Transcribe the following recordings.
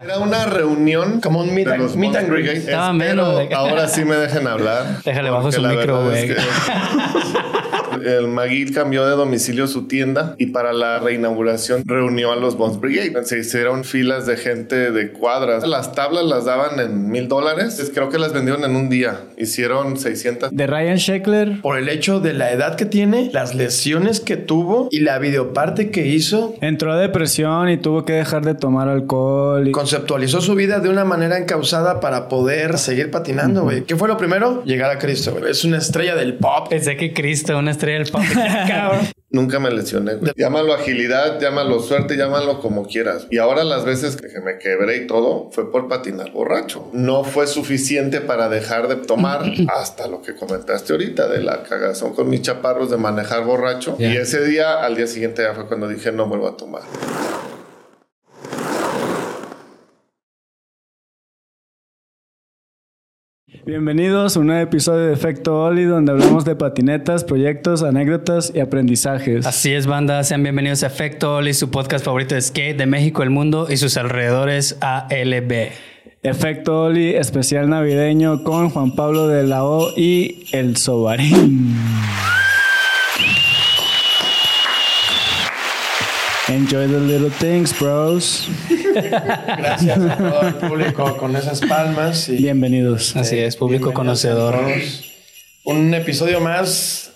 Era una reunión Como un meet de and- los meet and greet. Estaba Espero menos de- ahora sí me dejen hablar. Déjale bajo su micro, güey. El McGill cambió de domicilio su tienda y para la reinauguración reunió a los Bones Brigade. Se hicieron filas de gente de cuadras. Las tablas las daban en mil dólares. Creo que las vendieron en un día. Hicieron 600. De Ryan Sheckler. Por el hecho de la edad que tiene, las lesiones que tuvo y la videoparte que hizo, Entró a depresión y tuvo que dejar de tomar alcohol. y- conceptualizó su vida de una manera encausada para poder seguir patinando, güey. ¿Qué fue lo primero? Llegar a Cristo, güey. Es una estrella del pop. Pensé que Cristo, una estrella del pop. Cabrón. Nunca me lesioné. güey. Llámalo agilidad, llámalo suerte, llámalo como quieras. Y ahora las veces que me quebré y todo fue por patinar borracho. No fue suficiente para dejar de tomar hasta lo que comentaste ahorita de la cagazón con mis chaparros de manejar borracho. Ya. Y ese día, al día siguiente ya fue cuando dije no vuelvo a tomar. Bienvenidos a un nuevo episodio de Efecto Oli, donde hablamos de patinetas, proyectos, anécdotas y aprendizajes. Así es, banda. Sean bienvenidos a Efecto Oli, su podcast favorito de skate de México, el mundo y sus alrededores ALB. Efecto Oli, especial navideño con Juan Pablo de la O y El Sobarín. Enjoy the little things, bros. Gracias a todo el público con esas palmas. Y Bienvenidos. Así es, público conocedor. Un episodio más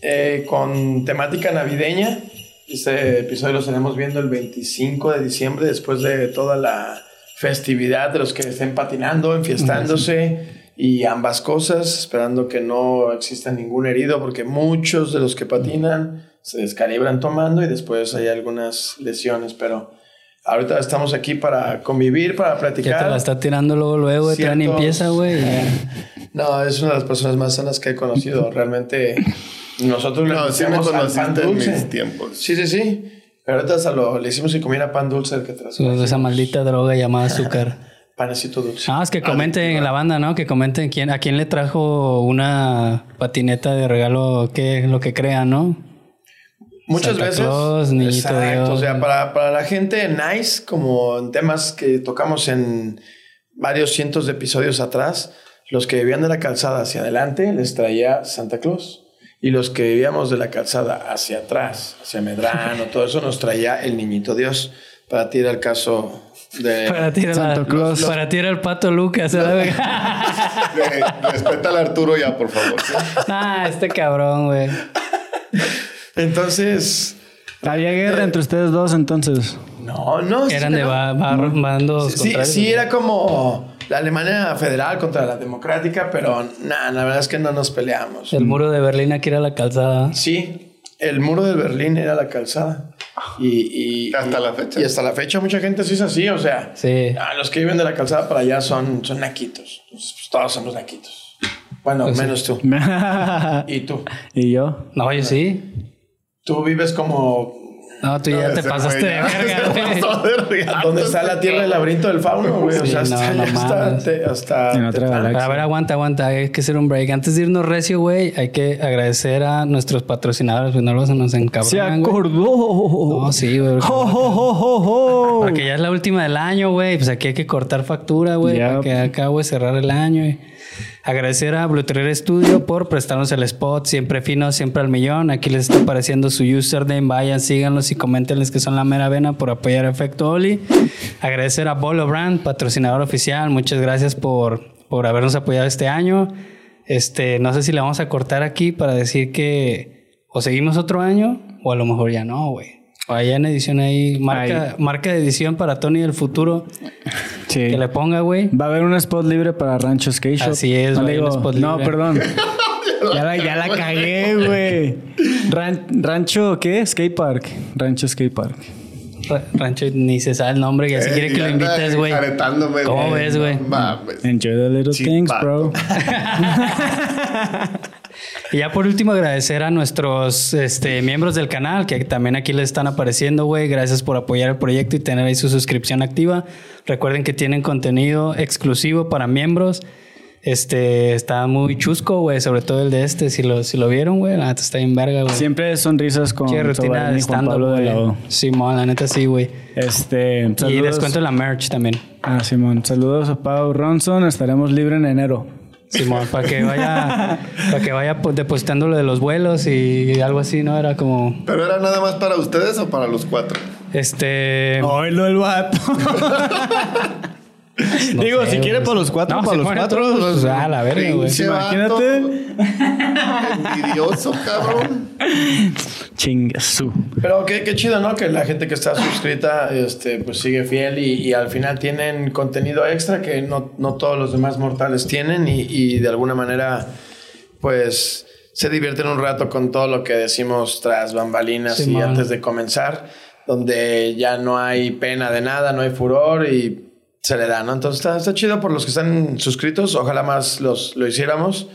eh, con temática navideña. Este episodio lo estaremos viendo el 25 de diciembre, después de toda la festividad de los que estén patinando, enfiestándose y ambas cosas, esperando que no exista ningún herido, porque muchos de los que patinan se descalibran tomando y después hay algunas lesiones, pero ahorita estamos aquí para convivir, para platicar. te la está tirando luego, luego, Ciertos- empieza, güey. No, es una de las personas más sanas que he conocido. Realmente, nosotros le No, sí me al pan conociste en dulce. mis tiempos. Sí, sí, sí. Pero ahorita hasta lo, le hicimos que comiera pan dulce que traes. Esa maldita droga llamada azúcar. Panecito dulce. Ah, es que comenten en la banda, ¿no? Que comenten quién, a quién le trajo una patineta de regalo, que lo que crean, ¿no? Muchas Santa veces. Claus, Niñito Dios. O sea, para, para la gente nice, como en temas que tocamos en varios cientos de episodios atrás, los que vivían de la calzada hacia adelante les traía Santa Claus. Y los que vivíamos de la calzada hacia atrás, hacia Medrano, todo eso nos traía el niñito Dios. Para ti era el caso de. Para ti era, Santo la- Claus. para ti era el pato Lucas. ¿eh? Eh, Respeta al Arturo ya, por favor. ¿sí? ah, este cabrón, güey. Entonces. Había guerra entre ustedes dos entonces. No, no. Eran sí, de no. ba- ba- bandos Sí, contrarios. sí, era como la Alemania federal contra la democrática, pero nada, la verdad es que no nos peleamos. El muro de Berlín aquí era la calzada. Sí, el muro de Berlín era la calzada. Y, y- Hasta y- la fecha. Y hasta la fecha mucha gente sí es así, o sea, Sí. ah, los que viven de la calzada para allá son, son naquitos. Entonces, pues, todos somos naquitos. Bueno, Pues sí. menos tú. ¿Y tú? y yo. No, yo sí. Tú vives como No, tú ya te pasaste de verga, se güey. pasó de riata. donde está la tierra del laberinto del fauno, güey. o Sí, sea, no, hasta, no hasta, mames. te- hasta En otra Tetlán. galaxia. A ver, aguanta, aguanta. Hay que hacer un break. Antes de irnos recio, güey, hay que agradecer a nuestros patrocinadores. Pues no los nos Se encabronan, güey. acordó. No, sí, güey. Jo, jo, jo, jo, jo. Porque ya es la última del año, güey. Pues aquí hay que cortar factura, güey. Para que acá, güey, cerrar el año. y Agradecer a Blue Trail Studio por prestarnos el spot. Siempre fino, siempre al millón. Aquí les está apareciendo su username. Vayan, síganlos y coméntenles que son la mera vena por apoyar Efecto Oli. Agradecer a Bolo Brand, patrocinador oficial. Muchas gracias por, por habernos apoyado este año. Este, no sé si le vamos a cortar aquí para decir que o seguimos otro año o a lo mejor ya no, güey. Allá en edición ahí, marca, marca de edición para Tony del futuro. Sí. Que le ponga, güey. Va a haber un spot libre para Rancho Skate Shop. Así es, no, va un no, perdón. ya, la, ya la cagué, güey. Ran- rancho, ¿qué? Skate Park. Rancho Skate Park. Ra- Rancho ni se sabe el nombre, ya se Eh, quiere que lo invites, güey. ¿Cómo güey. ves, güey? Enjoy the little things, bro. Y ya por último agradecer a nuestros este, miembros del canal que también aquí les están apareciendo, güey. Gracias por apoyar el proyecto y tener ahí su suscripción activa. Recuerden que tienen contenido exclusivo para miembros. Este está muy chusco, güey, sobre todo el de este. Si lo, si lo vieron, güey, la neta está bien verga, güey. Siempre sonrisas con Qué rutina de y Juan Pablo de la. O. Simón, la neta sí, güey. Este, Y saludos. descuento la merch también. Ah, Simón. Saludos a Pau Ronson. Estaremos libres en enero. Simón, para que vaya, para que vaya depositando lo de los vuelos y algo así, ¿no? Era como, ¿Pero era nada más para ustedes o para los cuatro? este... Oílo el vato. no Digo, sé, si quiere para los cuatro, No, para los cuatro. todos, pues, a la verga, güey. Imagínate. Envidioso, cabrón. Chingasú. Pero qué, qué chido, ¿no? Que la gente que está suscrita este, pues sigue fiel y, y al final tienen contenido extra que no, no todos los demás mortales tienen y, y de alguna manera pues se divierten un rato con todo lo que decimos tras bambalinas y antes de comenzar, donde ya no hay pena de nada, no hay furor y se le da, ¿no? Entonces está, está chido por los que están suscritos, ojalá más los, lo hiciéramos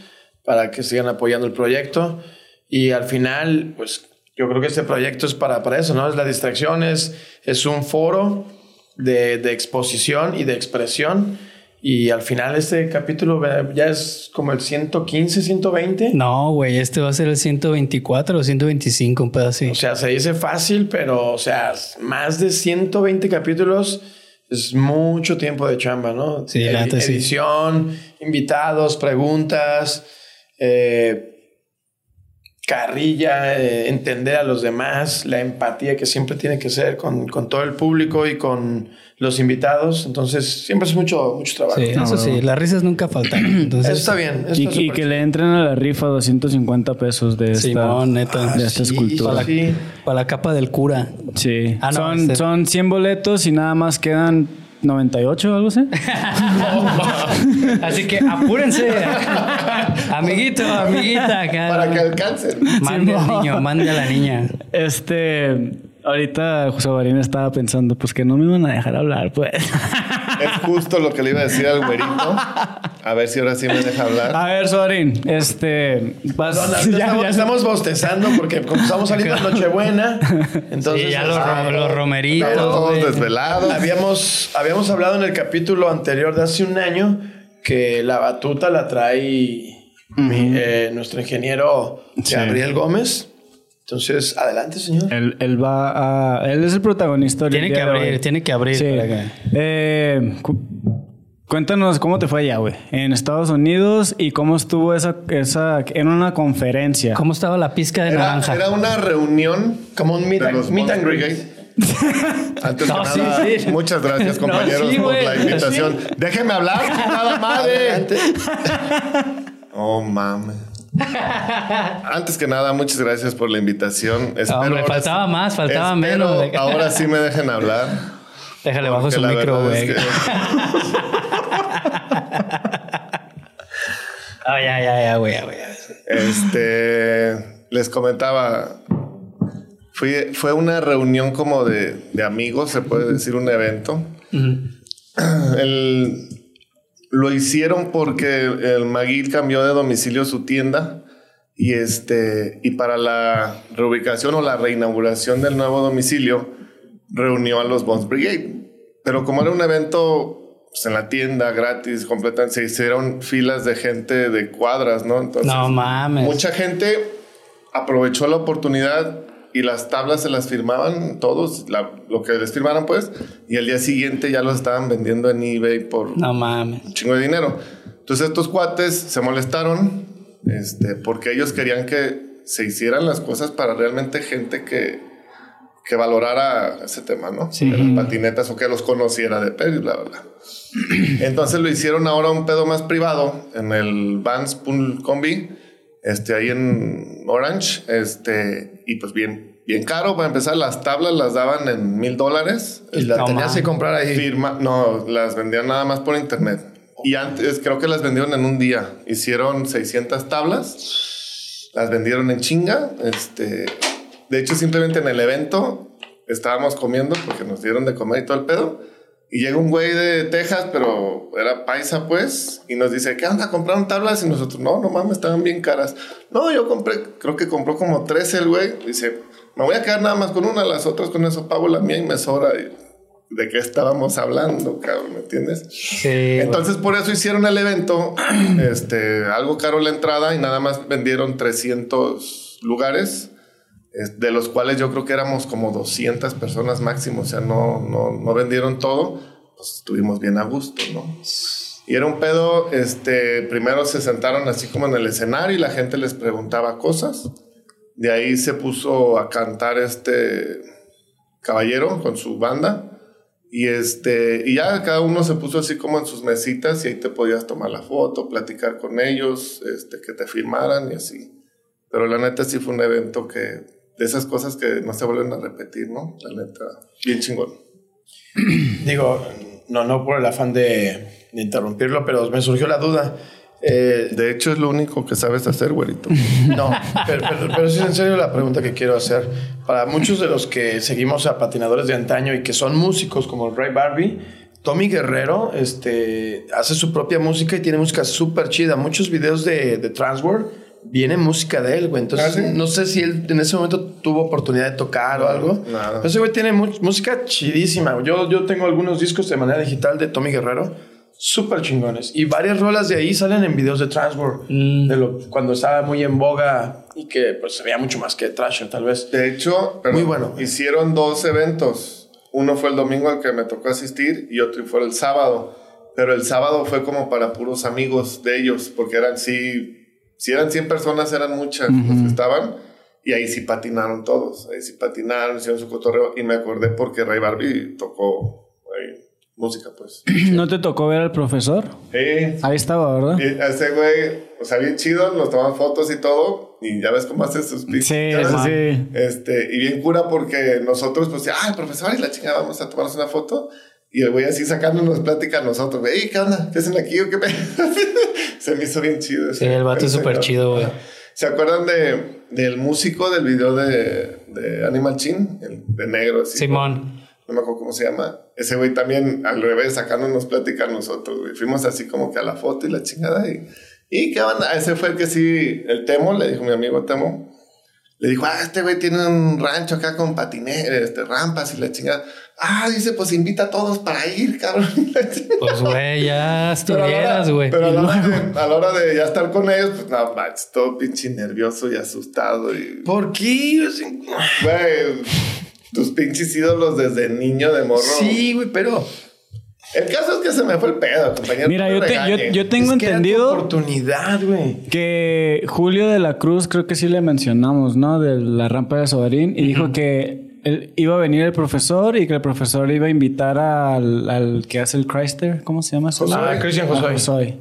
para que sigan apoyando el proyecto. Y al final, pues yo creo que este proyecto es para, para eso, ¿no? Es la distracción, es, es un foro de, de exposición y de expresión. Y al final este capítulo ya es como el 115, 120. No, güey, este va a ser el 124 o 125, un pedo así. O sea, se dice fácil, pero, o sea, más de 120 capítulos es mucho tiempo de chamba, ¿no? Sí, la neta, sí. Edición, invitados, preguntas, eh, carrilla, eh, entender a los demás, la empatía que siempre tiene que ser con, con todo el público y con los invitados. Entonces, siempre es mucho, mucho trabajo. Sí, eso sí, las risas nunca faltan. Entonces, Eso está bien. eso Y, está y súper que le entren a la rifa 250 pesos de esta, Simón, neta. de esta Sí, escultura. sí. para la capa del cura. Sí. Ah, no, son, este- son 100 boletos y nada más quedan 98 o algo así. Así que apúrense. Amiguito, amiguita. acá. Para que alcancen. Mande al niño, mande a la niña. Este, ahorita José Barín estaba pensando, pues que no me iban a dejar hablar, pues. Es justo lo que le iba a decir al güerito. A ver si ahora sí me deja hablar. A ver, Sobarín, este, vas, No, no, estamos, estamos bostezando porque como estamos saliendo de Nochebuena, entonces Sí, ya los, ah, ro- los romeritos, Todos güey. desvelados. habíamos, habíamos hablado en el capítulo anterior de hace un año que la batuta la trae mi- eh, nuestro ingeniero Sí. Gabriel Gómez. Entonces, adelante, señor. Él, él va a. Él es el protagonista. Tiene que abrir, tiene que abrir Sí. para que- Eh, cu- cuéntanos cómo te fue allá, güey. En Estados Unidos y cómo estuvo esa. esa en una conferencia. ¿Cómo estaba la pizca de Era, naranja? era una reunión Como un meet, de and- los meet and greet. Antes No, que sí, nada, sí. muchas gracias, No, compañeros, sí, por la invitación. Déjenme hablar, nada madre. Adelante. Oh, mames. Antes que nada, muchas gracias por la invitación. Espero Hombre, faltaba sí- más, faltaba menos Ahora sí me dejen hablar. Déjale bajo su micro, verdad es güey. que- Ah, ya, ya, ya, güey, güey. Este, les comentaba, fui, fue una reunión como de, de amigos, se puede decir un evento. El- lo hicieron porque el Maguil cambió de domicilio su tienda y este y para la reubicación o la reinauguración del nuevo domicilio reunió a los Bones Brigade. Pero como era un evento pues, en la tienda gratis, completa, se hicieron filas de gente de cuadras, ¿no? Entonces, No mames. Mucha gente aprovechó la oportunidad y las tablas se las firmaban todos, la- lo que les firmaran pues, y al día siguiente ya los estaban vendiendo en eBay por No mames. un chingo de dinero. Entonces estos cuates se molestaron este, porque ellos querían que se hicieran las cosas para realmente gente que, que valorara ese tema, ¿no? Sí. De las patinetas o que los conociera de pedo y bla, bla, bla. Entonces lo hicieron ahora un pedo más privado en el Vans Pool Combi, este, ahí en Orange, este, y pues bien, bien caro para empezar. Las tablas las daban en mil dólares. Y la No tenías que comprar ahí. Firma, no, las vendían nada más por internet. Y antes, creo que las vendieron en un día. Hicieron 600 tablas, las vendieron en chinga. Este, de hecho, simplemente en el evento estábamos comiendo porque nos dieron de comer y todo el pedo. Y llega un güey de Texas, pero era paisa, pues, y nos dice, ¿qué onda? ¿Compraron tablas? Y nosotros, no, no mames, estaban bien caras. No, yo compré, creo que compró como 13 el güey. Dice, me voy a quedar nada más con una, las otras con eso pago la mía y me sobra. ¿De qué estábamos hablando, cabrón? ¿Me entiendes? Sí. Entonces, por eso hicieron el evento, este, algo caro la entrada y nada más vendieron 300 lugares, es- de los cuales yo creo que éramos como 200 personas máximo, o sea, no, no, no vendieron todo, pues estuvimos bien a gusto, ¿no? Y era un pedo, este, primero se sentaron así como en el escenario y la gente les preguntaba cosas. De ahí se puso a cantar este caballero con su banda. Y este, y ya cada uno se puso así como en sus mesitas y ahí te podías tomar la foto, platicar con ellos, este, que te firmaran y así. Pero la neta sí fue un evento que, de esas cosas que no se vuelven a repetir, ¿no? La neta, bien chingón. Digo, no, no por el afán de, de interrumpirlo, pero me surgió la duda. Eh, De hecho, es lo único que sabes hacer, güerito. No, pero, pero, pero sí es en serio la pregunta que quiero hacer. Para muchos de los que seguimos a patinadores de antaño y que son músicos como Ray Barbie, Tommy Guerrero este, hace su propia música y tiene música súper chida. Muchos videos de, de Transworld viene música de él, güey. Entonces, ¿Ah, sí? no sé si él en ese momento tuvo oportunidad de tocar o algo. nada. Pero ese güey tiene música chidísima. Yo, yo tengo algunos discos de manera digital de Tommy Guerrero. Súper chingones. Y varias rolas de ahí salen en videos de Transworld. Mm. De lo, cuando estaba muy en boga y que pues se veía mucho más que Thrasher, tal vez. De hecho, perdón, Muy bueno. hicieron dos eventos. Uno fue el domingo al que me tocó asistir y otro fue el sábado. Pero el sábado fue como para puros amigos de ellos, porque eran sí, si eran 100 personas, eran muchas los que estaban. Y ahí sí patinaron todos. Ahí sí patinaron, hicieron su cotorreo. Y me acordé porque Ray Barbie tocó ahí, música, pues. ¿No te tocó ver al profesor? Sí, Ahí estaba, ¿verdad? y ese güey, o sea, bien chido, nos toman fotos y todo. Y ya ves cómo hace sus pics. Sí, sí. Este, y bien cura porque nosotros, pues, ah, el profesor y la chingada, vamos a tomarnos una foto. Y el güey así sacándonos plática a nosotros, güey, ¿qué onda? ¿Qué hacen aquí o qué? pe-?" Se me hizo bien chido. Sí, el vato es súper chido, güey. ¿Se acuerdan de, del músico del video de, de Animal Chin? El de negro, así. Simón. No me acuerdo cómo se llama. Ese güey también, al revés, sacándonos plática a nosotros, güey. Fuimos así como que a la foto y la chingada. Y, y qué onda, ese fue el que sí, el Temo, le dijo mi amigo Temo. Le dijo, ah, este güey tiene un rancho acá con patineras, este, rampas y la chingada. Ah, dice, pues invita a todos para ir, cabrón. Pues, güey, ya Pero a la hora- estuvieras, güey. Pero a la, hora de, a la hora de ya estar con ellos, pues no, manches, todo pinche nervioso y asustado. Y, ¿Por qué? Güey, tus pinches ídolos desde niño de morro. Sí, güey, pero El caso es que se me fue el pedo, compañero. Mira, no yo, te- yo, yo tengo es que era tu entendido oportunidad, güey. que Julio de la Cruz, creo que sí le mencionamos, ¿no? De la rampa de Sobarín, y dijo que él- iba a venir el profesor y que el profesor iba a invitar al, al que hace el Chrysler, ¿cómo se llama? güey? Ah, Cristian Josué. Josué.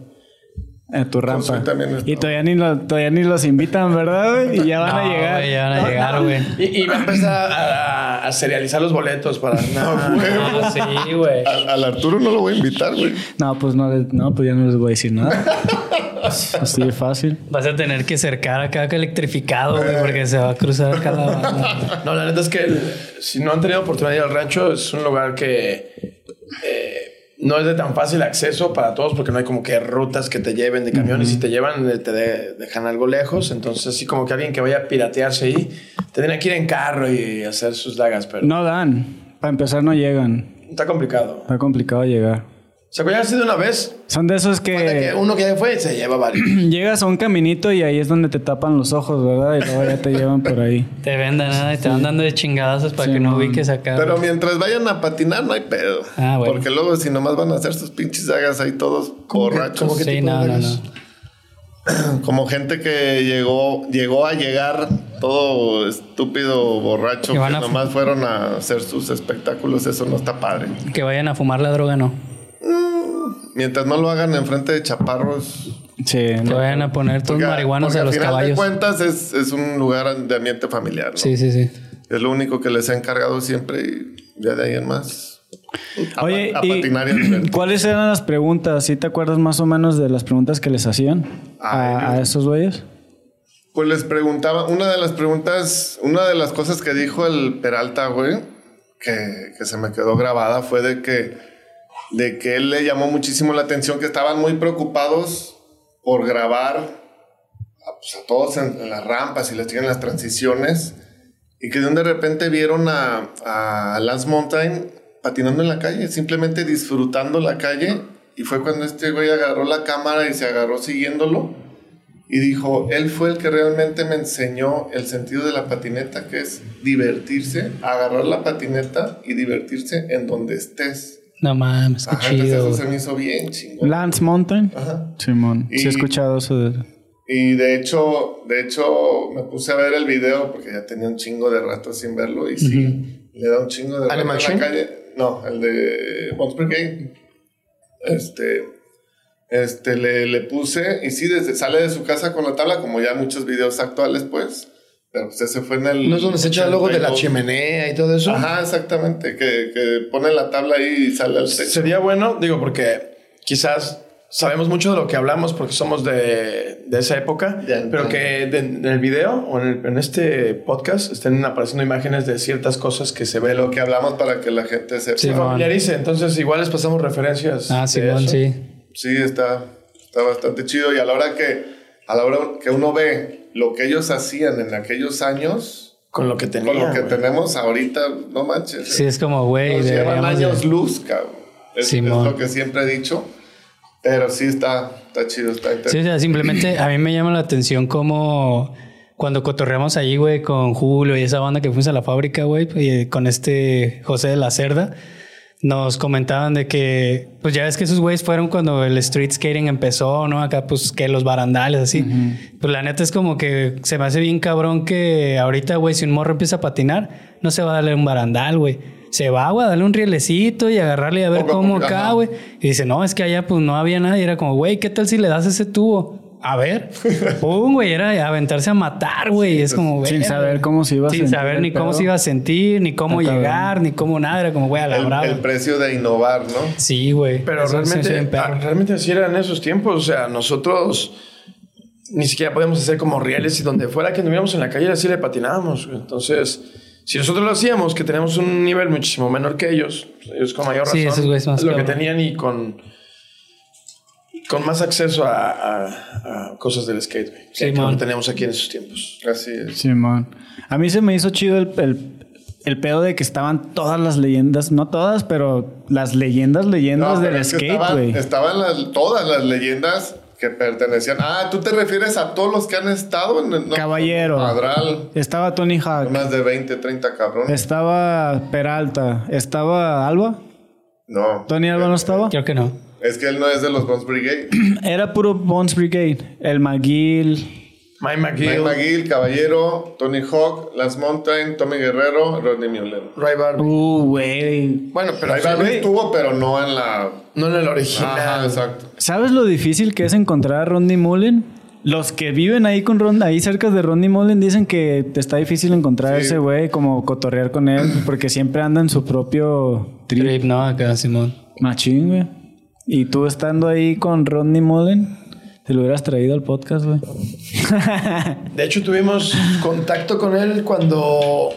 A tu rampa. Y todavía ni, lo- todavía ni los invitan, ¿verdad? güey? Y ya van a llegar. güey, ya van a llegar, güey. Y, y va a empezar a, a serializar los boletos para. No, Ah, sí, güey. Al, Arturo no lo voy a invitar, güey. No, pues no, les- no, pues ya no les voy a decir nada. Así de fácil. Vas a tener que cercar acá electrificado, güey, porque se va a cruzar acá la banda. No, la neta es que el- si no han tenido oportunidad de ir al rancho, es un lugar que eh, no es de tan fácil acceso para todos porque no hay como que rutas que te lleven de camión y si te llevan eh, te de- dejan algo lejos. Entonces, así como que alguien que vaya a piratearse ahí, tendría que ir en carro y hacer sus dagas, pero No dan. Para empezar, no llegan. está complicado. Está complicado llegar. ¿Se acuerdan así de una vez? Son de esos que que uno que ya fue se lleva varios. llegas a un caminito y ahí es donde te tapan los ojos, ¿verdad? Y luego ya te llevan por ahí. Te vendan nada y te van dando de chingadazos para Sí, que no ubiques acá. Pero mientras vayan a patinar, no hay pedo. Ah, bueno. Porque luego, si nomás van a hacer sus pinches dagas ahí todos ¿Cómo que- borrachos. cómo que sí, tipo de no, no, dagas? no. Como gente que llegó, llegó a llegar todo estúpido, borracho, Que nomás fueron a hacer sus espectáculos, eso no está padre. Que vayan a fumar la droga, no. Mientras no lo hagan enfrente de chaparros. Sí. No. vayan a poner todos marihuanos a al los final de caballos. cuentas es, es un lugar de ambiente familiar. ¿no? Sí, sí, sí. Es lo único que les he encargado siempre y ya de ahí en más. A Oye, a ¿y cuáles eran las preguntas? ¿Sí te acuerdas más o menos de las preguntas que les hacían a, a esos güeyes? Pues les preguntaba, una de las preguntas, una de las cosas que dijo el Peralta, güey, que, que se me quedó grabada fue de que, de que él le llamó muchísimo la atención que estaban muy preocupados por grabar a, pues, todos en, las rampas y les tienen las transiciones y que de repente vieron a, a Lance Mountain patinando en la calle, simplemente disfrutando la calle y fue cuando este güey agarró la cámara y se agarró siguiéndolo y dijo, él fue el que realmente me enseñó el sentido de la patineta, que es divertirse, agarrar la patineta y divertirse en donde estés. No mames, qué Ajá, entonces chido. eso se me hizo bien chingón. Lance Mountain. Ajá. Simón. Sí he escuchado eso de... Y de hecho, de hecho, me puse a ver el video porque ya tenía un chingo de rato sin verlo y sí, le da un chingo de rato en la calle. No, el de Brigade. Este, este, le, le puse y sí, desde, sale de su casa con la tabla, como ya muchos videos actuales, pues. Pero pues ese fue en el. ¿No es donde se echa el logo de la 82. chimenea y todo eso? Ajá, exactamente. Que, que pone la tabla ahí y sale al techo. Sería bueno, digo, porque quizás sabemos mucho de lo que hablamos porque somos de, de esa época, De pero que de- en el video o en, el- en este podcast estén apareciendo imágenes de ciertas cosas que se De ven, lo que hablamos para que la gente sepa. Sí, se man. familiarice. Entonces, igual les pasamos referencias. Ah, eso. sí. Sí, está, está bastante chido. Y a la hora que, a la hora que uno ve lo que ellos hacían en aquellos años, Con lo que tenía. con lo que güey. tenemos ahorita, no manches. Sí, es como, güey, Nos llevan deberíamos de- años luz, cabrón. Es, es lo que siempre he dicho. Pero sí está, está chido, está Sí, o sea, simplemente a mí me llama la atención como cuando cotorreamos ahí, güey, con Julio y esa banda que fuimos a la fábrica, güey, con este José de la Cerda, nos comentaban de que, pues ya ves que esos güeyes fueron cuando el street skating empezó, ¿no? Acá, pues que los barandales, así. Pues la neta es como que se me hace bien cabrón que ahorita, güey, si un morro empieza a patinar, no se va a darle un barandal, güey. Se va, güey, a darle un rielecito y agarrarle a ver Poco cómo acá, güey. Y dice, no, es que allá pues no había nada. Y era como, güey, ¿qué tal si le das ese tubo? A ver. Pum, güey, era aventarse a matar, güey. Es como, Sin verga. saber cómo se iba a Sin sentir saber ni cómo se iba a sentir, ni cómo llegar, ni cómo nada. Era como, güey, a la El, brava. el precio de innovar, ¿no? Sí, güey. Pero Eso realmente, ah, realmente así eran esos tiempos. O sea, nosotros ni siquiera podemos hacer como reales y donde fuera que anduviéramos en la calle así le patinábamos. güey. Entonces, si nosotros lo hacíamos, que teníamos un nivel muchísimo menor que ellos, pues, ellos con mayor razón, Sí, esos güeyes más lo que tenían y con, con más acceso a, a- a cosas del skate, güey, que- Sí, que que teníamos aquí en esos tiempos. Así es. Simón. A mí se me hizo chido el, el, el pedo de que estaban todas las leyendas, no todas, pero las leyendas, leyendas No, del skate, estaban, güey. estaban las, todas las leyendas que pertenecían. Ah, tú te refieres a todos los que han estado en el no, Caballero. Madral. Estaba Tony Hawk, Más de 20, 30 cabrones. estaba Peralta, estaba Alba. No. Tony Alba no estaba. Creo que no. Es que él no es de los Bones Brigade. Era puro Bones Brigade. El McGill. Mike Mike McGill, McGill, Caballero, Tony Hawk, Lance Mountain, Tommy Guerrero, Rodney Mullen. Ray Barbie. Uh, güey. Bueno, pero Ahí sí, güey, estuvo, pero no en la. no en el original. Ajá, exacto. ¿Sabes lo difícil que es encontrar a Rodney Mullen? Los que viven ahí con Ron, ahí cerca de Rodney Mullen dicen que te está difícil encontrar a ese güey, como cotorrear con él, porque siempre anda en su propio trip. Trip, no, acá, Simón. Machín, güey. Y tú estando ahí con Rodney Mullen, te lo hubieras traído al podcast, güey. De hecho, tuvimos contacto con él cuando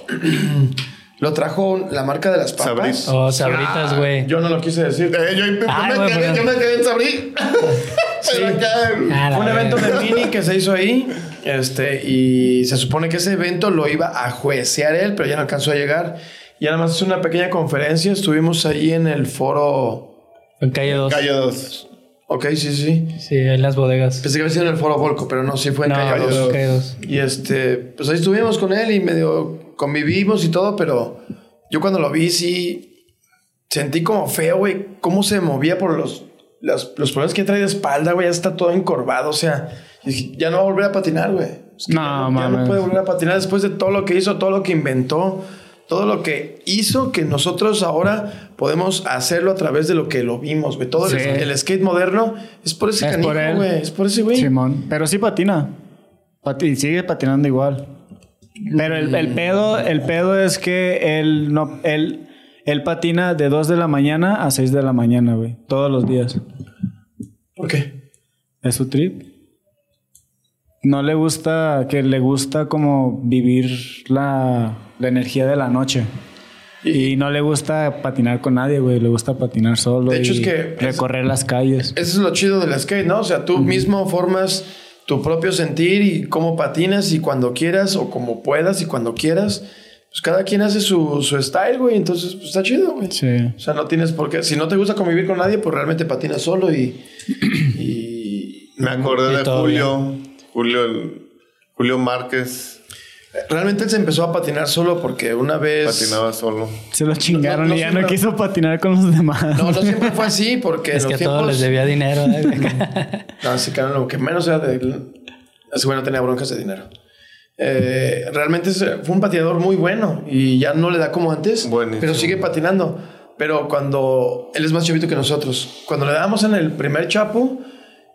lo trajo la marca de las papas. Sabritas. Oh, sabritas, güey. Yo no lo quise decir. Eh, yo, yo Ay, me güey, quedé, pero- yo me quedé en Sabrí. Pero acá, Ah, un evento de mini que se hizo ahí. Este, y se supone que ese evento lo iba a juecear él, pero ya no alcanzó a llegar. Y además es una pequeña conferencia. Estuvimos ahí en el foro. En calle 2. Calle 2. Ok, sí, sí. Sí, en las bodegas. Pensé que había sido en el foro Volco, pero no, sí fue en no, calle calle dos. 2. Calle 2. Y este, pues ahí estuvimos con él y medio convivimos y todo, pero yo cuando lo vi sí sentí como feo, güey, cómo se movía por los, las- los problemas que trae de espalda, güey, ya está todo encorvado, o sea, ya no va a volver a patinar, güey. Es que No, ya ya no puede volver a patinar después de todo lo que hizo, todo lo que inventó, todo lo que hizo que nosotros ahora podemos hacerlo a través de lo que lo vimos, güey. Todo el- Sí. el, skate moderno es por ese Es canijo, por él. güey, es por ese güey. Simón. Pero sí patina. Pati- y sigue patinando igual. Pero el, el pedo, el pedo es que él no, él, él patina de 2 de la mañana a 6 de la mañana, güey. Todos los días. ¿Por qué? Es su trip. No le gusta, que le gusta como vivir la, la energía de la noche. Y no le gusta patinar con nadie, güey. Le gusta patinar solo. De hecho, y es que- Recorrer las calles. Eso es lo chido del skate, ¿no? O sea, tú mismo formas tu propio sentir y cómo patinas y cuando quieras o como puedas y cuando quieras. Pues cada quien hace su, su style, güey. Entonces, pues está chido, güey. Sí. O sea, no tienes por qué. Si no te gusta convivir con nadie, pues realmente patinas solo y. y Me acordé Y de Julio. Julio, el- Julio Márquez. Realmente él se empezó a patinar solo porque una vez... Patinaba solo. Se lo chingaron No, no y ya no quiso patinar con los demás. No, no siempre fue así porque Es que los a todos les debía dinero. ¿eh? No, así que lo que menos era de él. Ese güey no tenía broncas de dinero. Eh, realmente fue un patinador muy bueno y ya no le da como antes, Buenísimo. pero sigue patinando. Pero cuando él es más chavito que nosotros, cuando le damos en el primer chapu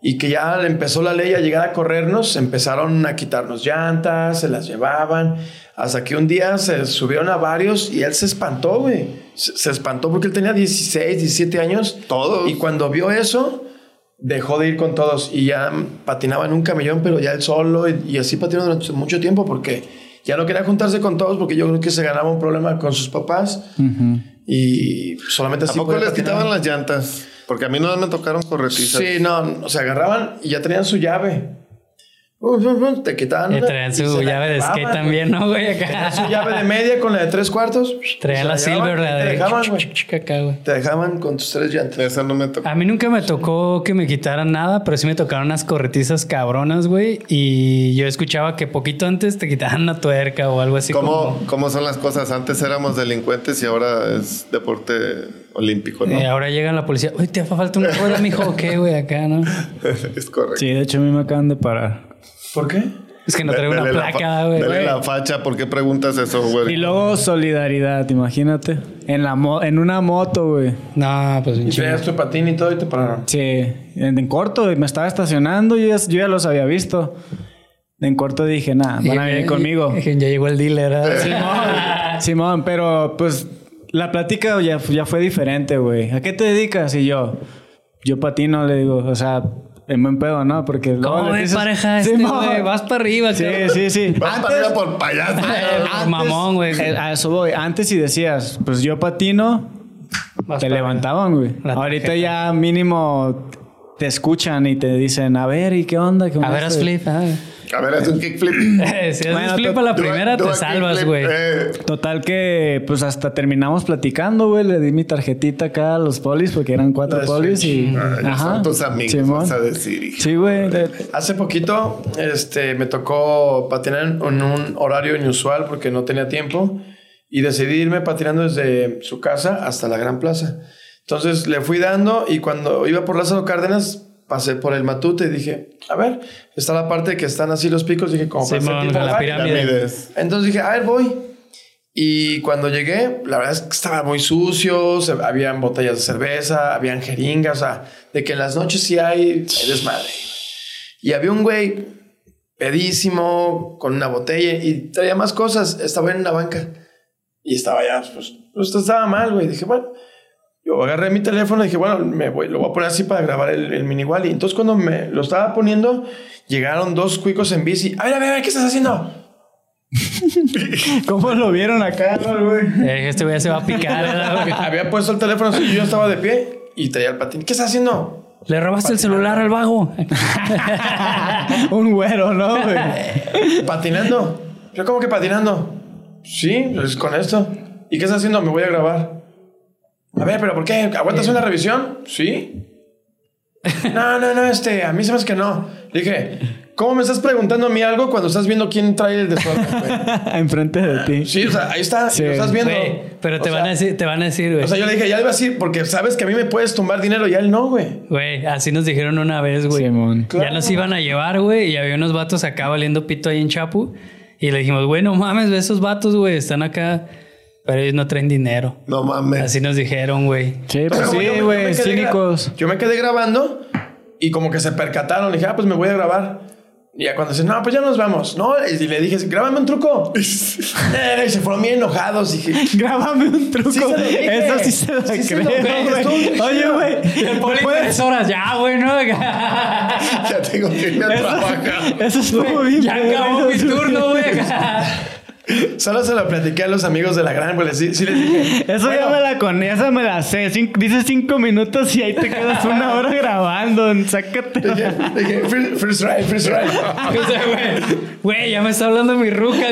y que ya le empezó la ley a llegar a corrernos, empezaron a quitarnos llantas, se las llevaban, hasta que un día se subieron a varios y él se espantó, güey. Se, se espantó porque él tenía 16, 17 años. Todos. Y cuando vio eso, dejó de ir con todos y ya patinaba en un camellón, pero ya él solo y, y así patinó durante mucho tiempo porque ya no quería juntarse con todos porque yo creo que se ganaba un problema con sus papás y solamente ¿A así poco podía les patinar. quitaban las llantas? Porque a mí no me tocaron corretizas. Sí, no, o sea, agarraban y ya tenían su llave. Uh, uh, uh, Te quitaban. Y traían su la llave de skate también, ¿no, güey? Acá. su llave de media con la de tres cuartos. Traían la llevaban silver, y la Te de... dejaban, güey. Acá, güey. Te dejaban con tus tres llantas. Esa no me tocó. A mí nunca me tocó que me quitaran nada, pero sí me tocaron unas corretizas cabronas, güey. Y yo escuchaba que poquito antes te quitaban una tuerca o algo así ¿Cómo, como... ¿Cómo son las cosas? Antes éramos delincuentes y ahora es deporte olímpico, ¿no? Eh, ahora llega la policía. Uy, te falta una rueda, mijo. ¿O qué, güey? Acá, ¿no? es correcto. Sí, de hecho a mí me acaban de parar. ¿Por qué? Es que no traigo una Dale placa, güey. Dale la facha, ¿por qué preguntas eso, güey? Y luego solidaridad, imagínate. En la mo- en una moto, güey. No, pues Y traías tu patín y todo y te pararon. Sí, en, en corto, y me estaba estacionando, yo ya, yo ya los había visto. En corto dije, nada, van a venir conmigo. Ya llegó el dealer. ¿eh? Simón, Simón, pero pues la plática ya, ya fue diferente, güey. ¿A qué te dedicas? Y yo, yo patino, le digo, o sea, en buen pedo, ¿no? Porque luego ¿Cómo ves, dices- pareja? Este, güey? Vas para arriba, Sí, cabrón. sí, sí. Vas para arriba por payaso. Por mamón, güey. eh, A eso voy. Antes si decías, pues yo patino, Vas te levantaban, güey. Ahorita ya mínimo te escuchan y te dicen, a ver, ¿y qué onda? ¿Qué A ver, haz este?" flip. Ah. A ver, haz un kickflip. Si Bueno, haces flip a la primera, do te salvas, güey. Eh, Total que pues hasta terminamos platicando, güey. Le di mi tarjetita acá a los polis porque eran cuatro Los polis y... ay, Ajá. Son tus amigos, Simón. vas a decir. Sí, güey. Hace poquito este, me tocó patinar en un horario inusual porque no tenía tiempo y decidí irme patinando desde su casa hasta la Gran Plaza. Entonces le fui dando y cuando iba por Lázaro Cárdenas pasé por el Matute y dije, a ver, está la parte que están así los picos, dije, como hacer Simón, tipo la pirámide. Entonces dije, a ver, voy. Y cuando llegué, la verdad es que estaba muy sucio, se- habían botellas de cerveza, habían jeringas, o sea, de que en las noches sí hay, hay desmadre. Y había un güey pedísimo, con una botella y traía más cosas, estaba en una banca. Y estaba ya, pues, pues estaba mal, güey. Dije, bueno, yo agarré mi teléfono y dije, bueno, me voy, lo voy a poner así para grabar el, el mini Y entonces cuando me lo estaba poniendo, llegaron dos cuicos en bici. A ver, a ver, a ver, ¿qué estás haciendo? ¿Cómo lo vieron acá, güey? Eh, este güey se va a picar. Había puesto el teléfono así, yo estaba de pie y traía el patín. ¿Qué estás haciendo? Le robaste el celular al vago. Un güero, ¿no, güey? Patinando. ¿Yo cómo que patinando? Sí, pues con esto. ¿Y qué estás haciendo? Me voy a grabar. A ver, pero ¿por qué? ¿Aguantas una revisión? Sí. No, no, no, este, a mí se me hace que no. Le dije, ¿cómo me estás preguntando a mí algo cuando estás viendo quién trae el desorden? Enfrente de ti. Sí, o sea, ahí está, Sí. lo estás viendo. Pero te O van sea, a decir, te van a decir, güey. O sea, yo le dije, ya le iba a decir, porque sabes que a mí me puedes tumbar dinero y a él no, güey. Güey, así nos dijeron una vez, güey. Simón. Ya nos iban a llevar, güey, y había unos vatos acá valiendo pito ahí en Chapu. Y le dijimos, güey, no mames, ve esos vatos, güey, están acá, pero ellos no traen dinero. No mames. Así nos dijeron, güey. Sí, pues sí, güey. Cínicos. Yo me quedé grabando y como que se percataron. Le dije, ah, pues me voy a grabar. Y ya cuando dicen, no, pues ya nos vamos. No, y le dije, grábame un truco. Eh, y se fueron bien enojados. Dije, Grábame un truco. Sí se lo dije. Eso sí se lo Sí creo, güey. Oye, güey. El poli ¿puedes- tres horas, ya, güey, ¿no? Ya tengo que irme a trabajar. Eso estuvo bien. ya acabó mi turno, güey. Solo se lo platiqué a los amigos de la gran, pues sí, sí les dije. Eso ya me la con esa me la sé. Cin- dices cinco minutos y ahí te quedas una hora grabando. Sácate. Dije, dije, first, first ride, first ride. O sea, güey, güey, ya me está hablando mi ruca.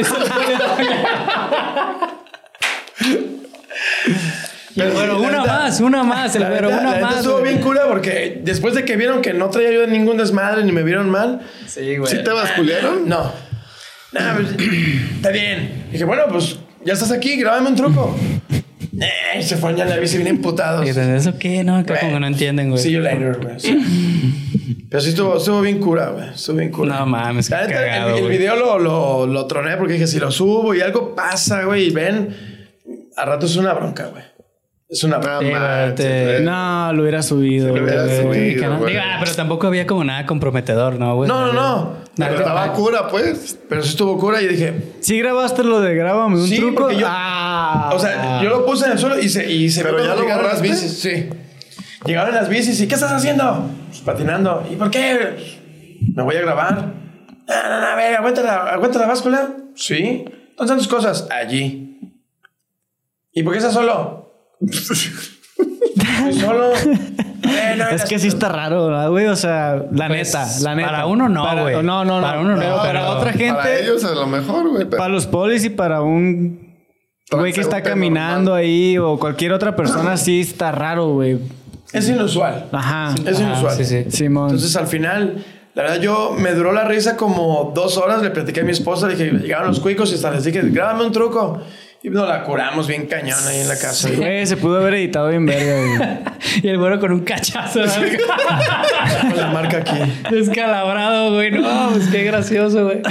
güero, La una más, una más, el La la una neta más. estuvo bien cura porque después de que vieron que no traía yo ningún desmadre ni me vieron mal, Sí, güey. ¿Sí te basculearon? no. Nah, pues, está bien. Dije, bueno, pues ya estás aquí, grábame un truco. Eh, se fueron ya en la bici bien emputados. ¿Y de eso qué? No, acá como no entienden, güey. See you later, güey. Sí. Pero sí estuvo, estuvo bien cura, güey. Estuvo bien cura. No mames, La qué neta, cagado, el, el video lo, lo, lo troné porque dije, si lo subo y algo pasa, güey, y ven, a rato es una bronca, güey. Es una bronca. No lo hubiera subido. lo hubiera güey. subido. Güey. Digo, ah, pero tampoco había como nada comprometedor, ¿no, güey? No, no, no. Pero Pero, estaba cura, pues. pero sí estuvo cura y dije, ¿Sí grabaste lo de grábame un Sí, truco? yo- Ah. O sea, yo lo puse en el suelo y se, y se ¿Pero ya lo llegaron las bicis. Sí. Llegaron las bicis y ¿qué estás haciendo? Pues patinando. ¿Y por qué? Me voy a grabar. No, no, no, a ver, aguanta la, aguanta la báscula. Sí. ¿Dónde están tus cosas? Allí. ¿Y por qué estás solo? Estoy solo. Eh, no, Es que sí está raro, ¿verdad, güey? O sea, la Pues, neta, la neta. para uno no, güey. No, no, no. Para uno no, Pero para pero- otra gente, Para ellos a lo mejor, güey. pero- para los polis y para un güey que está caminando normal. ahí o cualquier otra persona, sí está raro, güey. Es inusual. Ajá. Es inusual. sí, sí. Simón. Entonces al final, la verdad, yo me duró la risa como dos horas. Le platiqué a mi esposa, le dije, llegaron los cuicos y hasta les dije, grábame un truco. Y nos la curamos bien cañón ahí en la casa. Güey, se pudo haber editado bien verga, güey. Y el güero con un cachazo ¿no? Con la marca aquí. descalabrado, güey. No, pues qué gracioso, güey.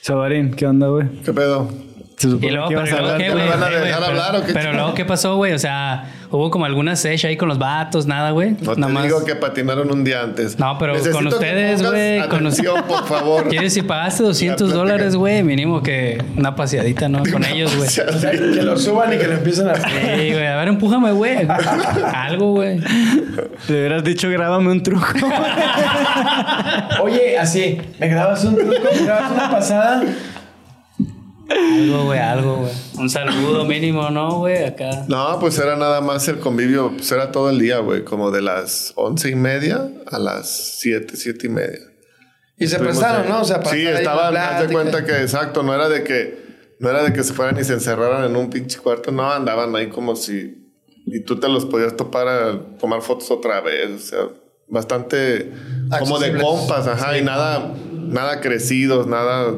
Sobarín, ¿qué onda, güey? ¿Qué pedo? Y luego, que pero luego qué, ¿Ya güey. me van a güey, dejar pero- hablar o qué Pero chingados? luego, ¿qué pasó, güey? O sea, hubo como alguna sesh ahí con los vatos, nada, güey. No te Nada más. digo que patinaron un día antes. No, pero Necesito con ustedes, güey, con Atención, por favor. ¿Quieres si pagaste 200 La plática. dólares, güey? Mínimo que una paseadita, ¿no? Con ellos, güey. O sea, que lo suban y que lo empiecen a hacer. Sí, güey. A ver, empújame, güey. Algo, güey. Le hubieras dicho, grábame un truco. Oye, así, ¿me grabas un truco? ¿Me grabas una pasada? Algo, güey, algo, güey. Un saludo mínimo, ¿no, güey? Acá. No, pues era nada más el convivio, pues era todo el día, güey, como de las once y media a las siete, siete y media. Y se Estuvimos prestaron, ahí. ¿no? O sea, para sí, estaban, haz de cuenta que exacto, no era de que, no era de que se fueran y se encerraran en un pinche cuarto, no, andaban ahí como si, y tú te los podías topar a tomar fotos otra vez, o sea, bastante como de compas, ajá, y nada, nada crecidos, nada,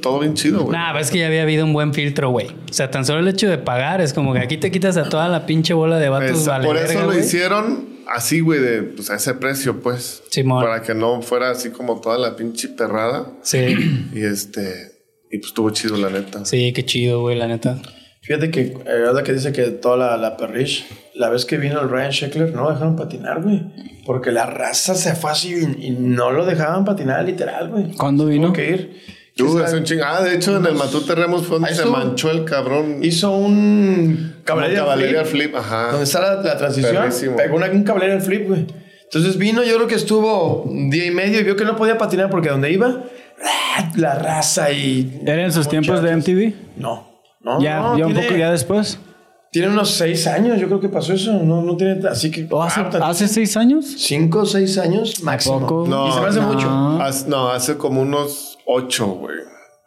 todo bien chido, güey. Nah, ves que ya había habido un buen filtro, güey. O sea, tan solo el hecho de pagar es como que aquí te quitas a toda la pinche bola de vatos vale por verga, eso lo hicieron así, güey, de pues a ese precio, pues. Simón. Para que no fuera así como toda la pinche perrada. Sí, Y este. Y pues estuvo chido, la neta. sí, qué chido, güey, la neta. Fíjate que, eh, ahora que dice que toda la, la perrish, la vez que vino el Ryan Sheckler, no lo dejaron patinar, güey. Porque la raza se fue así y, y no lo dejaban patinar, literal, güey. ¿Cuándo vino? Tuvo que ir. Tú, Sí, hace un ching- Ah, de hecho, en el Matute Remos fue donde se manchó el cabrón. Hizo un caballería, caballería flip, flip. Ajá. Donde está la, la transición. Perrísimo. Pegó una, un caballería flip, güey. Entonces vino, yo creo que estuvo un día y medio y vio que no podía patinar porque donde iba, la raza y. ¿Era en sus tiempos de. MTV? No. No, Ya, no, ya un poco ya después. Tiene unos seis años, yo creo que pasó eso. No, no tiene. Así que. ¿O hace, ah, seis años? Cinco o seis años máximo. poco? No, y se me hace no. mucho. Haz- no, hace como unos ocho, güey.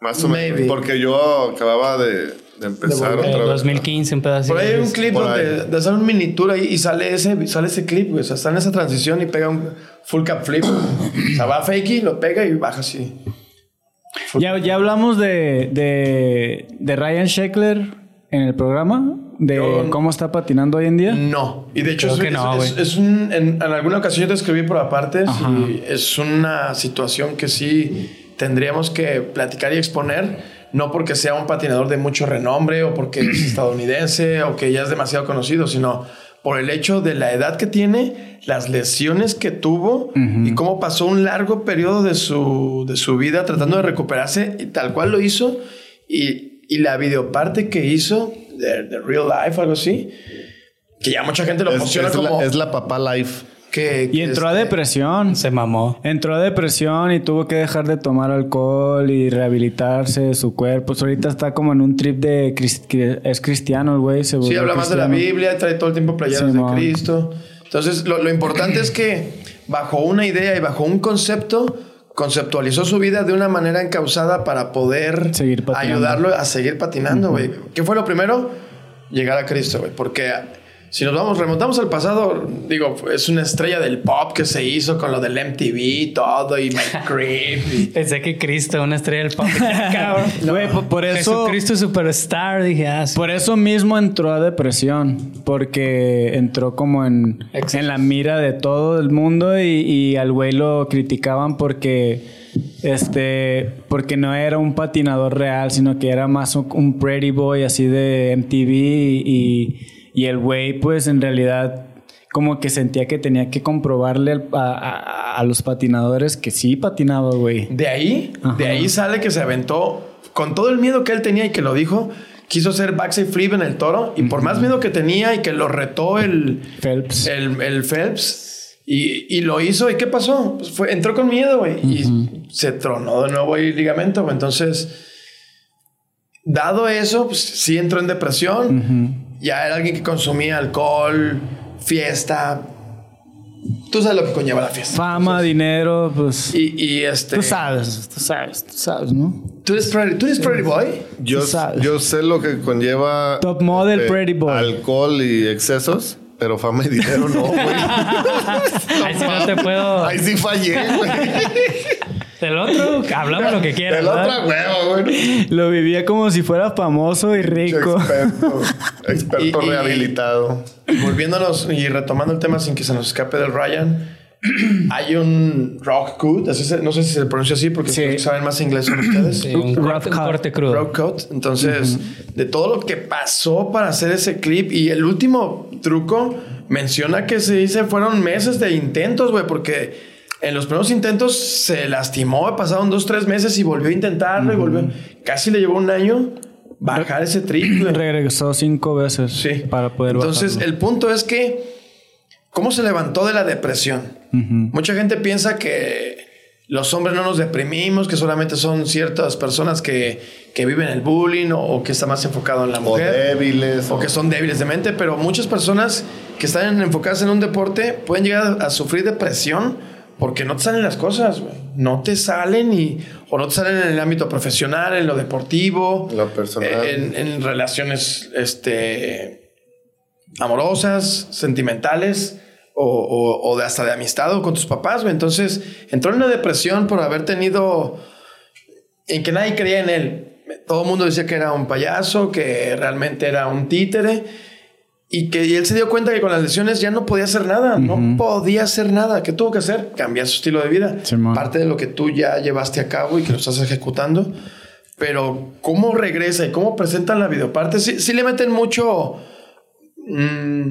Más o menos. Porque yo acababa de, de empezar. En otra vez. 2015, un pedacito. Por ahí hay un clip Por donde de hacer un mini tour ahí y sale ese, sale ese clip, güey. O sea, está en esa transición y pega un full cap flip. o sea, va fakey, lo pega y baja así. Ya, ya hablamos de, de, de Ryan Sheckler en el programa, de Yo- cómo está patinando hoy en día. No. Y de hecho, Creo es, que no, es un. En, en alguna ocasión yo te escribí por aparte. y es una situación que sí tendríamos que platicar y exponer. No porque sea un patinador de mucho renombre o porque es estadounidense o que ya es demasiado conocido, sino por el hecho de la edad que tiene, las lesiones que tuvo y cómo pasó un largo periodo de su, de su vida tratando de recuperarse y tal cual lo hizo. Y, y la videoparte que hizo de, de Real Life, algo así, que ya mucha gente lo Es, como la, es la papá life. Que, Y entró a este, depresión. Se mamó. Entró a depresión y tuvo que dejar de tomar alcohol y rehabilitarse de su cuerpo. Pues ahorita está como en un trip de... es cristiano el güey. Sí, habla más de la. Biblia, trae todo el tiempo playeras de. Cristo. Entonces, lo, lo importante es que bajo una idea y bajo un concepto, conceptualizó su vida de una manera encausada para poder Seguir ayudarlo a seguir patinando, güey. ¿Qué fue lo primero? Llegar a Cristo, güey. Porque si nos vamos, remontamos al pasado, digo, es una estrella del pop que se hizo con lo del MTV y todo y Mike Creep. Pensé que Cristo, una estrella del pop. Cabrón. Güey, por, por eso. Jesucristo Superstar, dije, ah, sí. Por eso mismo entró a depresión, porque entró como en, en la mira de todo el mundo y, y al güey lo criticaban porque este porque no era un patinador real, sino que era más un, un pretty boy así de MTV y, y el güey pues en realidad como que sentía que tenía que comprobarle a, a- a los patinadores que sí patinaba, güey. De ahí, de ahí sale que se aventó con todo el miedo que él tenía y que lo dijo. Quiso hacer backside flip en el toro y por más miedo que tenía y que lo retó el, Phelps. el, el Phelps y, y lo hizo. ¿Y qué pasó? Pues fue, entró con miedo, güey. Y se tronó de nuevo el ligamento. güey. Entonces, dado eso, pues sí entró en depresión. Ya era alguien que consumía alcohol, fiesta. Tú sabes lo que conlleva la fiesta. Fama, dinero, pues... Y, y este... Tú sabes, tú sabes, tú sabes, ¿no? ¿Tú eres Pretty, ¿tú eres pretty Boy? Yo, Tú sabes. yo sé lo que conlleva Top model, pretty boy. alcohol y excesos, pero fama y dinero no, güey. Ahí sí no te puedo. Ahí sí fallé, güey. Del otro, hablamos lo que quieras. El ¿verdad? otro huevo, güey. Lo vivía como si fuera famoso y rico. Experto, experto Y- y- rehabilitado. Volviéndonos y retomando el tema sin que se nos escape del Ryan. Hay un rock se- no sé si se pronuncia así porque Sí. que saben más inglés son ustedes. Sí, un, Rough corte, cut. crudo. Rock coat. Entonces, de todo lo que pasó para hacer ese clip y el último truco menciona que se dice fueron meses de intentos, güey, porque en los primeros intentos se lastimó, pasaron dos, tres meses y volvió a intentarlo y volvió. Casi le llevó un año bajar ese trip, güey. Regresó cinco veces Sí. para poder Entonces, bajarlo. el punto es que, ¿cómo se levantó de la depresión? Mucha gente piensa que los hombres no nos deprimimos, que solamente son ciertas personas que, que viven el bullying o, o que está más enfocado en la O mujer. débiles. O que son débiles de mente, pero muchas personas que están enfocadas en un deporte pueden llegar a sufrir depresión porque no te salen las cosas, güey. No te salen y o no te salen en el ámbito profesional, en lo deportivo, Lo personal. en, en relaciones este, amorosas, sentimentales o, o- o de hasta de amistad o con tus papás, güey. Entonces entró en una depresión por haber tenido en que nadie creía en él. Todo el mundo decía que era un payaso, que realmente era un títere y que y él se dio cuenta que con las lesiones ya no podía hacer nada, no podía hacer nada. ¿Qué tuvo que hacer? Cambiar su estilo de vida. Parte de lo que tú ya llevaste a cabo y que lo estás ejecutando. Pero cómo regresa y cómo presentan la videoparte, sí, sí le meten mucho, mm,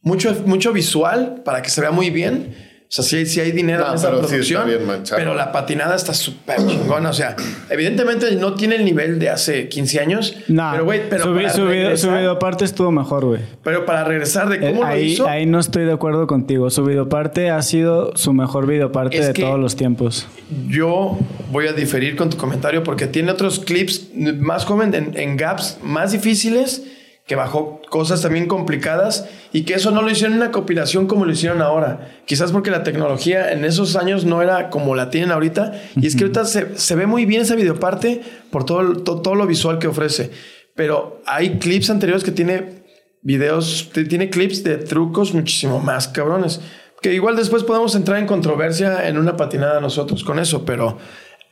mucho, mucho visual para que se vea muy bien. O sea, sí, hay- sí hay dinero No, en esa pero sí producción, está bien manchado. pero la patinada está súper chingona. O sea, evidentemente no tiene el nivel de hace 15 años. No, pero güey, pero su, vi- para su, video, videoparte estuvo mejor, güey. pero para regresar de Eh, cómo lo Ahí, hizo, ahí no estoy de acuerdo contigo. Su videoparte ha sido su mejor videoparte Es de todos los tiempos. yo voy a diferir con tu comentario porque tiene otros clips más joven en, en gaps más difíciles que bajó cosas también complicadas y que eso no lo hicieron en una compilación como lo hicieron ahora. Quizás porque la tecnología en esos años no era como la tienen ahorita. Y es que ahorita se, se ve muy bien esa videoparte por todo, el- to- todo lo visual que ofrece. Pero hay clips anteriores que tiene videos, tiene clips de trucos muchísimo más cabrones. Que igual después podemos entrar en controversia en una patinada nosotros con eso, pero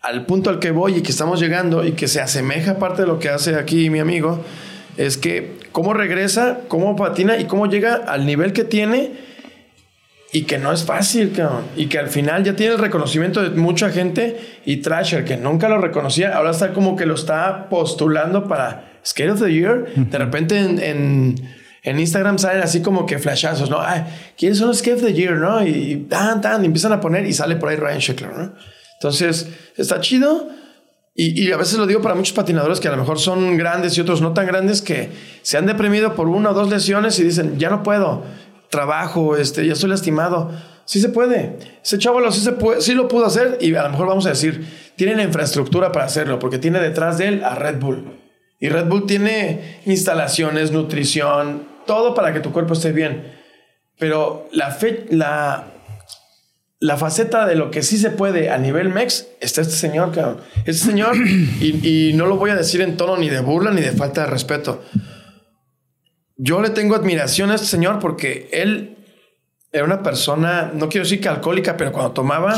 al punto al que voy y que estamos llegando y que se asemeja parte de lo que hace aquí mi amigo, es que cómo regresa, cómo patina y cómo llega al nivel que tiene y que no es fácil, cabrón. Y que al final ya tiene el reconocimiento de mucha gente y Trasher, que nunca lo reconocía, ahora está como que lo está postulando para Skate of the Year. De repente en, en, en Instagram salen así como que flashazos, ¿no? Ay, ¿quiénes son los Skate of the Year, no? Y, y tan, tan, y empiezan a poner y sale por ahí Ryan Sheckler, ¿no? Entonces, está chido. Y, y a veces lo digo para muchos patinadores que a lo mejor son grandes y otros no tan grandes que se han deprimido por una o dos lesiones y dicen, ya no puedo, trabajo, este, ya estoy lastimado. Sí se puede. Ese chavo sí, se sí lo pudo hacer y a lo mejor vamos a decir, tiene la infraestructura para hacerlo porque tiene detrás de él a Red Bull. Y Red Bull tiene instalaciones, nutrición, todo para que tu cuerpo esté bien. Pero la, fe, la, la faceta de lo que sí se puede a nivel MEX está este señor, cabrón. Este señor, y, y no lo voy a decir en tono ni de burla ni de falta de respeto. yo le tengo admiración a este señor porque él era una persona, no quiero decir que alcohólica, pero cuando tomaba,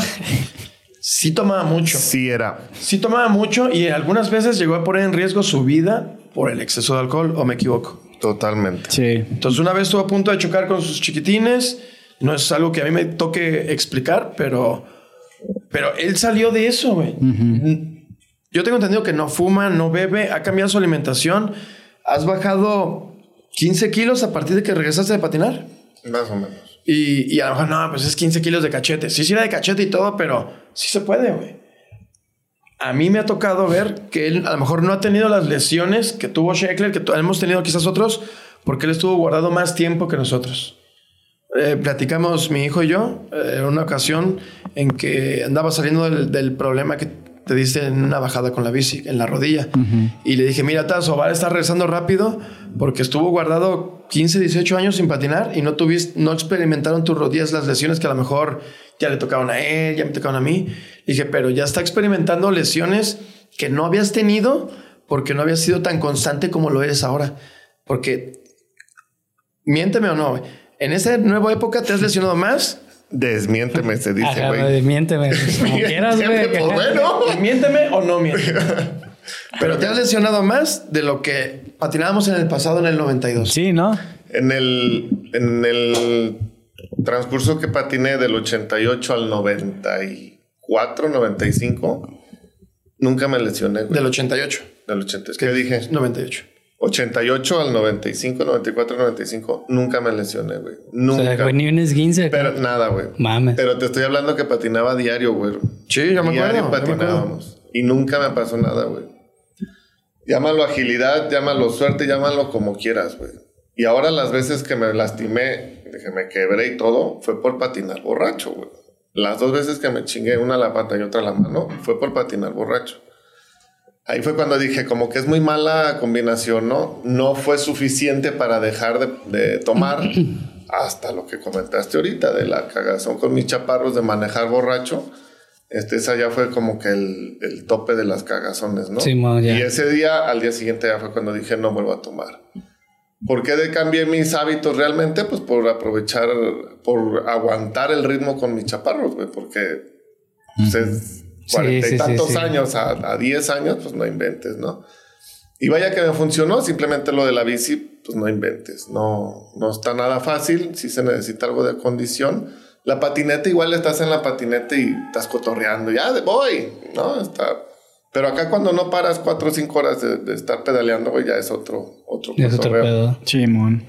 sí tomaba mucho. Sí era. Sí tomaba mucho y algunas veces llegó a poner en riesgo su vida por el exceso de alcohol, o me equivoco. Totalmente. Sí. Entonces una vez estuvo a punto de chocar con sus chiquitines. No es algo que a mí me toque explicar, pero, pero él salió de eso, güey. Yo tengo entendido que no fuma, no bebe, ha cambiado su alimentación. Has bajado 15 kilos a partir de que regresaste de patinar. Más o menos. Y, y a lo mejor, no, pues es 15 kilos de cachete. Sí, sí era de cachete y todo, pero sí se puede, güey. A mí me ha tocado ver que él a lo mejor no ha tenido las lesiones que tuvo Sheckler, que hemos tenido quizás otros, porque él estuvo guardado más tiempo que nosotros. Eh, platicamos mi hijo y yo eh, en una ocasión en que andaba saliendo del, del problema que te diste en una bajada con la bici, en la rodilla. Y le dije, mira, Tazo, va a estar regresando rápido porque estuvo guardado 15, 18 años sin patinar y no tuviste, no experimentaron tus rodillas las lesiones que a lo mejor ya le tocaban a él, ya me tocaban a mí. dije, pero ya está experimentando lesiones que no habías tenido porque no habías sido tan constante como lo eres ahora. Porque, miénteme o no, en esa nueva época te has lesionado más Desmiénteme, se dice, güey. desmiénteme. Como quieras, güey. Pues bueno. Miénteme o no miénteme. Pero te has lesionado más de lo que patinábamos en el pasado en el 92. Sí, ¿no? En el, en el transcurso que patiné del 88 al 94, 95, nunca me lesioné, güey. Del 88. Del 80. ¿Qué dije? 98. 88 al 95, 94, 95, nunca me lesioné, güey. O Nunca. sea, güey, ni un esguince. Pero nada, güey. Mames. Pero te estoy hablando que patinaba diario, güey. Sí, ya me Diario acuerdo. patinábamos. Y nunca me pasó nada, güey. Llámalo agilidad, llámalo suerte, llámalo como quieras, güey. Y ahora las veces que me lastimé, que me quebré y todo, fue por patinar borracho, güey. Las dos veces que me chingué una la pata y otra a la mano, fue por patinar borracho. Ahí fue cuando dije, como que es muy mala combinación, ¿no? No fue suficiente para dejar de, de tomar hasta lo que comentaste ahorita de la cagazón con mis chaparros de manejar borracho. Este, esa ya fue como que el, el tope de las cagazones, ¿no? Simón, ya. Y ese día, al día siguiente ya fue cuando dije, no vuelvo a tomar. ¿Por qué de- cambié mis hábitos realmente? Pues por aprovechar, por aguantar el ritmo con mis chaparros, güey, porque pues, es Sí, cuarenta sí, y sí, tantos sí. años a, a 10 años, pues no inventes, ¿no? Y vaya que me funcionó, simplemente lo de la bici, pues no inventes, no, no está nada fácil, si se necesita algo de condición. La patineta, igual estás en la patineta y estás cotorreando, ya de voy, ¿no? Está. Pero acá cuando no paras cuatro o cinco horas de, de estar pedaleando, güey, ya es otro, otro Es otro pedo. Simón.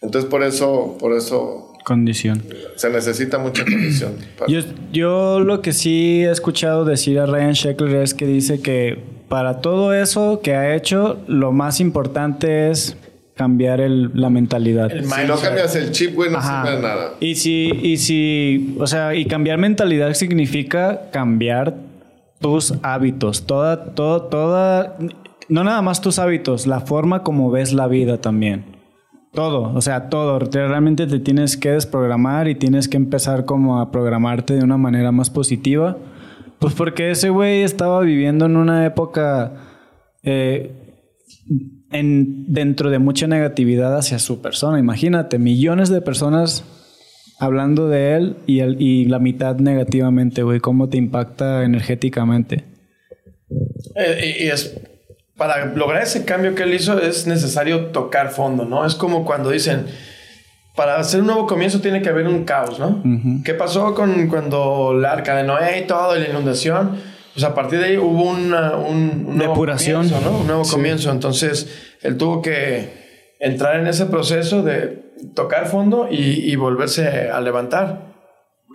Entonces por eso, por eso Condición. se necesita mucha condición. para- Yo, yo lo que sí he escuchado decir a Ryan Sheckler es que dice que para todo eso que ha hecho, lo más importante es cambiar el- la mentalidad. El si no cambias el chip, güey, no Ajá. sirve de nada. Y si, y si, o sea, y cambiar mentalidad significa cambiar tus hábitos, toda, todo, toda, no nada más tus hábitos, la forma como ves la vida también. Todo, o sea, todo. Realmente te tienes que desprogramar y tienes que empezar como a programarte de una manera más positiva. Pues porque ese güey estaba viviendo en una época eh, en, dentro de mucha negatividad hacia su persona. Imagínate, millones de personas hablando de él y, la mitad negativamente, güey. ¿Cómo te impacta energéticamente? Eh, y es para lograr ese cambio que él hizo es necesario tocar fondo, ¿no? Es como cuando dicen para hacer un nuevo comienzo tiene que haber un caos, ¿no? ¿Qué pasó con cuando la arca de Noé y todo y la inundación? Pues a partir de ahí hubo una, un, un nuevo Depuración. comienzo, ¿no? Un nuevo Sí. comienzo. Entonces él tuvo que entrar en ese proceso de tocar fondo y, y volverse a levantar.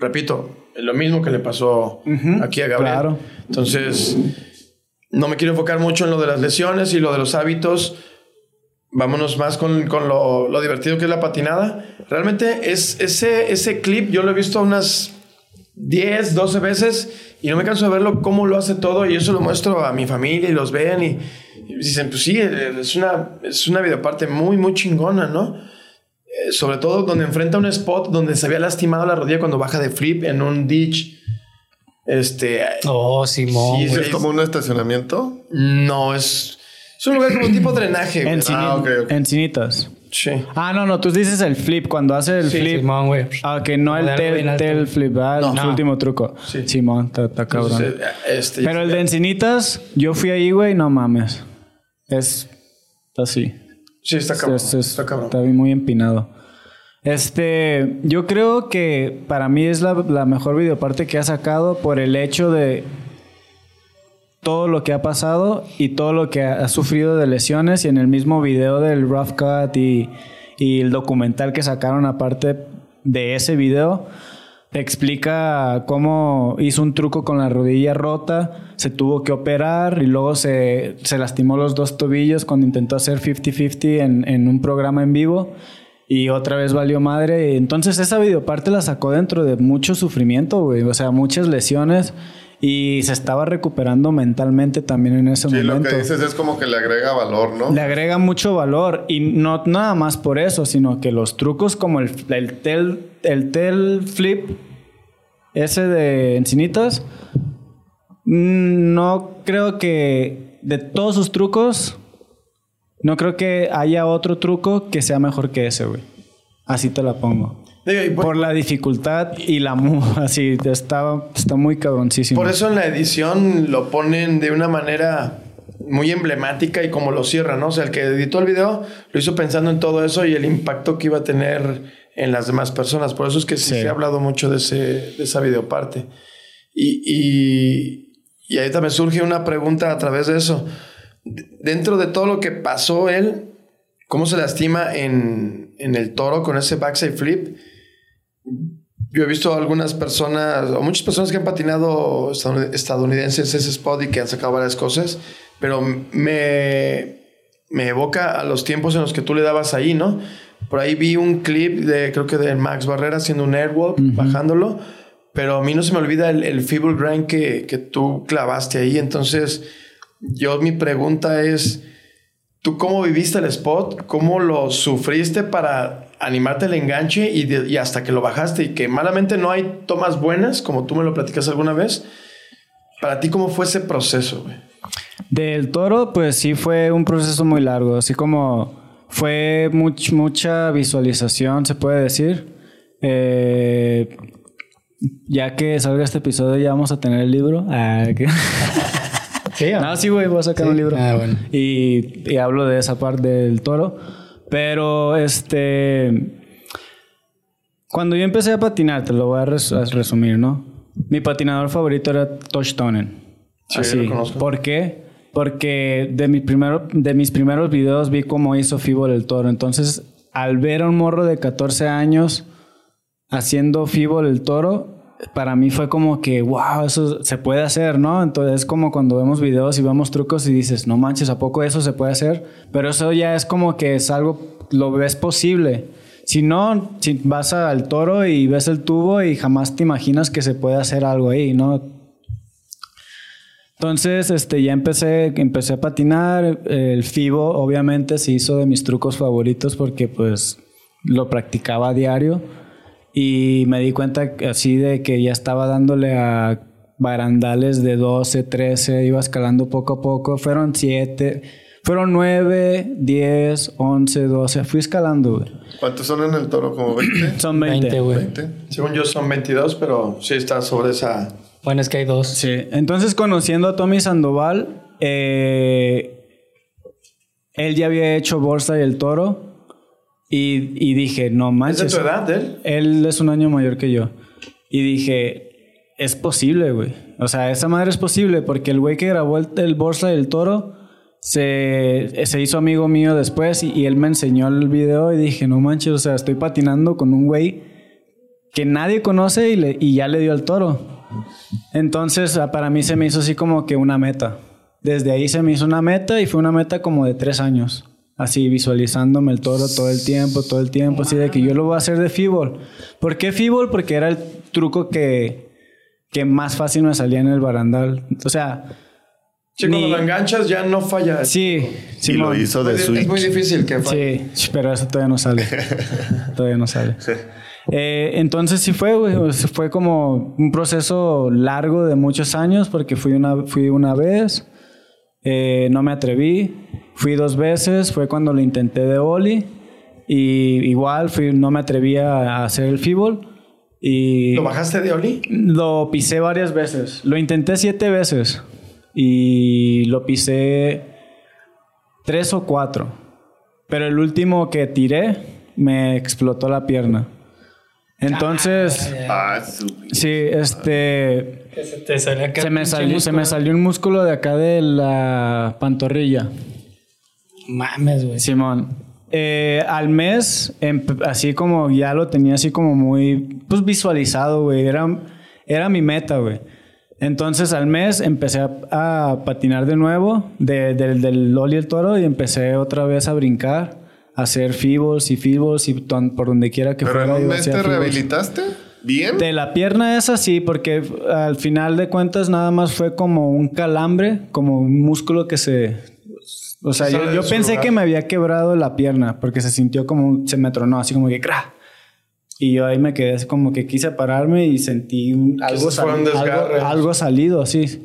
Repito, es lo mismo que le pasó aquí a Gabriel. claro. Entonces, no me quiero enfocar mucho en lo de las lesiones y lo de los hábitos. Vámonos más con, con lo, divertido que es la patinada. Realmente es ese, ese clip, yo lo he visto unas 10, 12 veces y no me canso de verlo cómo lo hace todo y eso lo muestro a mi familia y los ven y, y dicen, pues sí, es una, es una videoparte muy, muy chingona, ¿no? Eh, sobre todo donde enfrenta un spot donde se había lastimado la rodilla cuando baja de flip en un ditch. Este, Oh, Simón. Sí. ¿Es como un estacionamiento? no, es, es un lugar como tipo drenaje. güey. Encini- Ah, ok, ok. Encinitas. Sí. Ah, no, no, tú dices el flip, cuando hace el Sí, flip. Simón, güey. Ah, que no el tel, algo bien tel alto. flip, ¿verdad? No. el No. último truco. Sí. Simón, está está cabrón. Entonces, eh, este, Pero el de Encinitas, yo fui ahí, güey, no mames. Es así. Sí, está cabrón. Es- es- está cabrón. está muy empinado. Este, yo creo que para mí es la, mejor videoparte que ha sacado por el hecho de todo lo que ha pasado y todo lo que ha, sufrido de lesiones y en el mismo video del Rough Cut y, el documental que sacaron aparte de ese video te explica cómo hizo un truco con la rodilla rota, se tuvo que operar y luego se, se lastimó los dos tobillos cuando intentó hacer 50-50 en, en un programa en vivo y otra vez valió madre. Entonces esa videoparte la sacó dentro de mucho sufrimiento, güey. O sea, muchas lesiones y se estaba recuperando mentalmente también en ese Sí, lo momento. que dices es como que le agrega valor, ¿no? Le agrega mucho valor y no nada más por eso, sino que los trucos como el, el, tel, el tel flip, ese de encinitas, mm, no creo que de todos sus trucos, no creo que haya otro truco que sea mejor que ese, güey. Así te la pongo. Digo, por, Por la dificultad y la... Así, está, está muy cabroncísimo. por eso en la edición lo ponen de una manera muy emblemática y como lo cierra, ¿no? O sea, el que editó el video lo hizo pensando en todo eso y el impacto que iba a tener en las demás personas. Por eso es que sí, Sí. se ha hablado mucho de, ese, de esa videoparte. Y, y, y ahí también surge una pregunta a través de eso. Dentro de todo lo que pasó él, ¿cómo se lastima en, en el toro con ese backside flip? Yo he visto algunas personas, o muchas personas que han patinado estadoun- estadounidenses ese spot y que han sacado varias cosas, pero me, me evoca a los tiempos en los que tú le dabas ahí, ¿no? Por ahí vi un clip de, creo que de Max Barrera haciendo un airwalk, bajándolo, pero a mí no se me olvida el, el feeble grind que, que tú clavaste ahí. Entonces, yo mi pregunta es, ¿Tú cómo viviste el spot? ¿Cómo lo sufriste para animarte al enganche y, hasta que lo bajaste? Y que malamente no hay tomas buenas, como tú me lo platicas alguna vez. Para ti, ¿cómo fue ese proceso? Del toro, pues sí fue un proceso muy largo, así como fue much- mucha visualización, se puede decir. Eh, ya que salga este episodio, ya vamos a tener el libro. Ah. Sí, ¿o? no, sí, güey, voy a sacar Sí. un libro. Ah, bueno. y, y hablo de esa parte del toro. Pero este. Cuando yo empecé a patinar, te lo voy a, res- a resumir, ¿no? Mi patinador favorito era Tosh Tonen. Sí, Así. lo conozco. ¿Por qué? Porque de, mi primero, de mis primeros videos vi cómo hizo Fibo el toro. Entonces, al ver a un morro de 14 años haciendo Fibo el toro, para mí fue como que, wow, eso se puede hacer, ¿no? Entonces es como cuando vemos videos y vemos trucos y dices, no manches, ¿a poco eso se puede hacer? Pero eso ya es como que es algo, lo ves posible. Si no, si vas al toro y ves el tubo y jamás te imaginas que se puede hacer algo ahí, ¿no? Entonces, este, ya empecé, empecé a patinar. El FIBO, obviamente, se hizo de mis trucos favoritos porque, pues, lo practicaba a diario. Y me di cuenta así de que ya estaba dándole a barandales de 12, 13, iba escalando poco a poco. Fueron 7, fueron 9, 10, 11, 12. Fui escalando, güey. ¿Cuántos son en el toro? ¿Como 20? Son 20. 20, güey. 20. Según yo son 22, pero sí está sobre esa... Bueno, es que hay dos. Sí, entonces conociendo a Tommy Sandoval, eh, él ya había hecho Bolsa y el Toro y, y dije, no ¿Es de manches. tu edad, él? Él es un año mayor que yo. Y dije, es posible, güey. O sea, esa madre es posible porque el güey que grabó el, el Borsa y el Toro se, se hizo amigo mío después y, y él me enseñó el video y dije, no manches, o sea, estoy patinando con un güey que nadie conoce y, le- y ya le dio al toro. Entonces, ah, para mí se me hizo así como que una meta. Desde ahí se me hizo una meta y fue una meta como de tres años. Así visualizándome el toro todo el tiempo, todo el tiempo, así de que yo lo voy a hacer de fútbol. ¿Por qué fútbol? Porque era el truco que, que más fácil me salía en el barandal. O sea, Sí, cuando Ni- lo enganchas ya no falla. sí, Y lo hizo de es, Switch. es muy difícil que falle. Sí, pero eso todavía no sale. todavía no sale. Eh, entonces sí fue, güey. Fue como un proceso largo de muchos años porque fui una, fui una vez, eh, no me atreví. Fui dos veces, fue cuando lo intenté de Oli. Y igual fui, no me atrevía a hacer el fútbol. Y ¿Lo bajaste de Oli? lo pisé varias veces. Lo intenté siete veces. Y lo pisé tres o cuatro. Pero el último que tiré me explotó la pierna. Entonces, Ah, sí, este... Que se te salió acá Se me, salió, se me salió un músculo de acá de la pantorrilla. Mames, güey. Simón. Eh, al mes, empe- así como ya lo tenía así como muy pues visualizado, güey. Era, era mi meta, güey. Entonces al mes empecé a, a patinar de nuevo de- del- del Loli el Toro y empecé otra vez a brincar, a hacer fibos y fibos y ton- por donde quiera que Pero en fuera. un mes te fibos. rehabilitaste bien. De la pierna esa sí, porque al final de cuentas nada más fue como un calambre, como un músculo que se... O sea, yo, pensé lugar. que me había quebrado la pierna porque se sintió como... Se me tronó así como que... ¡cra! Y yo ahí me quedé así como que quise pararme y sentí un- sali- algo, algo salido así.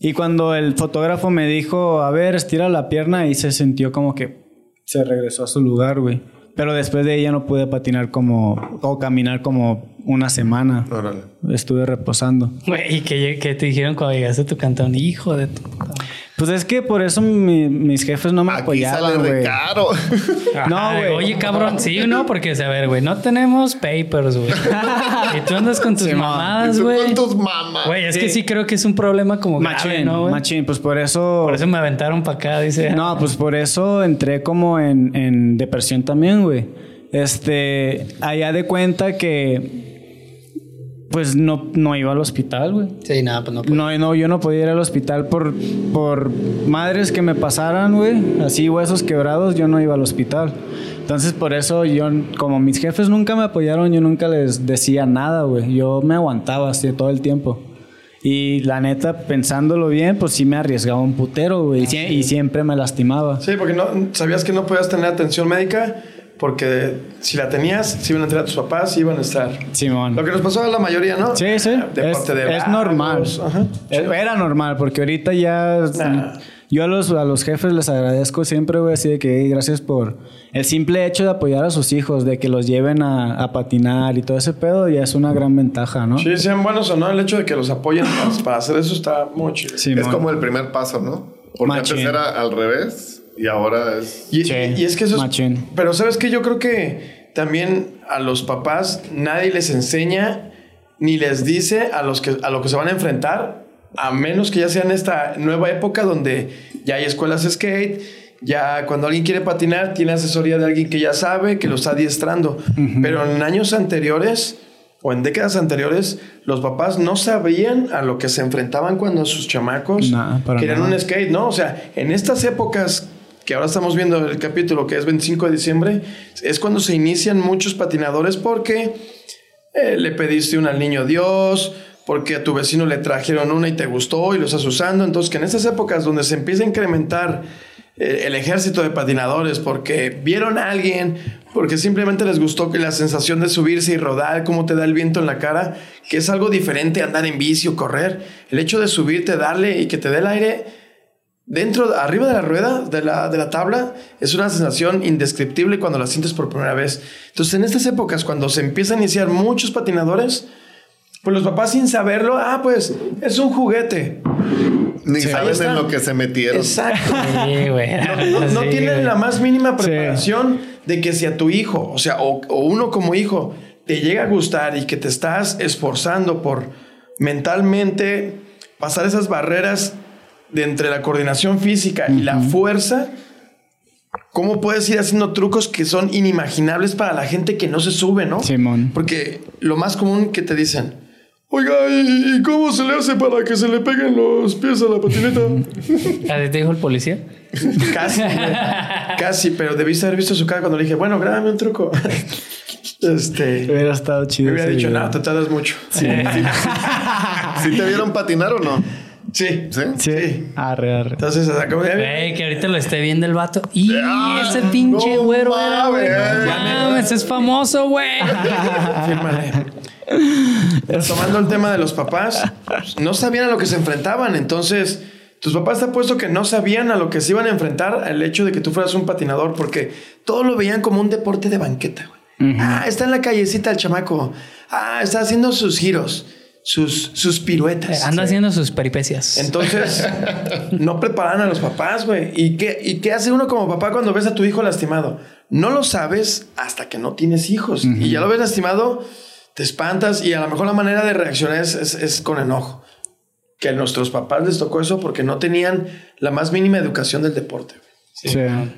Y cuando el fotógrafo me dijo, a ver, estira la pierna y se sintió como que se regresó a su lugar, güey. Pero después de ella no pude patinar como... o caminar como una semana. Órale. Estuve reposando. Güey, ¿y qué, qué te dijeron cuando llegaste a tu cantón? Hijo de tu... Pues es que por eso mi- mis jefes no me Aquí apoyaban, sale güey. de caro. No, güey. Oye, cabrón, sí, ¿no? Porque, a ver, güey, no tenemos papers, güey. y tú andas con tus mamadas, Tú güey. con tus mamás. Güey, es que sí creo que es un problema como grave, Machín, ¿no, güey? machín. Pues por eso... Por eso me aventaron para acá, dice. No, pues por eso entré como en, en depresión también, güey. Este, allá de cuenta que pues no, no iba al hospital, güey. Sí, nada, pues no. No, no, yo no podía ir al hospital por, por madres que me pasaran, güey. Así huesos quebrados, yo no iba al hospital. Entonces, por eso yo, como mis jefes nunca me apoyaron, yo nunca les decía nada, güey. Yo me aguantaba así todo el tiempo. Y la neta, pensándolo bien, pues sí me arriesgaba un putero, güey. Y, sie- y siempre me lastimaba. Sí, porque no, sabías que no podías tener atención médica porque si la tenías, si iban a entrar a tus papás, sí iban a estar. Simón. Lo que nos pasó a la mayoría, ¿no? Sí, sí. De es, parte de es normal. Ajá. Es- Era normal, porque ahorita ya. Nah. Yo a los, a los jefes les agradezco siempre, güey, así de que "Hey, gracias por el simple hecho de apoyar a sus hijos, de que los lleven a, a patinar y todo ese pedo, ya es una gran ventaja, ¿no? Sí, sean buenos o no, el hecho de que los apoyen para- para hacer eso está muy chido. Simón. Es como el primer paso, ¿no? Porque Machín. antes era al revés y ahora es. Y, Sí, y es que eso es- machín. Pero sabes que yo creo que también a los papás nadie les enseña ni les dice a los que a lo que se van a enfrentar, a menos que ya sea en esta nueva época donde ya hay escuelas de skate, ya cuando alguien quiere patinar tiene asesoría de alguien que ya sabe, que lo está adiestrando. Pero en años anteriores o en décadas anteriores, los papás no sabían a lo que se enfrentaban cuando sus chamacos Nah, querían nada. un skate, ¿no? O sea, en estas épocas que ahora estamos viendo el capítulo que es 25 de diciembre, es cuando se inician muchos patinadores porque eh, le pediste una al niño Dios, porque a tu vecino le trajeron una y te gustó y lo estás usando. Entonces, que en estas épocas donde se empieza a incrementar eh, el ejército de patinadores porque vieron a alguien, porque simplemente les gustó la sensación de subirse y rodar, cómo te da el viento en la cara, que es algo diferente a andar en bici o correr. El hecho de subirte, darle y que te dé el aire dentro, arriba de la rueda, de la, de la tabla, es una sensación indescriptible cuando la sientes por primera vez. Entonces, en estas épocas, cuando se empieza a iniciar muchos patinadores, pues los papás sin saberlo, ah, pues es un juguete. Ni Sí, saben en lo que se metieron. Exacto. Sí, güey. No, no Sí, tienen güey. la más mínima preparación de que si a tu hijo, o sea, o, o uno como hijo, te llega a gustar y que te estás esforzando por mentalmente pasar esas barreras de entre la coordinación física y la fuerza, ¿cómo puedes ir haciendo trucos que son inimaginables para la gente que no se sube, no? Simón. Porque lo más común que te dicen, oiga, ¿y, y cómo se le hace para que se le peguen los pies a la patineta? ¿A ti te dijo el policía? Casi, casi, pero debiste haber visto su cara cuando le dije, bueno, grábame un truco. Este, Hubiera estado chido. me hubiera dicho, video. no, te tardas mucho. Sí, ¿Sí te vieron patinar o no? Sí. ¿Sí? Sí. Arre, arre. Entonces, acabo de Güey, que ahorita lo esté viendo el vato. Y Ah, ese pinche no güero era, güey. mames. Es famoso, güey. Fírmale. Tomando el tema de los papás, no sabían a lo que se enfrentaban. Entonces, tus papás te han puesto que no sabían a lo que se iban a enfrentar al hecho de que tú fueras un patinador, porque todo lo veían como un deporte de banqueta. güey. Ah, está en la callecita el chamaco. Ah, está haciendo sus giros, sus, sus piruetas. Anda haciendo sus peripecias. Entonces, no preparan a los papás, güey. ¿Y qué, ¿Y qué hace uno como papá cuando ves a tu hijo lastimado? No lo sabes hasta que no tienes hijos. Y ya lo ves lastimado, te espantas y a lo mejor la manera de reaccionar es, es- es con enojo. Que a nuestros papás les tocó eso porque no tenían la más mínima educación del deporte. güey. Sí.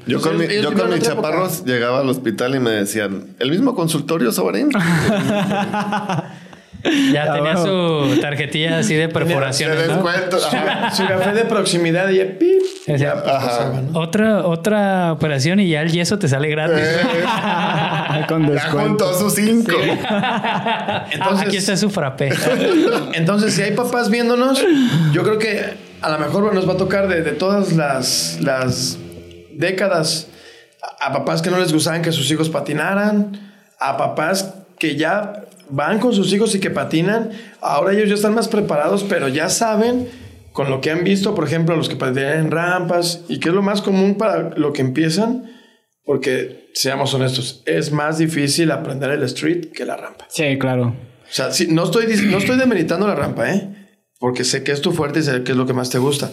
Yo con, mi- yo con mis época. chaparros llegaba al hospital y me decían, ¿el mismo consultorio, Sobarín? Ya tenía su tarjetilla así de perforaciones, ¿no? descuento. Su café de proximidad y ya, pip, ya. Otra, otra operación y ya el yeso te sale gratis. Con Ya descuento. juntó sus cinco. Entonces- Aquí está su frappé. Entonces, si hay papás viéndonos, yo creo que a lo mejor nos va a tocar de, de todas las, las décadas a, a papás que no les gustaban que sus hijos patinaran, a papás que ya van con sus hijos y que patinan. Ahora ellos ya están más preparados, pero ya saben con lo que han visto, por ejemplo, los que patinan en rampas y que es lo más común para lo que empiezan, porque seamos honestos, es más difícil aprender el street que la rampa. Sí, claro. O sea, sí, no estoy, no estoy demeritando la rampa, ¿eh? Porque sé que es tu fuerte y sé que es lo que más te gusta.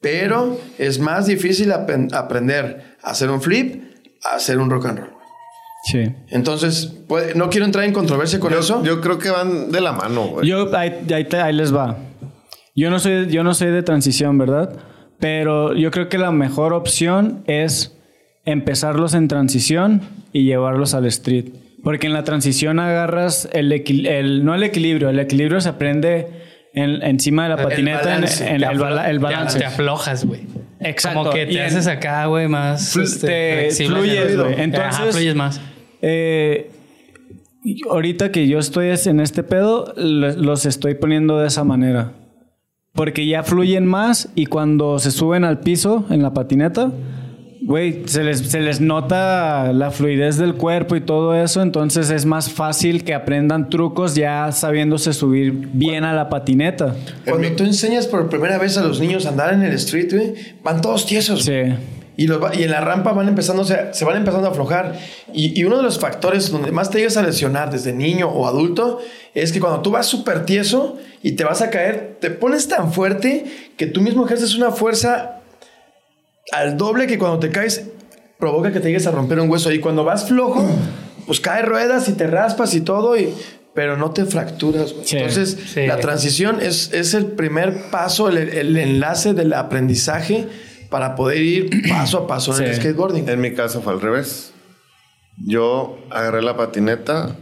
Pero es más difícil aprender a hacer un flip, a hacer un rock and roll. Sí. Entonces, puede- no quiero entrar en controversia con eso. Yo creo que van de la mano, güey. Yo, ahí, ahí te- ahí les va. Yo no, soy, yo no soy de transición, ¿verdad? Pero yo creo que la mejor opción es empezarlos en transición y llevarlos al street. Porque en la transición agarras el, equil- el no el equilibrio, el equilibrio se aprende en- encima de la patineta, balance. en, el, bala- el aflo- balance. Te, aflojas, güey. Exacto. Como que Y te en- haces acá, güey, más. Flu- este, te fluyes, güey. Ajá, Entonces- fluyes más. Eh, ahorita que yo estoy es- en este pedo, lo- los estoy poniendo de esa manera. Porque ya fluyen más y cuando se suben al piso en la patineta, güey, se les, se les nota la fluidez del cuerpo y todo eso. Entonces es más fácil que aprendan trucos ya sabiéndose subir bien a la patineta. Cuando tú enseñas por primera vez a los niños a andar en el street, güey, van todos tiesos. Sí. Y, los va- y en la rampa van empezando, se, se van empezando a aflojar. Y, y uno de los factores donde más te llegas a lesionar desde niño o adulto es que cuando tú vas súper tieso y te vas a caer, te pones tan fuerte que tú mismo ejerces una fuerza al doble que cuando te caes provoca que te llegues a romper un hueso. Y cuando vas flojo, pues cae ruedas y te raspas y todo, y, pero no te fracturas. Sí, Entonces, sí. la transición es, es el primer paso, el, el enlace del aprendizaje para poder ir paso a paso en el Sí. skateboarding. En mi caso fue al revés. Yo agarré la patineta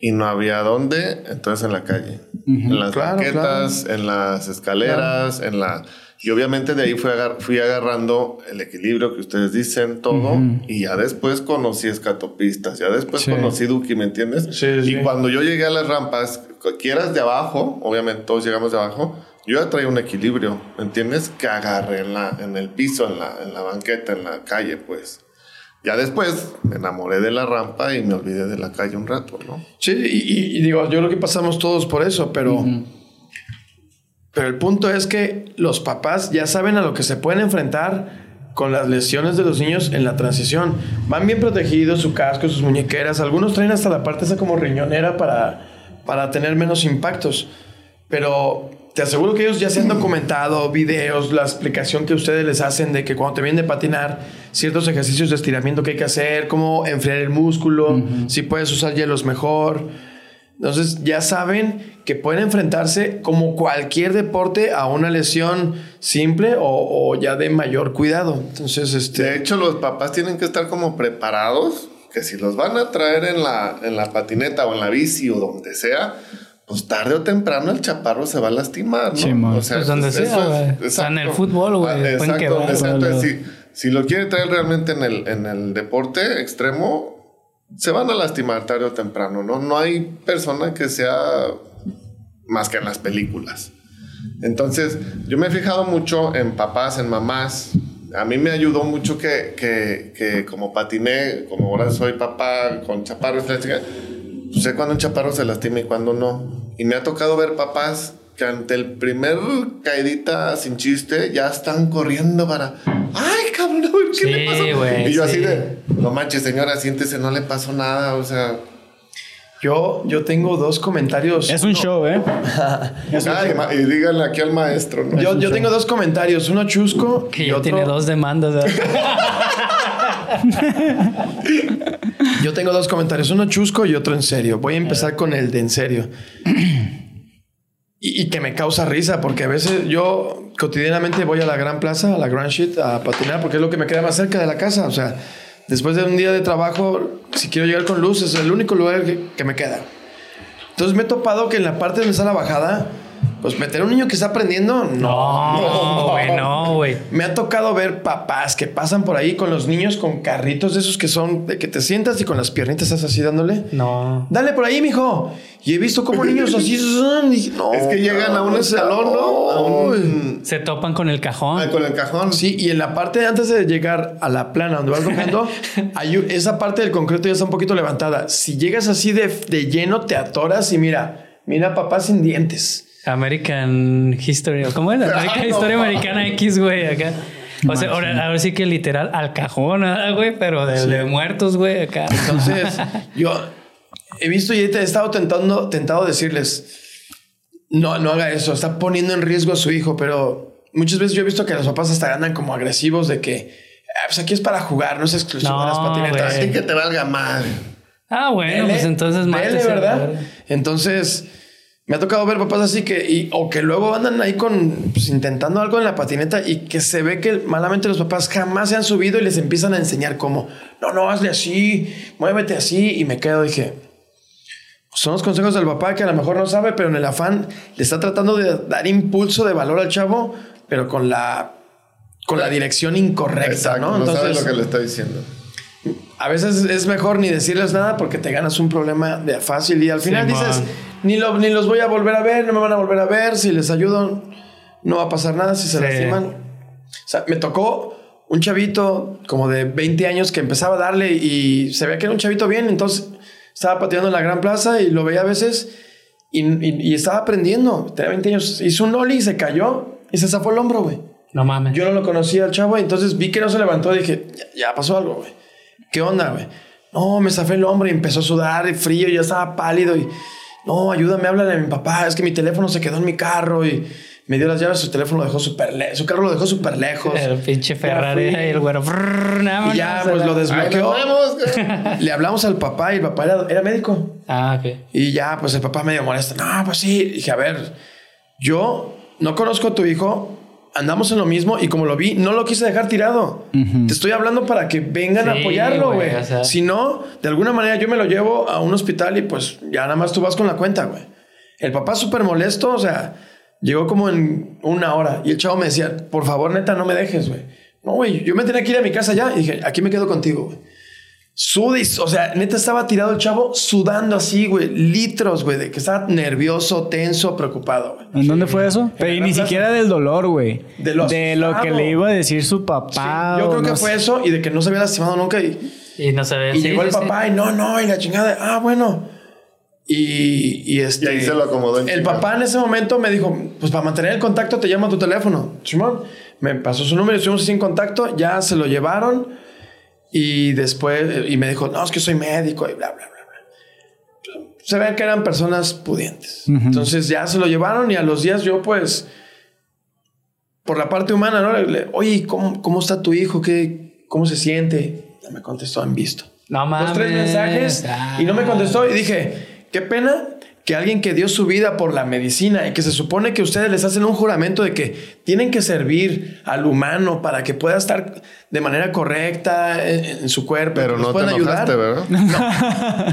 y no había dónde, entonces en la calle. En las Claro, banquetas, en las escaleras, en la... Y obviamente de ahí fui, agar- fui agarrando el equilibrio que ustedes dicen, todo. Y ya después conocí escatopistas, ya después Sí. conocí Duki, ¿me entiendes? Sí, y sí. cuando yo llegué a las rampas, quieras de abajo, obviamente todos llegamos de abajo, yo ya traía un equilibrio, ¿me entiendes? Que agarré en, la, en el piso, en la, en la banqueta, en la calle, pues. Ya después me enamoré de la rampa y me olvidé de la calle un rato, ¿no? Sí, y, y- y digo, yo creo que pasamos todos por eso, pero, pero el punto es que los papás ya saben a lo que se pueden enfrentar con las lesiones de los niños en la transición. Van bien protegidos, su casco, sus muñequeras. Algunos traen hasta la parte esa como riñonera para, para tener menos impactos. Pero te aseguro que ellos ya se han documentado videos, la explicación que ustedes les hacen de que cuando te vienen de patinar, ciertos ejercicios de estiramiento que hay que hacer, cómo enfriar el músculo, si puedes usar hielos mejor. Entonces ya saben que pueden enfrentarse como cualquier deporte a una lesión simple o, o ya de mayor cuidado. Entonces, este... De hecho, los papás tienen que estar como preparados, que si los van a traer en la, en la patineta o en la bici o donde sea, pues tarde o temprano el chaparro se va a lastimar, ¿no? Sí, man. Pues donde sea, güey. exacto. O sea, en el fútbol, güey, Ah, pueden Exacto, quebrar, exacto. Si, si lo quiere traer realmente en el, en el deporte extremo, se van a lastimar tarde o temprano, ¿no? No hay persona que sea más que en las películas. Entonces, yo me he fijado mucho en papás, en mamás. A mí me ayudó mucho que, que, que como patiné, como ahora soy papá con chaparros, sé cuando un chaparro se lastima y cuando no. Y me ha tocado ver papás que ante el primer caidita sin chiste ya están corriendo para. ¡Ay, cabrón! ¿Qué Sí, le pasó? güey, y yo sí. así de. No manches, señora, siéntese, no le pasó nada. O sea. Yo, yo tengo dos comentarios. Es un show, ¿eh? Es un show. y díganle aquí al maestro, ¿no? Yo, yo tengo dos comentarios, uno chusco Que y ya otro. tiene dos demandas. Yo tengo dos comentarios, uno chusco y otro en serio. Voy a empezar con el de en serio. Y, y que me causa risa, porque a veces yo cotidianamente voy a la gran plaza, a la Grand Shit, a patinar, porque es lo que me queda más cerca de la casa. O sea, después de un día de trabajo, si quiero llegar con luz, es el único lugar que, que me queda. Entonces me he topado que en la parte donde está la bajada, pues meter a un niño que está aprendiendo, no. No, güey, no, güey. Me ha tocado ver papás que pasan por ahí con los niños con carritos de esos que son de que te sientas y con las piernitas estás así dándole. No. Dale por ahí, mijo. Y he visto cómo niños así son. y- no, Es que llegan a un escalón, ¿no? A un. Se topan con el cajón. Ah, con el cajón. Sí, y en la parte de antes de llegar a la plana donde vas bajando, hay un- esa parte del concreto ya está un poquito levantada. Si llegas así de, de lleno, te atoras y mira, mira papá sin dientes. American History. ¿o ¿Cómo es? American no. Historia Americana X, güey, acá. O sea, ahora, ahora sí que literal al cajón, ah, güey, pero de, de muertos, güey, acá. Entonces, yo he visto y he estado tentando, tentado decirles, no, no haga eso, está poniendo en riesgo a su hijo, pero muchas veces yo he visto que los papás hasta andan como agresivos de que, "Ah, pues aquí es para jugar, no es exclusivo de las patinetas. Así que te valga madre. Ah, bueno, Dele, pues entonces dele, ¿verdad? Entonces, me ha tocado ver papás así que, y- o que luego andan ahí con, pues, intentando algo en la patineta y que se ve que malamente los papás jamás se han subido y les empiezan a enseñar cómo, no, no, hazle así, muévete así. Y me quedo, dije, son los consejos del papá que a lo mejor no sabe, pero en el afán le está tratando de dar impulso de valor al chavo, pero con la, con la dirección incorrecta, Exacto, ¿no? no, sabes Entonces, lo que le está diciendo. A veces es mejor ni decirles nada porque te ganas un problema de fácil y al final Simón. dices, ni, lo- ni los voy a volver a ver, no me van a volver a ver, si les ayudo no va a pasar nada, si se Sí. lastiman. O sea, me tocó un chavito como de 20 años que empezaba a darle y se veía que era un chavito bien, entonces estaba pateando en la gran plaza y lo veía a veces y, y- y estaba aprendiendo. Tenía 20 años, hizo un ollie y se cayó y se zafó el hombro, güey. No mames. Yo no lo conocía al chavo, y entonces vi que no se levantó y dije, ya, ya pasó algo, güey. ¿Qué onda, güey? No, me zafé el hombro y empezó a sudar y frío, ya estaba pálido y no, ayúdame, háblale a mi papá, es que mi teléfono se quedó en mi carro y me dio las llaves, su teléfono lo dejó súper lejos, su carro lo dejó súper lejos. El pinche Ferrari y el güero. Y ya, pues lo desbloqueó. Le hablamos al papá y el papá era, era médico. Ah, ok. Y ya, pues el papá medio molesto. No, pues sí. Dije, a ver, yo no conozco a tu hijo, andamos en lo mismo y como lo vi, no lo quise dejar tirado. Te estoy hablando para que vengan a apoyarlo, güey, güey. o sea. Si no, de alguna manera yo me lo llevo a un hospital y pues ya nada más tú vas con la cuenta, güey. El papá súper molesto, o sea, llegó como en una hora y el chavo me decía, por favor, neta, no me dejes, güey. No, güey, yo me tenía que ir a mi casa ya y dije, aquí me quedo contigo, güey. Sudis, o sea, neta estaba tirado el chavo sudando así, güey, litros, güey, de que estaba nervioso, tenso, preocupado, güey. ¿En dónde fue eso? Pero y ni plaza. siquiera del dolor, güey. De lo De lo que le iba a decir su papá. Yo o creo que no fue sé. eso y de que no se había lastimado nunca y, Y no se ve. y sí, llegó el sí, sí. papá y no, no, y la chingada, ah, bueno. Y, y este. Y ahí se lo acomodó en El papá en ese momento me dijo: Pues para mantener el contacto te llamo a tu teléfono. Simón, me pasó su número, estuvimos sin contacto, ya se lo llevaron. Y después, y me dijo: No, es que soy médico y bla, bla, bla. bla. Se ve que eran personas pudientes. Entonces ya se lo llevaron y a los días yo, pues, por la parte humana, ¿no? Le- le, Oye, ¿cómo, ¿cómo está tu hijo? ¿Qué, ¿Cómo se siente? Me contestó, han visto No mames. dos, tres mensajes Ah. y no me contestó. Y dije, qué pena que alguien que dio su vida por la medicina y que se supone que ustedes les hacen un juramento de que tienen que servir al humano para que pueda estar de manera correcta en, en su cuerpo. Pero no te enojaste, ¿verdad?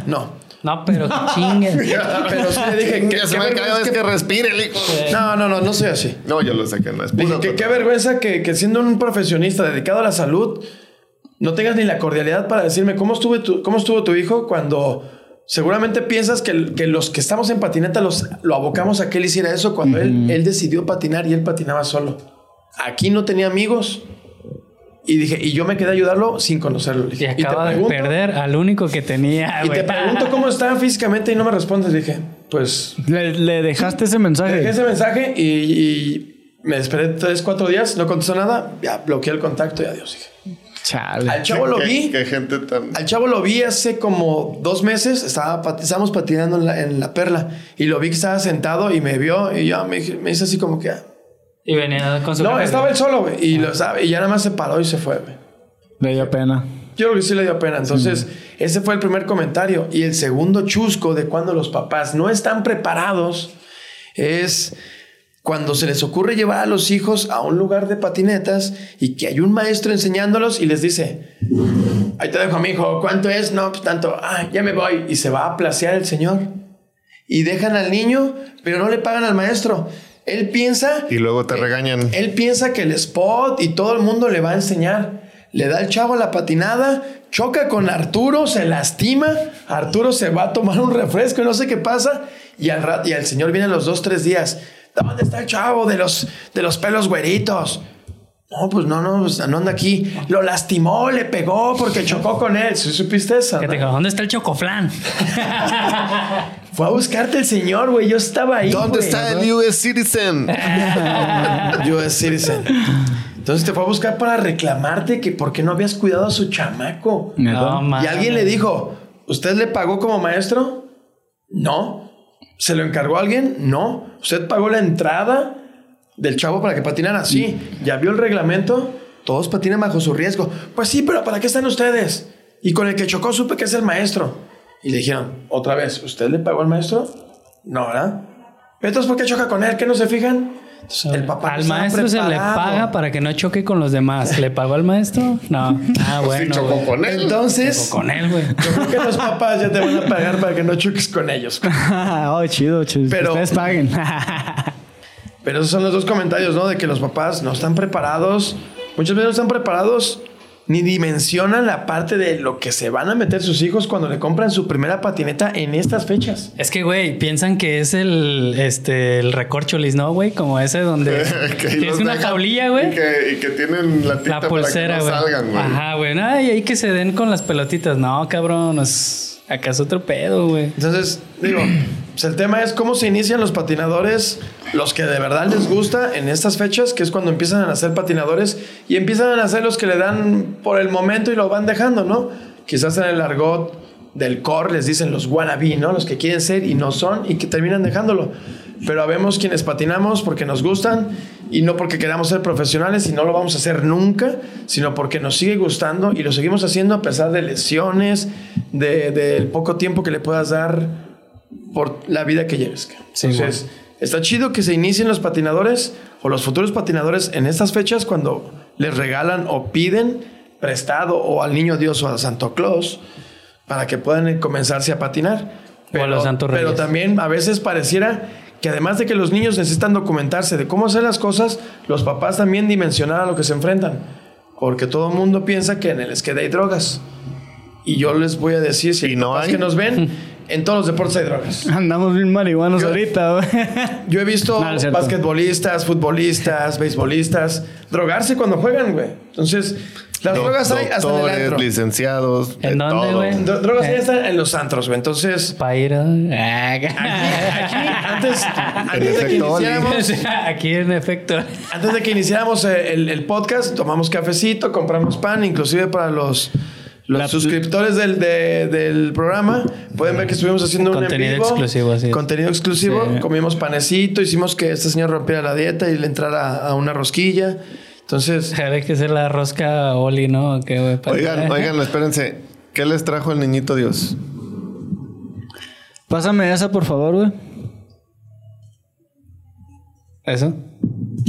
No. No, pero que chingues. Pero sí le dije, Que se ve cada vez que- que respire el hijo. No, no, no, no soy así. No, yo lo sé que no es Dije, que qué vergüenza que, que siendo un profesionista dedicado a la salud, no tengas ni la cordialidad para decirme cómo estuvo tu, cómo estuvo tu hijo cuando seguramente piensas que, que los que estamos en patineta los, lo abocamos a que él hiciera eso cuando él, él decidió patinar y él patinaba solo. Aquí no tenía amigos. Y dije, y yo me quedé a ayudarlo sin conocerlo. Le Y acaba de pregunto- perder al único que tenía, Y te pregunto cómo está físicamente y no me respondes. Dije, pues Le, le dejaste ese le mensaje. dejé ese mensaje y, y me esperé tres, cuatro días, no contestó nada, ya bloqueé el contacto y adiós. Dije. Chale. Al chavo lo ¿Qué- vi. Qué gente tan. Al chavo lo vi hace como dos meses, estaba, pat- estábamos patinando en la, en la perla y lo vi que estaba sentado y me vio y ya me, me hizo así como que... Y venía con su No, estaba él solo, güey, y, lo y ya nada más se paró y se fue, güey. Le dio pena. Yo creo que sí le dio pena. Entonces, ese fue el primer comentario. Y el segundo chusco de cuando los papás no están preparados es cuando se les ocurre llevar a los hijos a un lugar de patinetas y que hay un maestro enseñándolos y les dice, ahí te dejo a mi hijo, ¿cuánto es? No, pues tanto, ah, ya me voy. Y se va a placear el señor. Y dejan al niño, pero no le pagan al maestro. Él piensa Y luego te regañan. él piensa que el spot y todo el mundo le va a enseñar. Le da el chavo la patinada, choca con Arturo, se lastima. Arturo se va a tomar un refresco y no sé qué pasa. Y al, y al señor viene a los dos, tres días. ¿Dónde está el chavo de los, de los pelos güeritos? No, pues no, no, pues no anda aquí. Lo lastimó, le pegó porque chocó con él. ¿Sí supiste eso? Que te dijo, ¿dónde está el chocoflán? Fue a buscarte el señor, güey. Yo estaba ahí. ¿Dónde güey. está el US Citizen? US Citizen. Entonces te fue a buscar para reclamarte que por qué no habías cuidado a su chamaco. No, Y alguien le dijo, ¿usted le pagó como maestro? No. ¿Se lo encargó a alguien? No. ¿Usted pagó la entrada del chavo para que patinara? Sí. ¿Ya vio el reglamento? Todos patinan bajo su riesgo. Pues sí, pero ¿para qué están ustedes? Y con el que chocó supe que es el maestro. Y le dijeron, otra vez, ¿usted le pagó al maestro? No, ¿verdad? Entonces, ¿por qué choca con él? ¿Qué no se fijan? Entonces, el papá Al maestro se le paga para que no choque con los demás. ¿Le pagó al maestro? No. Ah, Pues sí, bueno. chocó con él. Entonces, Con él, güey. yo creo que los papás ya te van a pagar para que no choques con ellos. oh, chido, chido. Pero- Ustedes paguen. Pero esos son los dos comentarios, ¿no? De que los papás no están preparados. Muchas veces no están preparados ni dimensionan la parte de lo que se van a meter sus hijos cuando le compran su primera patineta en estas fechas. Es que, güey, piensan que es el, este, el recorcholis, ¿no, güey? Como ese donde los una jaulilla, Y güey. que, y que tienen la tinta La pulsera, para que no salgan, güey. Ajá, güey. Ay, ahí que se den con las pelotitas. No, cabrón. Es... Acá es otro pedo, güey. Entonces, digo, pues el tema es cómo se inician los patinadores, los que de verdad les gusta en estas fechas, que es cuando empiezan a nacer patinadores y empiezan a nacer los que le dan por el momento y lo van dejando, ¿no? Quizás en el argot del core les dicen los wannabe, ¿no? Los que quieren ser y no son y que terminan dejándolo. Pero habemos quienes patinamos porque nos gustan y no porque queramos ser profesionales y no lo vamos a hacer nunca, sino porque nos sigue gustando y lo seguimos haciendo a pesar de lesiones, de- del poco tiempo que le puedas dar por la vida que lleves. Sí, Entonces, está chido que se inicien los patinadores o los futuros patinadores en estas fechas cuando les regalan o piden prestado o al niño Dios o a Santo Claus para que puedan comenzarse a patinar. O a los Santos pero Reyes. también a veces pareciera que además de que los niños necesitan documentarse de cómo hacer las cosas, los papás también dimensionar a lo que se enfrentan. Porque todo el mundo piensa que en el skate hay drogas. Y yo les voy a decir, si ¿Y hay no hay? que nos ven, en todos los deportes hay drogas. Andamos bien marihuanos Yo- ahorita, güey. Yo he visto No, basquetbolistas, futbolistas, beisbolistas drogarse cuando juegan, güey. Entonces, las Do- drogas hay hasta en el antro. licenciados. ¿En de dónde, todo. güey? Dro- drogas hay Eh. hasta en los antros, güey. Entonces, Pa' ir a... antes, antes de que efecto, Oli. iniciáramos, Aquí en efecto. antes de que iniciáramos eh, el, el podcast, tomamos cafecito, compramos pan, inclusive para los, los La- suscriptores del, de- del programa. Pueden ver que estuvimos haciendo un en Contenido vivo. exclusivo, así es. Contenido exclusivo. Sí. Comimos panecito, hicimos que este señor rompiera la dieta y le entrara a una rosquilla. Entonces, Hay que ser la rosca Oli, ¿no? ¿Qué, güey? Oigan, oigan, espérense. ¿Qué les trajo el niñito Dios? Pásame esa, por favor, güey. ¿Eso?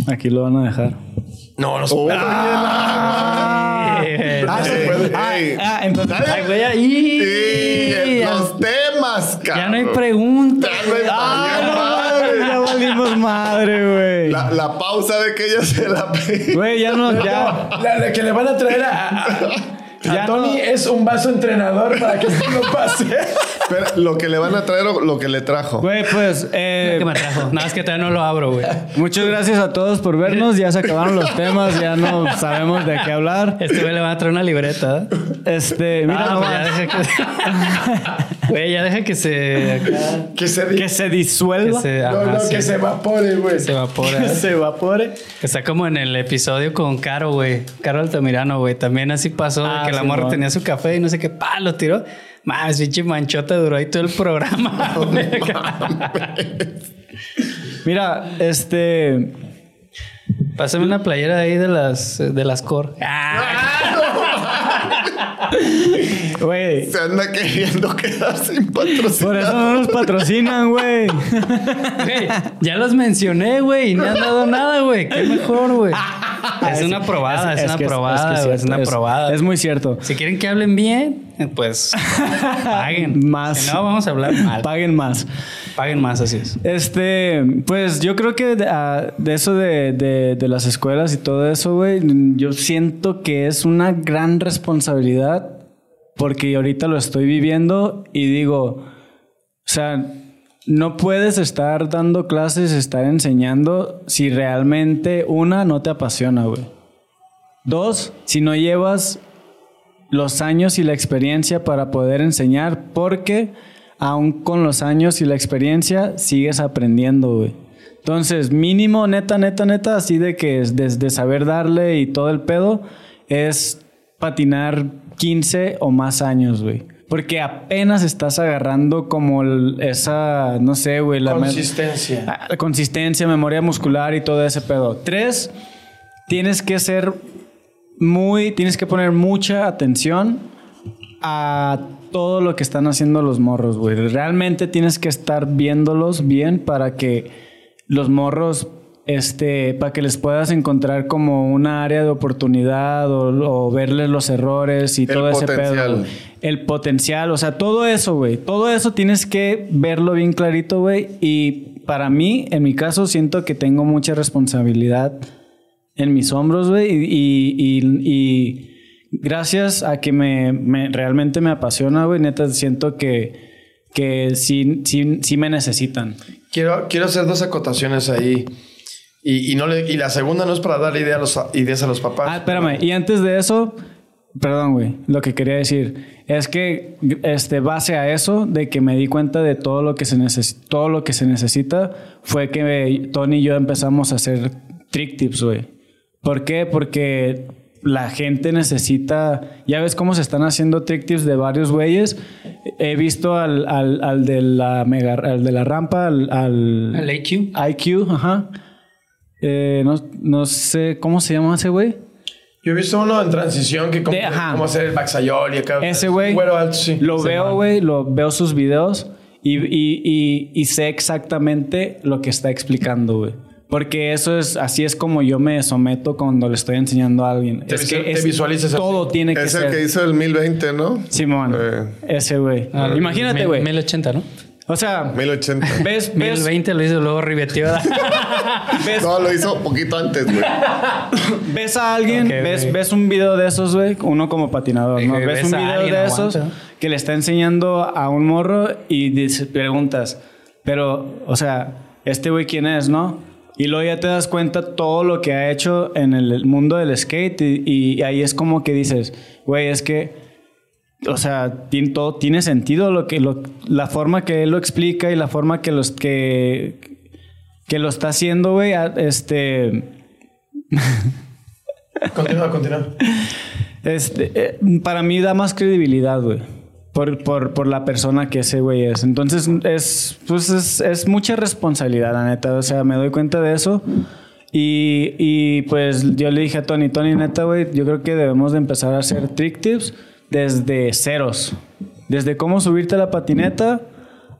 Aquí lo van a dejar. no, no se Oh, puede. Eh, Ah, se puede. Ey. Ah, entonces. Güey, ahí. Sí, los temas, cabrón. Ya no hay preguntas. Ya no hay- Ah. Madre, güey. La, la pausa de que ella se la Güey, ya no, ya. La, la que le van a traer a, a- Ya Tony es un vaso entrenador para que esto no pase. Pero lo que le van a traer o lo que le trajo. Güey, pues, eh, ¿Qué me trajo? Nada, es que todavía no lo abro, güey. muchas gracias a todos por vernos. Ya se acabaron los temas, ya no sabemos de qué hablar. Este güey le va a traer una libreta. Este, mira, Ah, pues ya deja que... Güey, ya deja que se... acá- Que se, di- que se disuelva, que se... no, ajá, no, sí, que se evapore, güey. se evapora. que se evapore. Está como en el episodio con Caro, güey. Caro Altamirano, güey. También así pasó de Ah, que la morra tenía su café y no sé qué, pa, lo tiró. Más, pinche manchota duró ahí todo el programa. Mira, este, Pásame una playera ahí de las, de las core. güey, Se anda queriendo quedar sin patrocinio. por eso no nos patrocinan, güey. Güey, ya los mencioné, güey, y no han dado nada, güey. Qué mejor, güey. Es una probada, es, una probada, es, una probada. Es muy cierto. Si quieren que hablen bien, pues paguen. Más. Si no, vamos a hablar mal. Paguen más. Paguen más, así es. Este, pues yo creo que de, ah, de eso de, de- de las escuelas y todo eso, güey, yo siento que es una gran responsabilidad porque ahorita lo estoy viviendo y digo, o sea, no puedes estar dando clases, estar enseñando si realmente una no te apasiona, güey. Dos, si no llevas los años y la experiencia para poder enseñar, porque aún con los años y la experiencia sigues aprendiendo, güey. Entonces, mínimo, neta, neta, neta, así de que es desde saber darle y todo el pedo, es patinar 15 o más años, güey. Porque apenas estás agarrando como esa, no sé, güey, la Consistencia. Ah, consistencia, memoria muscular y todo ese pedo. Tres, tienes que ser muy, tienes que poner mucha atención a todo lo que están haciendo los morros, güey. Realmente tienes que estar viéndolos bien para que los morros, este, para que les puedas encontrar como una área de oportunidad o, o verles los errores y El todo ese potencial. pedo. El potencial, o sea, todo eso, güey. Todo eso tienes que verlo bien clarito, güey. Y para mí, en mi caso, siento que tengo mucha responsabilidad en mis hombros, güey. Y, y- y- y gracias a que me, me- realmente me apasiona, güey, neta, siento que, que sí, sí, sí me necesitan. Quiero, quiero hacer dos acotaciones ahí. Y, y no le- y la segunda no es para darle idea a los, ideas a los papás. Ah, espérame. Y antes de eso, perdón, güey. Lo que quería decir es que, este, base a eso, de que me di cuenta de todo lo que se necesita, todo lo que se necesita, fue que Tony y yo empezamos a hacer trick tips, güey. ¿Por qué? Porque la gente necesita. Ya ves cómo se están haciendo trick tips de varios güeyes. He visto al, al, al de la mega, al de la rampa, al, al AQ. IQ, ajá. Eh, no, no sé cómo se llama ese güey. Yo he visto uno en transición que como, De- ajá. cómo hacer el baxayol y acá. Ese güey. Sí. Lo Sí, veo, güey, lo veo sus videos y, y- y- y sé exactamente lo que está explicando, güey. Porque eso es, así es como yo me someto cuando le estoy enseñando a alguien. Te es visual- que te es- así. todo tiene que Es ser. el que hizo el 1020, ¿no? Simón, Eh. ese güey. Ah, Imagínate, mil- güey. 1080, ¿no? O sea, 1080. ves, ves, 1020 lo hizo luego ribetió. ves, No, lo hizo poquito antes, güey. ves a alguien, Ok, ves, ves un video de esos, güey, uno como patinador, ¿no? Ok, Ves, ves un a video alguien, de esos aguanta. que le está enseñando a un morro y dice- preguntas, pero, o sea, este güey quién es, ¿no? Y luego ya te das cuenta todo lo que ha hecho en el mundo del skate y, y ahí es como que dices, güey, es que, o sea, tiene, todo, tiene sentido lo que, lo- la forma que él lo explica y la forma que los que, que lo está haciendo, güey, este... Continúa, continúa. Este, eh, para mí da más credibilidad, güey. Por, por, por la persona que ese güey es. Entonces, es, pues es, es mucha responsabilidad, la neta. O sea, me doy cuenta de eso. Y, y, pues yo le dije a Tony, Tony, neta, güey, yo creo que debemos de empezar a hacer trick tips desde ceros. Desde cómo subirte a la patineta,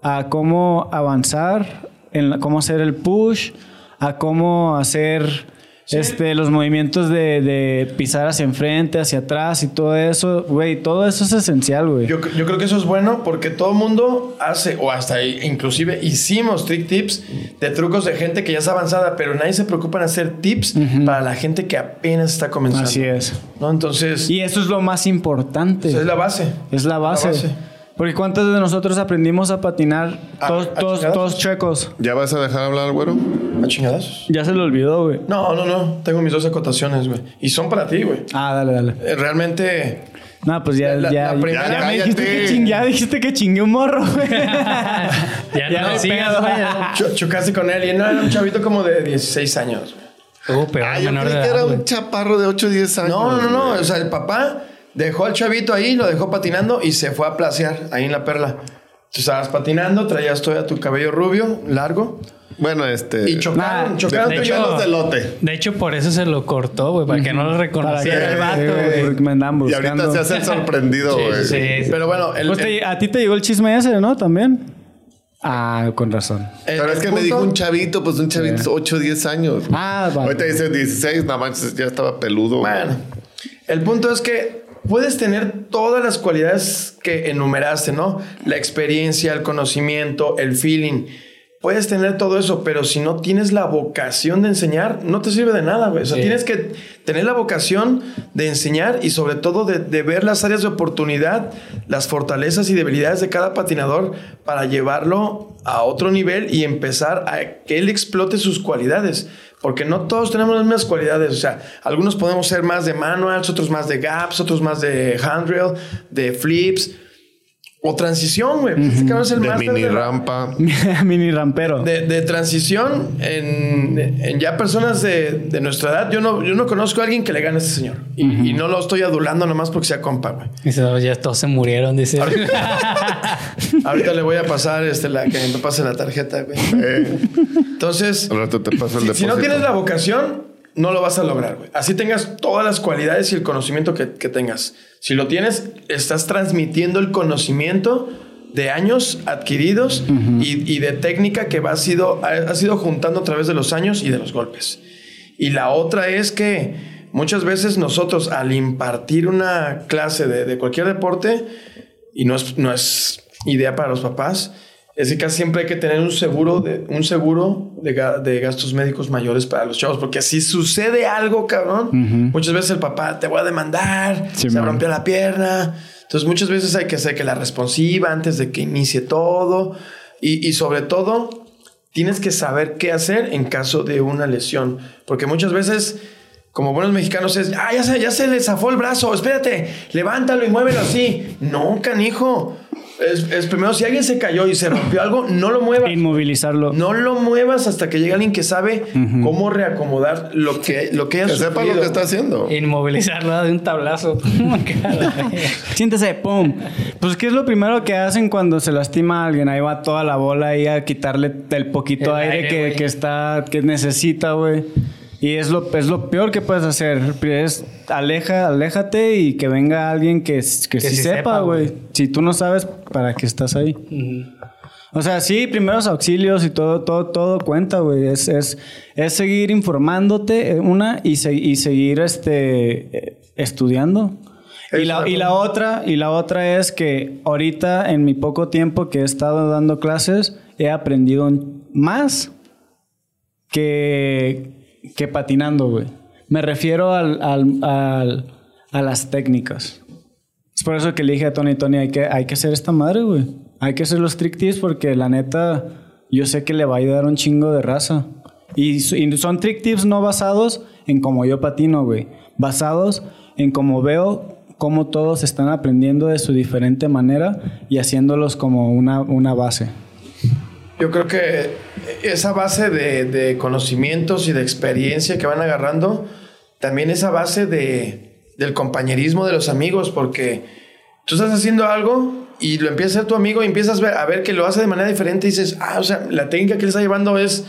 a cómo avanzar, en la- cómo hacer el push, a cómo hacer Este, los movimientos de, de pisar hacia enfrente, hacia atrás y todo eso, güey, todo eso es esencial, güey. Yo, yo creo que eso es bueno porque todo mundo hace, o hasta ahí, inclusive hicimos trick tips de trucos de gente que ya es avanzada, pero nadie se preocupa en hacer tips para la gente que apenas está comenzando. Así es. ¿No? Entonces, Y eso es lo más importante. esa es la base. Es la base. base. Porque ¿cuántos de nosotros aprendimos a patinar A- todos, a todos, chingadazos. todos checos? ¿Ya vas a dejar hablar al güero? ¿A chingadazos? Ya se lo olvidó, güey. No, no, no. Tengo mis dos acotaciones, güey. Y son para ti, güey. Ah, dale, dale. Eh, Realmente, No, pues ya, La- ya, la primera- ya, me cállate. dijiste que ching- ya dijiste que chingué un morro, güey. Ya, Ya no no sigas, pedo. güey. cho- chocaste con él y no era un chavito como de 16 años. güey. Uh, peor, Ah, yo menor creí de que edad, era güey. un chaparro de 8 o 10 años. No, no, no. güey. O sea, el papá dejó al chavito ahí, lo dejó patinando y se fue a placear ahí en la perla. Tú estabas patinando, traías todavía tu cabello rubio, largo, Bueno, este. y chocaron, Nah, chocaron. de y hecho- de lote. De hecho, por eso se lo cortó, güey, para que no lo reconociera el vato, güey. Y ahorita se hace el sorprendido, güey. Sí, sí. Pero bueno, el, Pues el- a ti te llegó el chisme ese, ¿no? También. Ah, con razón. el- Pero es que me dijo un chavito, pues un chavito, 8 o 10 años. Ah, vale. Ahorita dice 16, nada más ya estaba peludo. güey. Bueno, el punto es que puedes tener todas las cualidades que enumeraste, ¿no? La experiencia, el conocimiento, el feeling. Puedes tener todo eso, pero si no tienes la vocación de enseñar, no te sirve de nada, güey. O sea, Sí. tienes que tener la vocación de enseñar y sobre todo de, de ver las áreas de oportunidad, las fortalezas y debilidades de cada patinador para llevarlo a otro nivel y empezar a que él explote sus cualidades. Porque no todos tenemos las mismas cualidades. O sea, algunos podemos ser más de manuals, otros más de gaps, otros más de handrail, de flips o transición, güey. Este cabrón es el De mini de la- rampa. Mini rampero. de, de transición en, en ya personas de, de nuestra edad. Yo no, yo no conozco a alguien que le gane a este señor. Y, y no lo estoy adulando nomás porque sea compa, güey. Dice, "No, ya todos se murieron, dice. Ahorita le voy a pasar este, la, que me pase la tarjeta, güey. Eh, Entonces, te paso el si, depósito. si no tienes la vocación, no lo vas a lograr, güey. Así tengas todas las cualidades y el conocimiento que, que tengas. Si lo tienes, estás transmitiendo el conocimiento de años adquiridos y, y de técnica que va, ha, sido, ha, ha sido juntando a través de los años y de los golpes. Y la otra es que muchas veces nosotros al impartir una clase de, de cualquier deporte, y no es, no es idea para los papás, es que casi siempre hay que tener un seguro de, un seguro de, ga- de gastos médicos mayores para los chavos, porque si sucede algo, cabrón, muchas veces el papá te voy a demandar, Sí, se man. rompió la pierna. Entonces muchas veces hay que hacer que la responsiva antes de que inicie todo y, y sobre todo tienes que saber qué hacer en caso de una lesión, porque muchas veces como buenos mexicanos es, ah, ya se, ya se le zafó el brazo, espérate, levántalo y muévelo así. No, canijo. Es, es primero, si alguien se cayó y se rompió algo, no lo muevas. Inmovilizarlo. No lo muevas hasta que llegue alguien que sabe cómo reacomodar lo que, lo que sepa lo que está haciendo. Inmovilizarlo de un tablazo. Siéntese, pum. Pues, ¿qué es lo primero que hacen cuando se lastima a alguien? Ahí va toda la bola ahí a quitarle el poquito El aire, aire, que, que está, que necesita, güey. Y es lo, es lo peor que puedes hacer. Es aleja, aléjate y que venga alguien que, que, sí, sí sepa, güey. Si tú no sabes, ¿para qué estás ahí? O sea, sí, primeros auxilios y todo, todo, todo cuenta, güey. Es, es, es seguir informándote, eh, una, y, se- y seguir este, eh, estudiando. Y la, y la otra, y la otra es que ahorita, en mi poco tiempo que he estado dando clases, he aprendido más que, que patinando, güey. Me refiero al, al- al- a las técnicas. Es por eso que le dije a Tony, Tony, hay que, hay que hacer esta madre, güey. Hay que hacer los trick tips porque la neta, yo sé que le va a ayudar un chingo de raza. Y, y son trick tips no basados en cómo yo patino, güey. Basados en cómo veo cómo todos están aprendiendo de su diferente manera y haciéndolos como una, una base. Yo creo que esa base de, de conocimientos y de experiencia que van agarrando, también esa base de, del compañerismo de los amigos, porque tú estás haciendo algo y lo empieza a hacer tu amigo y empiezas a ver, a ver que lo hace de manera diferente y dices, ah, o sea, la técnica que él está llevando es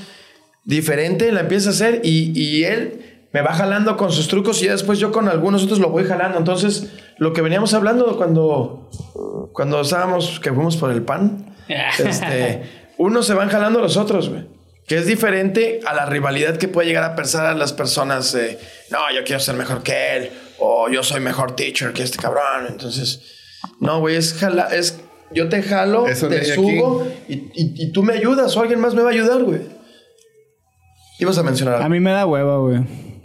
diferente, la empieza a hacer y, y él me va jalando con sus trucos y ya después yo con algunos otros lo voy jalando. Entonces, lo que veníamos hablando cuando, cuando estábamos, que fuimos por el pan, este, unos se van jalando a los otros, güey. Que es diferente a la rivalidad que puede llegar a pensar a las personas. no, yo quiero ser mejor que él. O yo soy mejor teacher que este cabrón. Entonces, no, güey, es, jala, es yo te jalo, Eso te subo y, y- y tú me ayudas o alguien más me va a ayudar, güey. Ibas a mencionar A algo. mí me da hueva, güey.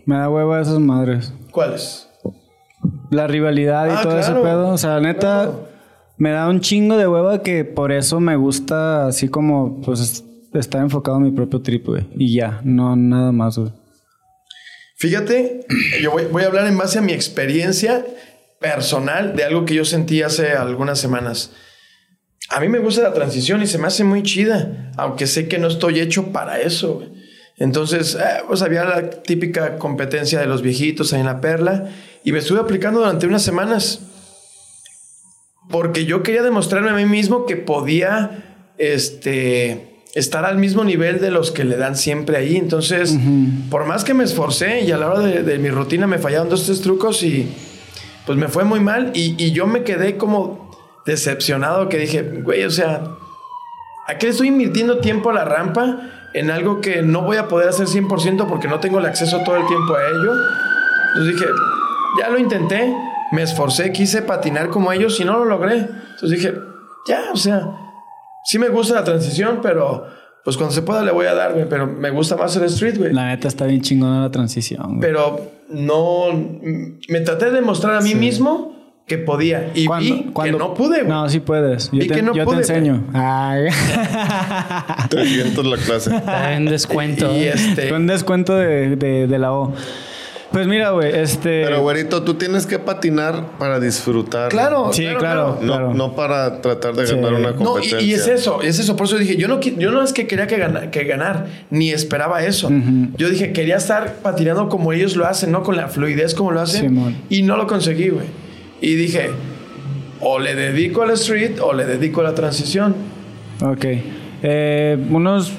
Me da hueva esas madres. ¿Cuáles? La rivalidad y Ah, todo ese pedo. O sea, neta, Claro. Me da un chingo de hueva que por eso me gusta así como, pues, es- estar enfocado en mi propio trip. Y ya, no nada más, güey. Fíjate, yo voy, a hablar en base a mi experiencia personal de algo que yo sentí hace algunas semanas. A mí me gusta la transición y se me hace muy chida, aunque sé que no estoy hecho para eso. Entonces, eh, pues había la típica competencia de los viejitos ahí en la perla y me estuve aplicando durante unas semanas porque yo quería demostrarme a mí mismo que podía este, estar al mismo nivel de los que le dan siempre ahí. Entonces, por más que me esforcé y a la hora de, de mi rutina me fallaron dos, tres trucos y pues me fue muy mal y, y yo me quedé como decepcionado que dije, güey, o sea, ¿a qué le estoy invirtiendo tiempo a la rampa en algo que no voy a poder hacer 100% porque no tengo el acceso todo el tiempo a ello? Entonces dije, ya lo intenté, me esforcé, quise patinar como ellos y no lo logré. Entonces dije, ya, o sea, sí me gusta la transición, pero pues cuando se pueda le voy a dar, güey, pero me gusta más el street, güey. La neta está bien chingona la transición, güey. Pero no, me traté de demostrar a mí mismo que podía y ¿Cuándo- vi cuándo- que no pude, güey. No, sí puedes. Yo, Vi te, que no yo te pude, enseño. Ay. 300 la clase. Está en descuento. Y este, Con descuento de, de, de la O. Pues mira, güey, este... Pero, güerito, tú tienes que patinar para disfrutar. claro, Sí, claro. No, no para tratar de ganar una No, competencia. y, y es eso, es eso. Por eso dije, yo no, yo no es que quería que, gana- que ganar, ni esperaba eso. Yo dije, quería estar patinando como ellos lo hacen, ¿no? Con la fluidez como lo hacen. Simón. Y no lo conseguí, güey. Y dije, o le dedico al street o le dedico a la transición. Ok. Eh, unos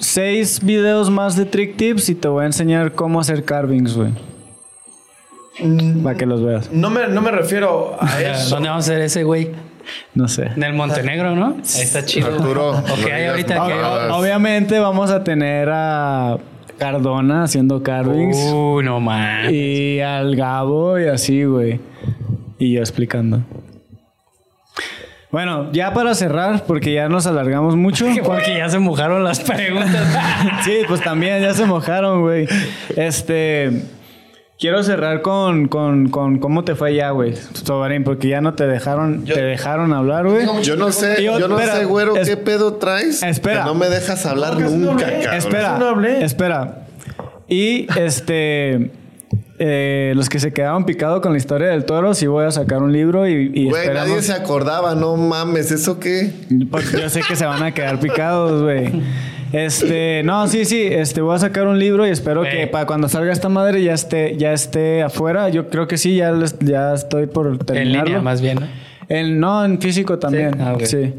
seis videos más de trick tips y te voy a enseñar cómo hacer carvings, güey. Para que los veas. No me, no me refiero a eso. ¿Dónde vamos a hacer ese, güey? No sé. En el Montenegro, ¿no? Ahí está chido. Arturo, ahorita que... Obviamente vamos a tener a Cardona haciendo carvings. Uy, no man. Y al Gabo y así, güey. Y yo explicando. Bueno, ya para cerrar, porque ya nos alargamos mucho. Porque ya se mojaron las preguntas. Sí, pues también ya se mojaron, güey. Este. Quiero cerrar con, con, con cómo te fue ya, güey, Sobarín, porque ya no te dejaron, te dejaron hablar, güey. Yo no sé, Yo- yo no espera, sé, güero, es- qué pedo traes. espera. Que no me dejas hablar No, no nunca, hablé. cabrón. Espera, no hablé. espera. Y este. Eh, los que se quedaron picados con la historia del toro, sí voy a sacar un libro y, y Güey, esperamos- nadie se acordaba, no mames, ¿eso qué? Pues yo sé que se van a quedar picados, güey. Este, no, sí, sí, este, voy a sacar un libro y espero Güey. que para cuando salga esta madre ya esté, ya esté afuera. Yo creo que sí, ya, les- ya estoy por en terminarlo. línea, más bien, ¿no? En- no, en físico también. Ah. Sí.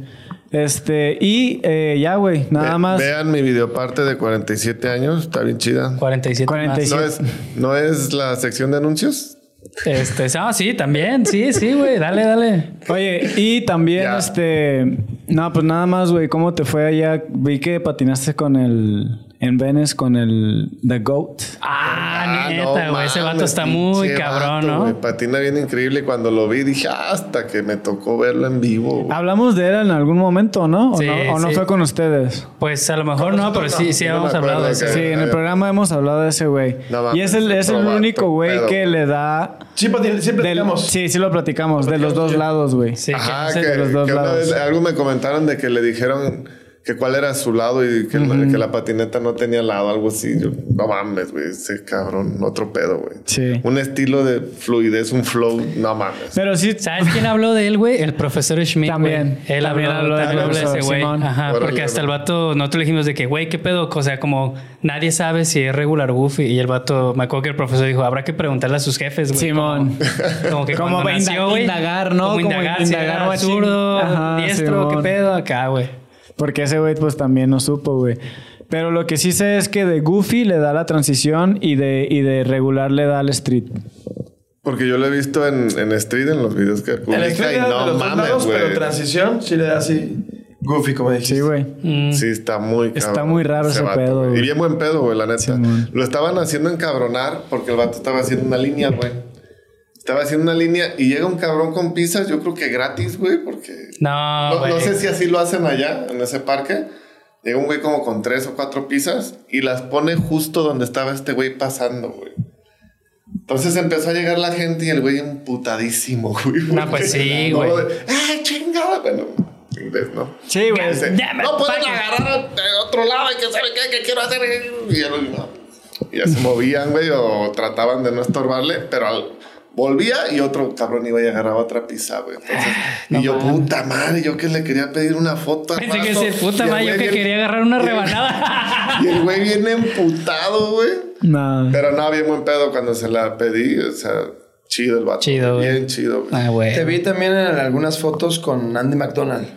Este, y eh, ya, güey, nada Ve- más. Vean mi videoparte de 47 años, está bien chida. 47 47. más. ¿No es, ¿No es la sección de anuncios? Este, ah, sí, también. Sí, sí, güey. Dale, dale. Oye, y también, Ya. este. No, pues nada más, güey. ¿Cómo te fue allá? Vi que patinaste con el. En Venice con el. The Goat. Ah, Ah, neta, no güey. Ese vato está muy cabrón, vato, güey. ¿no? Patina bien increíble. y Cuando lo vi dije, "Ah, hasta que me tocó verlo en vivo. güey". Hablamos de él en algún momento, ¿no? ¿O Sí, no, o no sí. fue con ustedes? Pues a lo mejor no, pero sí, sí no habíamos hablado de que- Sí, en el programa hemos hablado de ese güey. No y es el, es el único güey pedo, que le da. Sí, patin- siempre del- sí, sí lo platicamos. De los platicamos, dos sí. lados, güey. Sí, Ajá, que no de los dos que una lados. vez algo me comentaron de que le dijeron que cuál era su lado y que, la, que la patineta no tenía lado, algo así. Yo, no mames, güey, ese cabrón, otro pedo, güey. Sí. Un estilo de fluidez, un flow, no mames. Pero sí. ¿Sabes quién habló de él, güey? El profesor Schmidt. También. Él También habló, también habló de ese güey. Simón. Ajá, Órale, porque hasta el vato, nosotros le dijimos de que, güey, ¿qué pedo? O sea, como nadie sabe si es regular goofy. Y el vato, me acuerdo que el profesor dijo, habrá que preguntarle a sus jefes, güey. Simón. Como, como que Como cuando nació, güey. indagar, ¿no? Como Como indagar, si indagar era machín. zurdo, Ajá, diestro, Simón. qué pedo acá, güey. Porque ese güey, pues también no supo, güey. Pero lo que sí sé es que de Goofy le da la transición y de, y de regular le da al street. Porque yo lo he visto en, en Street, en los videos que El publica street y de no los mames, lados, pero güey. transición sí le da así. Goofy, como dijiste. Sí, güey. Mm. Sí, está muy Está cabrón muy raro ese pedo. Y bien buen pedo, güey, la neta. Lo estaban haciendo encabronar porque el vato estaba haciendo una línea, güey. Estaba haciendo una línea y llega un cabrón con pizzas, yo creo que gratis, güey, porque... No, No, güey. no sé si así lo hacen allá, en ese parque. Llega un güey como con tres o cuatro pizzas y las pone justo donde estaba este güey pasando, güey. Entonces empezó a llegar la gente y el güey emputadísimo, güey. No, pues sí, güey. ¡Ay, chingada! Bueno, inglés, ¿no? Sí, güey. No pueden pagan". agarrar de otro lado y que sabe qué, que quiero hacer. Y ya, no. Ya se movían, güey, o trataban de no estorbarle, pero al- volvía y otro cabrón iba y agarraba otra pizza, güey. Entonces, No y yo, puta madre, yo que le quería pedir una foto. al Pensé que ese puta madre, yo que bien- quería agarrar una rebanada. Y el güey viene emputado, güey. No. Pero no, bien buen pedo cuando se la pedí, o sea, chido el vato. Chido, güey. Bien chido, güey. Ah, güey. Te vi también en algunas fotos con Andy McDonald.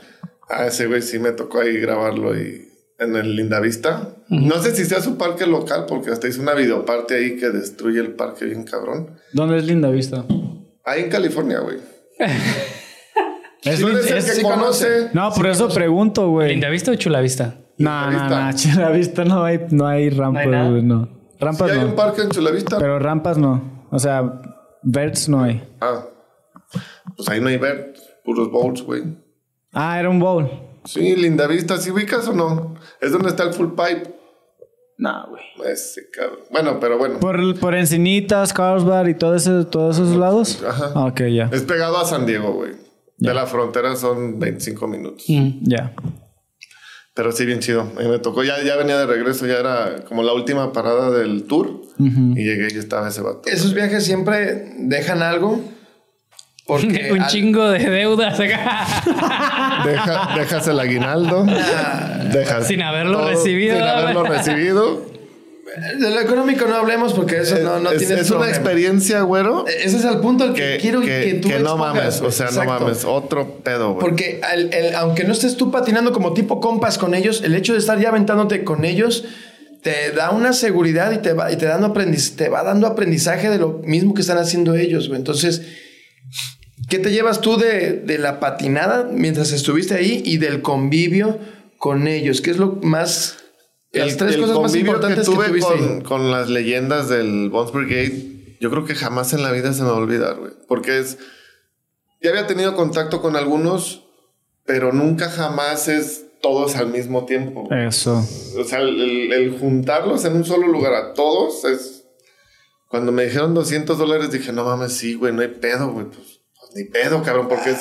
Ah, ese güey sí me tocó ahí grabarlo y en el Lindavista. No sé si sea su parque local, porque hasta hizo una videoparte ahí que destruye el parque bien cabrón. ¿Dónde es Linda Vista? Ahí en California, güey. Es Tú eres el es- que sí conoce. No, por eso pregunto, güey. ¿Linda vista o chula vista? No, no, Chulavista. no. Chulavista no hay, no hay rampas, nada? güey, no. Sí Rampas hay un no. parque en Chulavista. Pero rampas no. O sea, verts no hay. Ah, pues ahí no hay ver, puros bowls, güey. Ah, era un bowl. Sí, Lindavista, ¿sí ubicas o no? Es donde está el full pipe. No, güey. Ese cabrón. Bueno, pero bueno. Por, por Encinitas, Carlsbad y todo ese, todos esos lados. Ajá. Ah, Ok, ya. Es pegado a San Diego, güey. De la frontera son 25 minutos. Mm. Ya. Pero sí, bien chido. A mí me tocó, ya, ya venía de regreso, ya era como la última parada del tour. Y llegué y estaba ese vato. Esos viajes siempre dejan algo. Porque Un al- chingo de deudas acá. Deja- dejas el aguinaldo. dejas Sin haberlo todo, recibido, Sin haberlo recibido. de lo económico no hablemos porque eso no, no es tiene es una experiencia, güero. Ese es el punto al que, Que, quiero que- que, tú que no expongas, mames. güey. O sea, Exacto. no mames. Otro pedo, güey. Porque el- aunque no estés tú patinando como tipo compas con ellos, el hecho de estar ya aventándote con ellos te da una seguridad y te va, y te dando aprendiz- te va dando aprendizaje de lo mismo que están haciendo ellos. güey. Entonces, ¿qué te llevas tú de, de la patinada mientras estuviste ahí y del convivio con ellos? ¿Qué es lo más... las tres cosas más importantes que, tuve tuviste ahí? con, con las leyendas del Bones Brigade, yo creo que jamás en la vida se me va a olvidar, güey. Porque es. Ya había tenido contacto con algunos, pero nunca jamás es todos al mismo tiempo. Eso. O sea, el, el- el juntarlos en un solo lugar a todos es. Cuando me dijeron 200 dólares, dije, no mames, sí, güey, no hay pedo, güey. Pues, ni pedo, cabrón, porque es.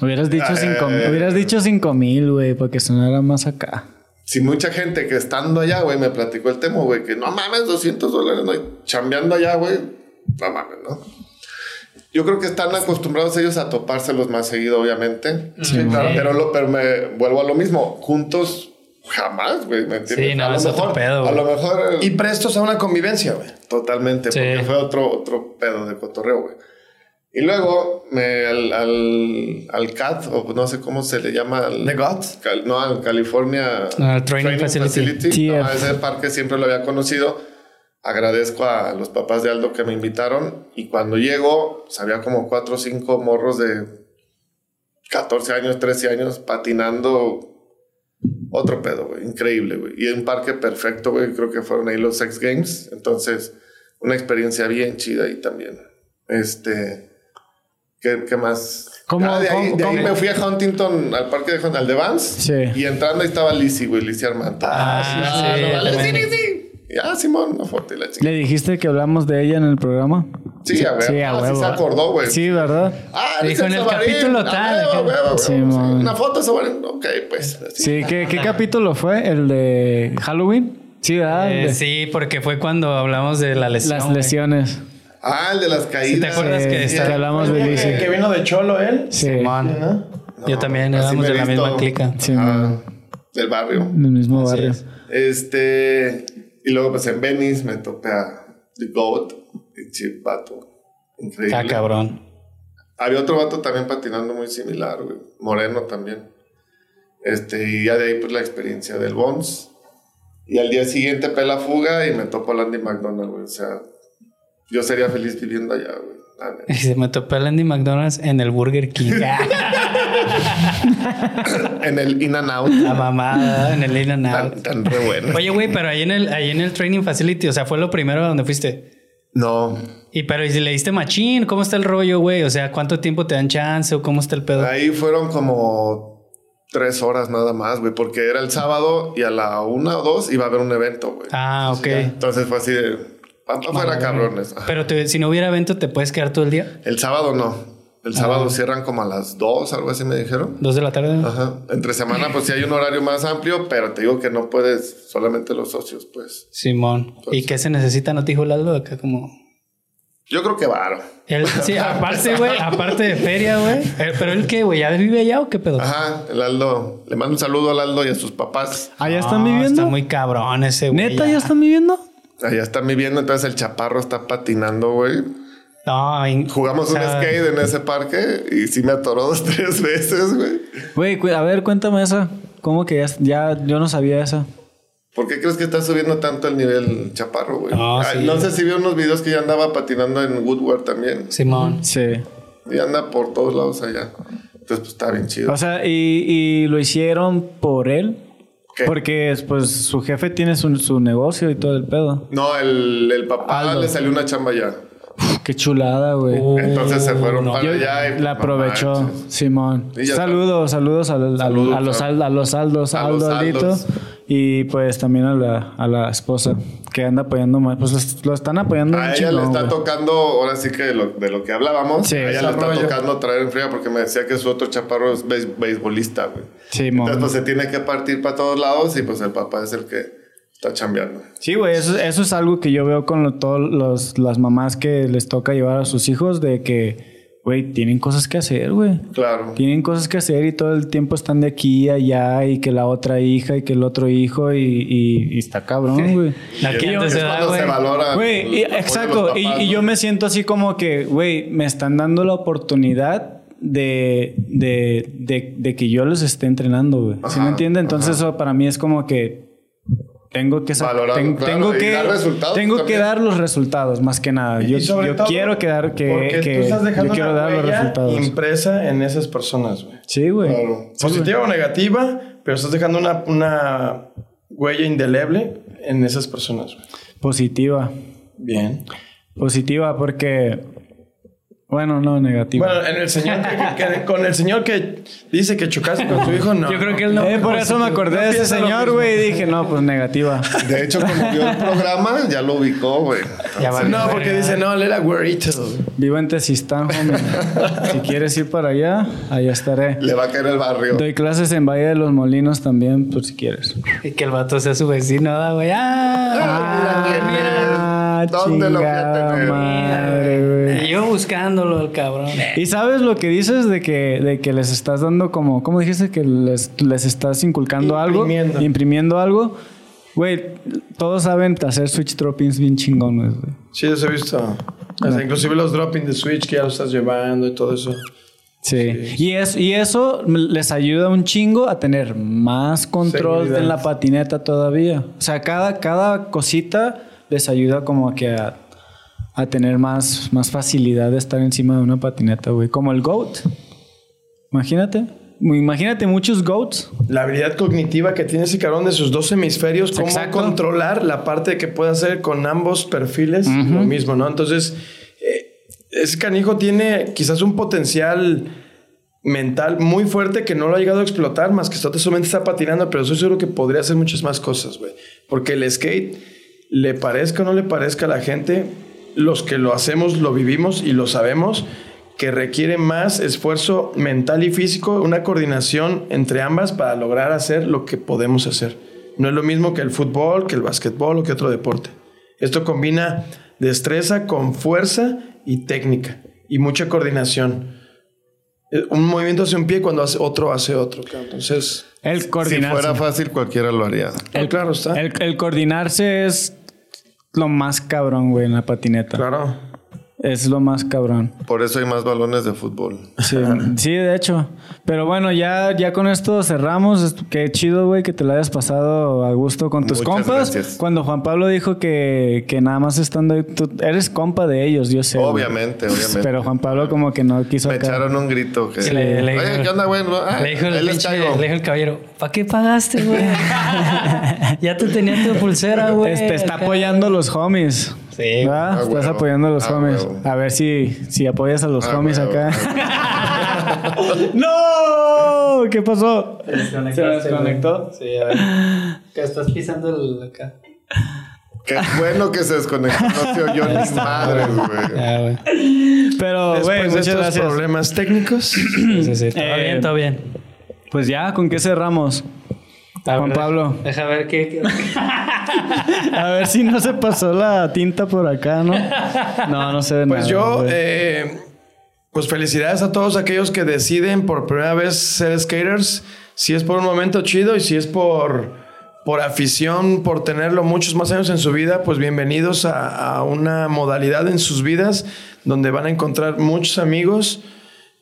Hubieras dicho Ah, cinco, eh. hubieras dicho cinco mil, güey, porque sonara más acá. Si mucha gente que estando allá, güey, me platicó el tema, güey, que no mames, 200 dólares, no, y chambeando allá, güey, no mames, ¿no? Yo creo que están acostumbrados ellos a topárselos más seguido, obviamente. Sí, claro. Pero, lo, pero me vuelvo a lo mismo. Juntos, jamás, güey, ¿me entiendes? Sí, no, a lo es otro mejor, pedo, A lo mejor... eh, Y prestos a una convivencia, güey. Totalmente, Sí. porque fue otro, otro pedo de cotorreo, güey. Y luego me, al, al, al CAT, o no sé cómo se le llama. Al, ¿The God? Cal- no, al California Al Training Facility. TF. No, ese parque siempre lo había conocido. Agradezco a los papás de Aldo que me invitaron. Y cuando llego, pues, había como cuatro o cinco morros de 14 años, 13 años patinando. Otro pedo, güey. Increíble, güey. Y un parque perfecto, güey. Creo que fueron ahí los Sex Games. Entonces, una experiencia bien chida ahí también. Este. ¿Qué, qué más? ¿Cómo- Ah, de ahí, cómo- de ahí cómo? me fui a Huntington, al parque de Huntington, al de Vans. Sí. Y entrando ahí estaba Lizzie, güey, Lizzie Armando. Ah, sí, no, vale, también. Lizzie, Lizzie. Y, ah, Simón, una foto y la chica. ¿Le dijiste que hablamos de ella en el programa? Sí, a ver. Sí, a ah, sí huevo. se acordó, güey. Sí, ¿verdad? Ah, Dijo en el Sobarín. capítulo Ah, tal, huevo, acá. huevo, huevo, sí. Simón. Una foto, Sobarín. Ok, pues. así. Sí, ¿qué, qué capítulo fue? ¿El de Halloween? Sí, ¿verdad? Eh, sí, porque fue cuando hablamos de la lesión. Las güey. Ah, el de las caídas. ¿Sí te acuerdas Sí, que está- hablamos de Que, Lizzie. que vino de Cholo él. Sí. ¿no? Yo también éramos de la misma clica. sí, Ah, del barrio. del mismo barrio. es. Este. Y luego, pues en Venice me topé a The Goat. Y chip vato. Increíble. Ah, cabrón. Había otro vato también patinando muy similar, güey. Moreno también. Este, y ya de ahí, pues la experiencia del Bones. Y al día siguiente pela fuga y me topo a Landy McDonald, güey. O sea, yo sería feliz viviendo allá, güey. Y se me topé a Andy McDonald's en el Burger King. en el In and Out. La mamada en el in and out. Tan, tan re bueno. Oye, güey, pero ahí en el, ahí en el training facility, o sea, fue lo primero donde fuiste. No, Y pero ¿y si le diste machín, ¿cómo está el rollo, güey? O sea, ¿cuánto tiempo te dan chance o cómo está el pedo? ahí fueron como tres horas nada más, güey, porque era el sábado y a la una o dos iba a haber un evento, güey. Ah, ok. Entonces fue así de, van para afuera, cabrones. Pero te- si no hubiera evento, ¿te puedes quedar todo el día? El sábado no. El Ah. sábado cierran como a las dos, algo así me dijeron. ¿Dos de la tarde? Ajá. Entre semana, pues sí hay un horario más amplio, pero te digo que no puedes, solamente los socios, pues. Simón. ¿Y qué se necesita? ¿No te dijo Lalo acá como...? Yo creo que varo. Él, sí, aparte, güey, aparte de feria, güey. Eh, Pero él qué, güey, ¿ya vive allá o qué pedo? Ajá, el Aldo. Le mando un saludo al Aldo y a sus papás. ¿Allá están No, viviendo? Está muy cabrón ese, güey. ¿Neta ya están viviendo? Allá están viviendo, entonces el chaparro está patinando, güey. No, in- Jugamos o sea, un skate en ese parque y sí me atoró dos, tres veces, güey. Güey, a ver, cuéntame esa. ¿Cómo que ya, ya yo no sabía esa? ¿Por qué crees que está subiendo tanto el nivel chaparro, güey? No, Ay, sí. no sé si vio unos videos que ya andaba patinando en Woodward también. Simón. Sí. Y anda por todos lados allá. Entonces, pues está bien chido. O sea, y, y lo hicieron por él. ¿Qué? Porque pues su jefe tiene su, su negocio y todo el pedo. No, el, el papá Aldo. le salió una chamba ya. Uf, qué chulada, güey. Uh, Entonces se fueron no. para Yo- allá y la aprovechó, manches. Simón. Saludos, saludos al- al- Saludos, a, los, a los Aldos, Aldo, Aldito. Y pues también a la, a la esposa que anda apoyando más. Pues lo están apoyando A ella le está tocando, ahora sí que de lo, de lo que hablábamos, Sí, a ella le está tocando traer en fría porque me decía que su otro chaparro es beis- beisbolista, güey. Simón. Entonces, pues se tiene que partir para todos lados y pues el papá es el que está chambeando. Sí, güey, eso, eso es algo que yo veo con todas las mamás que les toca llevar a sus hijos de que, güey, tienen cosas que hacer, güey. Claro. Tienen cosas que hacer y todo el tiempo están de aquí a allá y que la otra hija y que el otro hijo y, y- y está cabrón, güey. Aquí Y es se da, güey. y- exacto. papás, y, y yo me siento así como que, güey, me están dando la oportunidad de, de, de, de que yo los esté entrenando, güey. ¿Sí me entiende? Entonces ajá. eso para mí es como que tengo que Valorarlo, ten- claro, tengo que dar resultados tengo que dar los resultados más que nada. Yo, yo todo quiero quedar que, que tú estás dejando yo quiero una dar los resultados. impresa en esas personas, güey. Sí, güey. Claro. Positiva o negativa, pero estás dejando una, una huella indeleble en esas personas, güey. Positiva. Bien. Positiva porque bueno, no negativa. Bueno, en el señor que- que- con el señor que dice que chocaste con tu hijo, no. Yo creo que él no. Eh, por eso me acordé No de ese señor, güey, y dije, no, pues negativa. De hecho, como vio el programa, ya lo ubicó, güey. Ya valió No, porque dice, no, él era güerito. Vivo en Tezistán, homie. si quieres ir para allá, allá estaré. Le va a caer el barrio. Doy clases en Valle de los Molinos también, por si quieres. Y que el vato sea su vecino, ¿da, güey? ¡Ah! Ah, ¿Dónde lo fui a chingada tener? madre, güey. Yo buscándolo, el cabrón. ¿Y sabes lo que dices de que, de que les estás dando como, ¿cómo dijiste? Que les, les estás inculcando Imprimiendo. algo, imprimiendo algo. Güey, todos saben hacer switch droppings bien chingones, güey. Sí, eso he visto. Sea, inclusive los dropping de Switch que ya lo estás llevando y todo eso. Sí. Y, es, y eso les ayuda un chingo a tener más control Seguridad. en la patineta todavía. O sea, cada, cada cosita les ayuda como que a, a tener más, más facilidad de estar encima de una patineta, güey. Como el GOAT. Imagínate. Imagínate muchos GOATs. La habilidad cognitiva que tiene ese cabrón de sus dos hemisferios, cómo Exacto. controlar la parte que puede hacer con ambos perfiles, lo mismo, ¿no? Entonces, eh, ese canijo tiene quizás un potencial mental muy fuerte que no lo ha llegado a explotar, más que solamente está patinando, pero estoy seguro que podría hacer muchas más cosas, güey. Porque el skate, le parezca o no le parezca a la gente, los que lo hacemos, lo vivimos y lo sabemos, que requiere más esfuerzo mental y físico, una coordinación entre ambas para lograr hacer lo que podemos hacer. No es lo mismo que el fútbol, que el básquetbol o que otro deporte. Esto combina destreza con fuerza y técnica y mucha coordinación. Eh, Un movimiento hace un pie cuando hace otro hace otro. Entonces, El Si coordinarse. fuera fácil, cualquiera lo haría. el, claro está. El, el coordinarse es lo más cabrón, güey, en la patineta. claro. Es lo más cabrón. Por eso hay más balones de fútbol. Sí, sí, de hecho. Pero bueno, ya, ya con esto cerramos. Es- Qué chido, güey, que te lo hayas pasado a gusto con tus Muchas compas. gracias. Cuando Juan Pablo dijo que, que nada más estando ahí, tú eres compa de ellos, yo sé. güey. Obviamente, obviamente. Pero Juan Pablo como que no quiso Me acá. echaron un grito que... Sí, le- le- Oye, ¿qué onda, güey? Ah, Le dijo, el pinche- le dijo el caballero, ¿para qué pagaste, güey? ya te tenía tu pulsera, güey. Te, está apoyando los homies. Ah, Estás huevo. apoyando a los Ah, homies. huevo. A ver si, si apoyas a los Ah, homies huevo. acá. ¡No! ¿Qué pasó? Se desconectaste, ¿Se desconectó? Sí, a ver. Que estás pisando el acá. Qué bueno que se desconectó. No se oyó ni madres, güey. Ya, güey. Pero, güey, muchas estos gracias. problemas técnicos. Sí, sí, sí. Todo Eh, bien, todo bien. Pues ya, ¿con qué cerramos? A Juan ver, Pablo. Deja ver qué. qué- A ver si no se pasó la tinta por acá, ¿no? No, no sé. Pues nada, yo, güey. eh, pues felicidades a todos aquellos que deciden por primera vez ser skaters. Si es por un momento chido y si es por, por afición, por tenerlo muchos más años en su vida, pues bienvenidos a, a una modalidad en sus vidas donde van a encontrar muchos amigos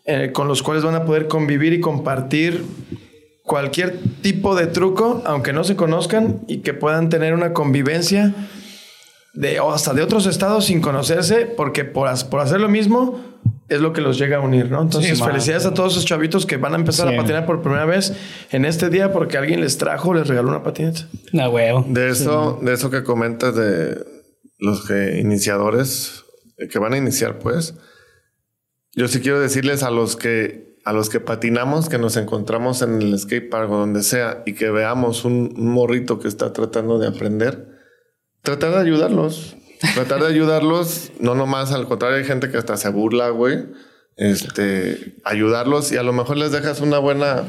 eh, con los cuales van a poder convivir y compartir cualquier tipo de truco, aunque no se conozcan y que puedan tener una convivencia de, o hasta de otros estados sin conocerse, porque por, por hacer lo mismo es lo que los llega a unir, ¿no? Entonces, Sí, man. felicidades a todos esos chavitos que van a empezar Sí. a patinar por primera vez en este día porque alguien les trajo, les regaló una patineta. No, huevo. De eso, de eso que comentas de los que iniciadores eh, que van a iniciar, pues, yo sí quiero decirles a los que a los que patinamos, que nos encontramos en el skate park o donde sea y que veamos un, un morrito que está tratando de aprender, tratar de ayudarlos, tratar de ayudarlos, no nomás al contrario hay gente que hasta se burla, güey. Este, ayudarlos y a lo mejor les dejas una buena,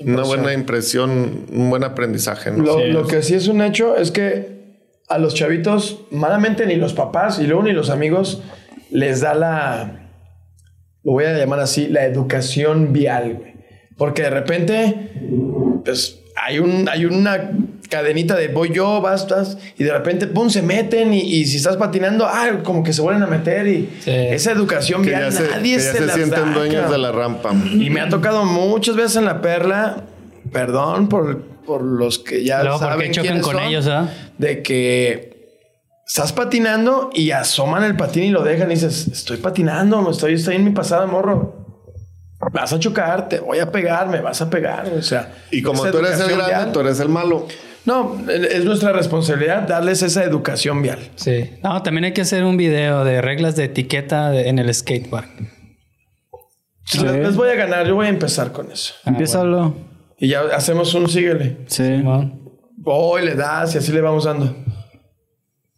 una buena impresión, un buen aprendizaje, ¿no? Lo, Sí. lo que sí es un hecho es que a los chavitos, malamente ni los papás y luego ni los amigos les da la, lo voy a llamar así, la educación vial, güey. Porque de repente, pues hay, un, hay una cadenita de voy yo, bastas, y de repente, pum, se meten y, y si estás patinando, ah, como que se vuelven a meter y Sí. esa educación que vial ya se, nadie que ya se, se las sienten da, dueños cabrón. de la rampa. Y me ha tocado muchas veces en la perla, perdón por, por los que ya Luego, ¿por qué saben chocan quiénes con son, ellos, ah? de que estás patinando y asoman el patín y lo dejan y dices, estoy patinando, estoy, estoy en mi pasada, morro. Vas a chocar, te voy a pegar, me vas a pegar. O sea, Y como tú eres el grande, vial- tú eres el malo. No, es nuestra responsabilidad darles esa educación vial. Sí. No, también hay que hacer un video de reglas de etiqueta de- en el skatepark. Sí. Les, les voy a ganar, yo voy a empezar con eso. Empiézalo. Y ya hacemos un síguele. Sí. Simón. Voy, le das y así le vamos dando.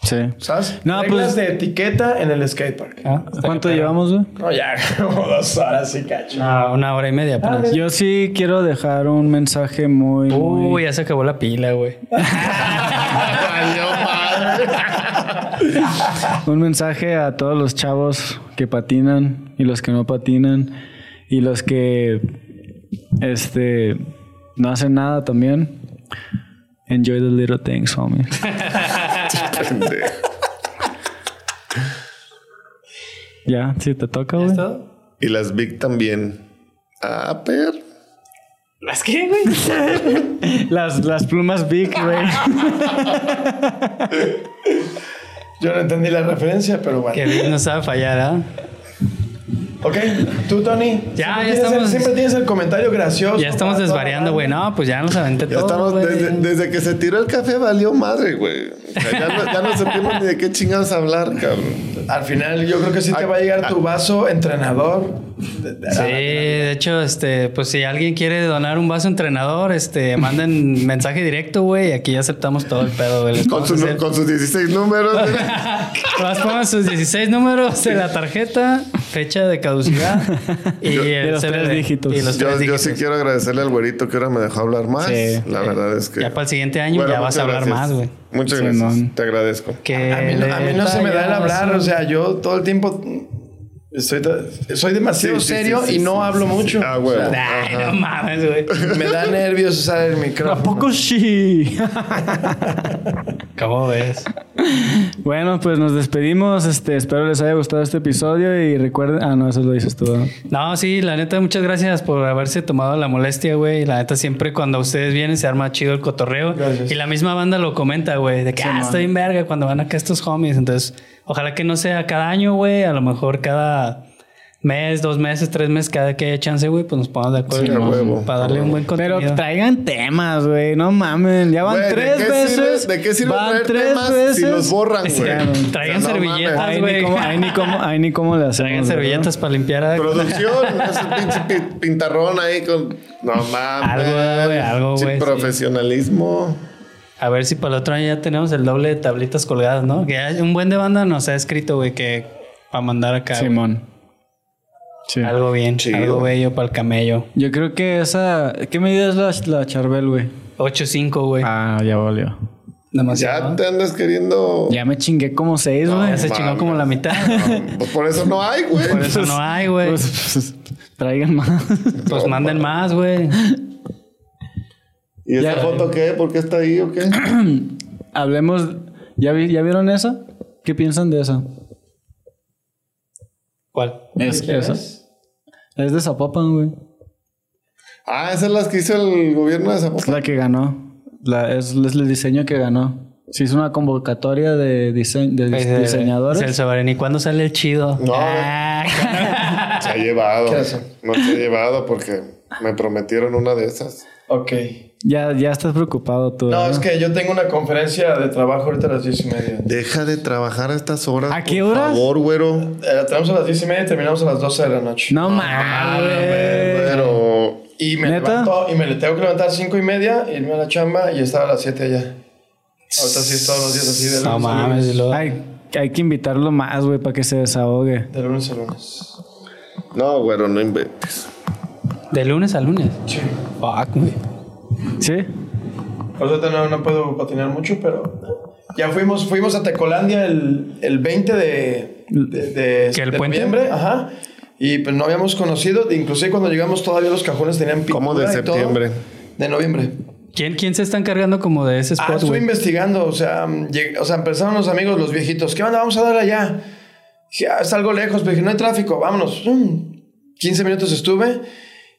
Sí. ¿Sabes? No, Reglas pues- de etiqueta en el skatepark. Ah, ¿Cuánto llevamos, güey? No, ya como dos horas y cacho. No, una hora y media. Yo sí quiero dejar un mensaje muy, muy... Uy, ya se acabó la pila, güey. Un mensaje a todos los chavos que patinan y los que no patinan y los que este no hacen nada también. Enjoy the little things, homie. Pendejo. ya, sí te toca, güey. Y las Big también. Ah, per. ¿Las qué, güey? Las, las plumas big, güey. Yo no entendí la referencia, pero bueno. Que Vic no sabe fallar, ¿ah? Ok, tú, Tony. Ya, siempre ya tienes estamos- El, siempre tienes el comentario gracioso. Ya estamos desvariando, güey. No, pues ya nos aventé Ya todo. estamos, desde, desde que se tiró el café valió madre, güey. O sea, ya, no, ya no supimos ni de qué chingados hablar, cabrón. Al final, yo creo que sí te va a llegar tu vaso entrenador. De- de- Sí, de hecho, este, pues si alguien quiere donar un vaso entrenador, este, manden mensaje directo, güey. Aquí ya aceptamos todo el pedo, güey. Con, su- hacer- con sus 16 números. Las pongan sus 16 números de la tarjeta, fecha de caducidad y, Yo- el y los CBD, tres dígitos. y los yo, tres yo dígitos. sí quiero agradecerle al güerito que ahora me dejó hablar más. Sí. La verdad es que. Ya para el siguiente año Bueno, ya vas a hablar gracias. más, güey. Muchas Sí, gracias. man. Te agradezco. Que A mí, no, a mí no se me da el hablar, o sea, yo todo el tiempo estoy, soy demasiado Sí, serio sí, sí, y no sí, hablo sí, sí. mucho. Ah, güey. O sea, Ay, no mames, güey. me da nervios usar el micrófono. ¿A poco sí? ¿Cómo ves? Bueno, pues nos despedimos. Este, espero les haya gustado este episodio y recuerden. Ah, no, eso lo dices tú. ¿no? No, sí, la neta, muchas gracias por haberse tomado la molestia, güey. La neta, siempre cuando ustedes vienen se arma chido el cotorreo. Gracias. Y la misma banda lo comenta, güey, de que ah, estoy en verga cuando van acá estos homies. Entonces, ojalá que no sea cada año, güey. A lo mejor cada mes, dos meses, tres meses, cada que haya chance, güey, pues nos pongamos de acuerdo Sí, huevo, para darle un buen contenido. Pero traigan temas, güey. No mamen. Ya van Güey, ¿de tres qué veces. sirve- de qué sirve van traer tres temas veces. si los borran, güey? Sí, no. Traigan O sea, no servilletas, güey. ahí ni cómo, ahí ni cómo le. Traigan servilletas para limpiar. a- Producción, ese pinche pi- pintarrón ahí con. No mames. Algo, güey, algo, güey, sí. Profesionalismo. A ver si para el otro año ya tenemos el doble de tablitas colgadas, ¿no? Que hay un buen de banda nos ha escrito, güey, que para mandar acá. Simón. Sí. Algo bien, Chido. algo bello para el camello. Yo creo que esa. ¿Qué medida es la, la Charbel, güey? 8-5, güey. Ah, ya valió. Demasiado. Ya te andas queriendo. Ya me chingué como seis, No, güey. Ya se chingó como la mitad. Pues por eso no hay, güey. Por eso no hay, güey. Pues, pues, traigan más. Pues manden más, güey. ¿Y esa Ya. foto qué? ¿Por qué está ahí o qué? Hablemos. ¿Ya, vi- ¿Ya vieron eso? ¿Qué piensan de eso? ¿Cuál? Es, eso. Es de Zapopan, güey. Ah, esas las que hizo el gobierno de Es Zapopan. la que ganó. La, es, es el diseño que ganó. Se hizo una convocatoria de, dise- de Pues, dis- eh, diseñadores. Baren, ¿y cuándo sale el chido? No, Ah, Se ha llevado. No se ha llevado porque me prometieron una de esas. Ok. Ya, ya estás preocupado tú. No, es que yo tengo una conferencia de trabajo ahorita a las diez y media. Deja de trabajar a estas horas. ¿A qué por horas? favor, güero. Eh, tenemos a las diez y media y terminamos a las 12 de la noche. No mames. Pero. Y me ¿Neta? levanto y me le tengo que levantar a cinco y media, irme a la chamba y estar a las 7 allá. Ahorita sí es todos los días así de lunes no mames. lunes. hay que invitarlo más, güey, para que se desahogue. De lunes a lunes. No, güero, no inventes. De lunes a lunes. Sí. Fuck, güey. ¿Sí? Por eso no, no puedo patinar mucho, pero ya fuimos, fuimos a Tecolandia el, el 20 de, de, de- ¿Que el de puente? noviembre. Ajá. Y pues no habíamos conocido, inclusive cuando llegamos todavía los cajones tenían pintura ¿Cómo de y todo. septiembre? De noviembre. ¿Quién, ¿Quién se está encargando como de ese Ah, spot, estuve güey? investigando, o sea, lleg- o sea, empezaron los amigos, los viejitos, ¿qué onda? Vamos a dar allá. Dije, ah, está algo lejos, pero dije, no hay tráfico, vámonos. Mm. 15 minutos estuve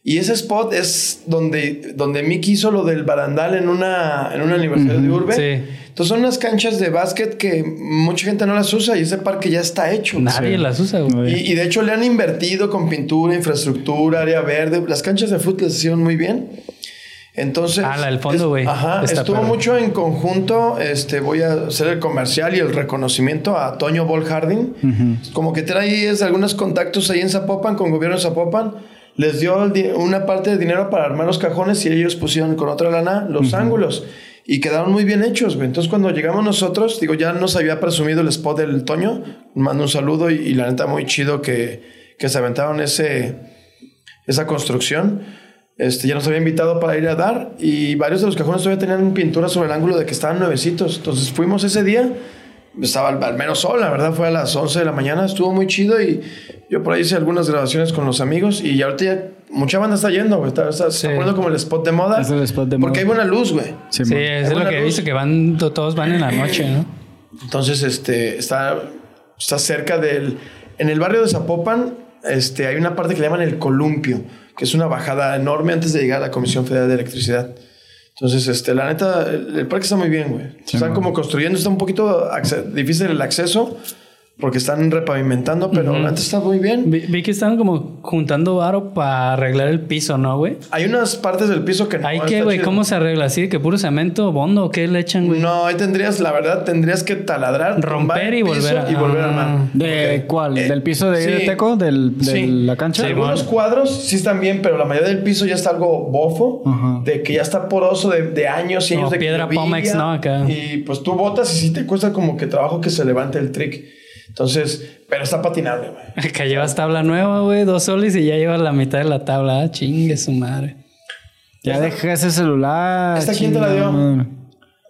y ese spot es donde, donde Mickey hizo lo del barandal en una, en un aniversario de Urbe. sí. Entonces son unas canchas de básquet que mucha gente no las usa y ese parque ya está hecho. Nadie las usa, güey. Y, y de hecho le han invertido con pintura, infraestructura, área verde. Las canchas de fútbol les hicieron muy bien. Entonces. Ah, la del fondo, es- güey. Ajá. Está estuvo perro. mucho en conjunto. Este, voy a hacer el comercial y el reconocimiento a Toño Ball Harding. Como que trae es, algunos contactos ahí en Zapopan, con gobierno de Zapopan. Les dio una parte de dinero para armar los cajones y ellos pusieron con otra lana los ángulos. Y quedaron muy bien hechos, güey. Entonces, cuando llegamos nosotros, digo, ya nos había presumido el spot del Toño. Mando un saludo y, y la neta, muy chido que, que se aventaron ese, esa construcción. Este, ya nos había invitado para ir a dar y varios de los cajones todavía tenían pintura sobre el ángulo de que estaban nuevecitos. Entonces fuimos ese día, estaba al, al menos sol, la verdad fue a las 11 de la mañana, estuvo muy chido y yo por ahí hice algunas grabaciones con los amigos y ya ahorita ya mucha banda está yendo, güey. Está, está, como el spot de moda. Es el spot de Porque hay moda. buena luz, güey. Sí, es lo que he visto, que van, to- todos van en la noche, ¿no? Entonces, este, está, está cerca del... En el barrio de Zapopan, este, hay una parte que le llaman el columpio, que es una bajada enorme antes de llegar a la Comisión Federal de Electricidad. Entonces, este, la neta, el, el parque está muy bien, güey. Sí, están man. como construyendo, está un poquito difícil el acceso, porque están repavimentando, pero neta está muy bien. Vi, vi que están como juntando varo para arreglar el piso, ¿no, güey? Hay unas partes del piso que no ¿Hay que, güey? ¿Cómo se arregla? ¿Así? ¿Que puro cemento, bondo o qué le echan, güey? No, ahí tendrías, la verdad, tendrías que taladrar, Romper y volver a- y volver a armar. Ah. ¿De cuál? Eh, ¿Del piso de, ahí de sí. Teco? ¿Del, ¿De Sí. la cancha? Sí, Algunos bueno. cuadros sí están bien, pero la mayoría del piso ya está algo bofo, de que ya está poroso de, de años y Como años de piedra Pómex, ¿no? Acá. Y pues tú botas y sí te cuesta como que trabajo que se levante el trick. Entonces, pero está patinable, güey. Que llevas tabla nueva, güey, dos soles y ya llevas la mitad de la tabla. Ah, chingue su madre. Ya dejé ese celular. ¿Esta quién te la dio?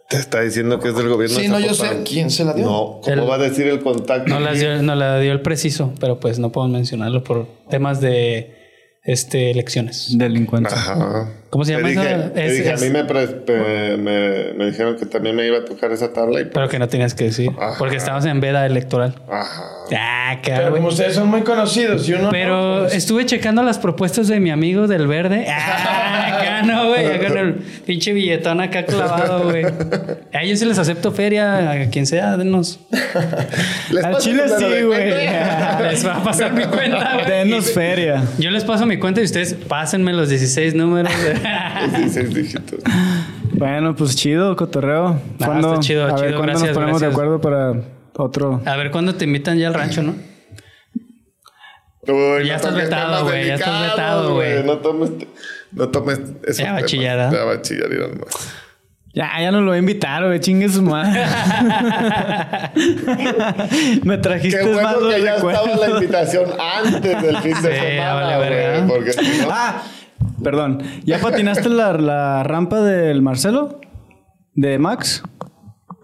Te está diciendo que es del gobierno Sí, de no, yo sé quién se la dio. No, ¿cómo El- va a decir el contacto? No la dio, no la dio el preciso, pero pues no podemos mencionarlo por temas de este, elecciones. Delincuentes. Ajá. ¿Cómo se llama Te eso? dije, te Es- dije, es- a mí me, pre- me, me dijeron que también me iba a tocar esa tabla y Pero que no tenías que decir. Ajá. Porque estabas en veda electoral. Ajá. Ah, qué Pero como ustedes son muy conocidos y uno. Pero no, pues, estuve checando las propuestas de mi amigo del verde. Ah, acá no, güey. Acá con el pinche billetón acá clavado, güey. A ellos sí les acepto feria, a quien sea, denos. ¿Les Al chile sí, güey. Les va a pasar mi cuenta, güey. Denos feria. Yo les paso mi cuenta y ustedes pásenme los 16 números. Sí, seis dígitos. Bueno, pues chido, cotorreo. Ah, ¿Cuándo- está chido, a ver, chido, ¿cuándo gracias, nos ponemos gracias. de acuerdo para otro? A ver cuándo te invitan ya al rancho, ¿no? Uy, Ya estás vetado, temas güey, ya estás vetado, güey. No tomes, no tomes esos Ya va a chillar. Ya va a chillar, irán más. Ya, ya no lo voy a invitar, güey. Chingue su madre. Me trajiste Qué bueno malos que ya estaba la recuerdos. invitación antes del fin de Sí, semana, vale, güey. Porque si no... Ah, perdón. ¿Ya patinaste la, la rampa del Marcelo? ¿De Max?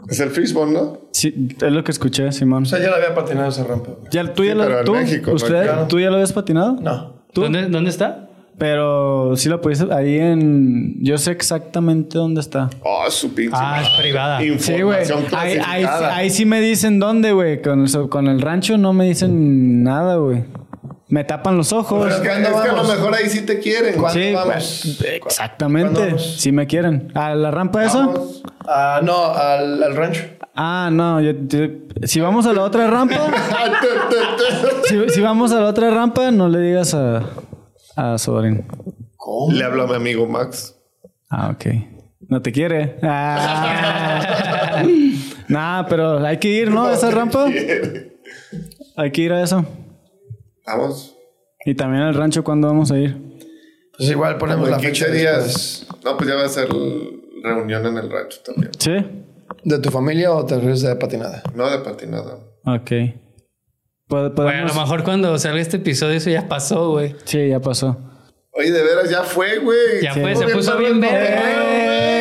Es el fishbone, ¿no? Sí, es lo que escuché, Simón. O sea, ya la había patinado esa rampa. güey. ¿Ya, ¿Tú ya Sí, pero en tú, México, ¿no? usted, Claro. ¿Tú ya lo habías patinado? No. ¿Tú? ¿Dónde, ¿Dónde está? Pero sí lo pudiste ahí en... Yo sé exactamente dónde está. Oh, su pinche. Ah, es privada. Sí, güey. Información Ahí, ahí, clasificada. ahí sí me dicen dónde, güey. Con, el- con el rancho no me dicen nada, güey. Me tapan los ojos. Pero es que, ¿Cuándo es que a lo mejor ahí sí te quieren. ¿Cuándo Sí, vamos? pues, ¿Cuándo exactamente. vamos? Si me quieren. ¿A la rampa esa? Vamos. Ah, no, al, al rancho. Ah, no. yo- yo- si vamos a la otra rampa, si, si vamos a la otra rampa, no le digas a, a Sobarín. Le hablo a mi amigo Max. Ah, ok. No te quiere. Ah. nah, pero hay que ir, ¿no? A esa rampa. Hay que ir a eso. Vamos. Y también al rancho, ¿cuándo vamos a ir? Pues igual ponemos la en fecha 15 después. días. No, pues ya va a ser reunión en el rancho también. ¿Sí? ¿De tu familia o te refieres de patinada? No de patinada. Ok. Pod- Bueno, a lo mejor cuando salga este episodio eso ya pasó, güey. Sí, ya pasó. Oye, de veras, ya fue, güey. Ya Sí. fue, se Bien puso bien verde.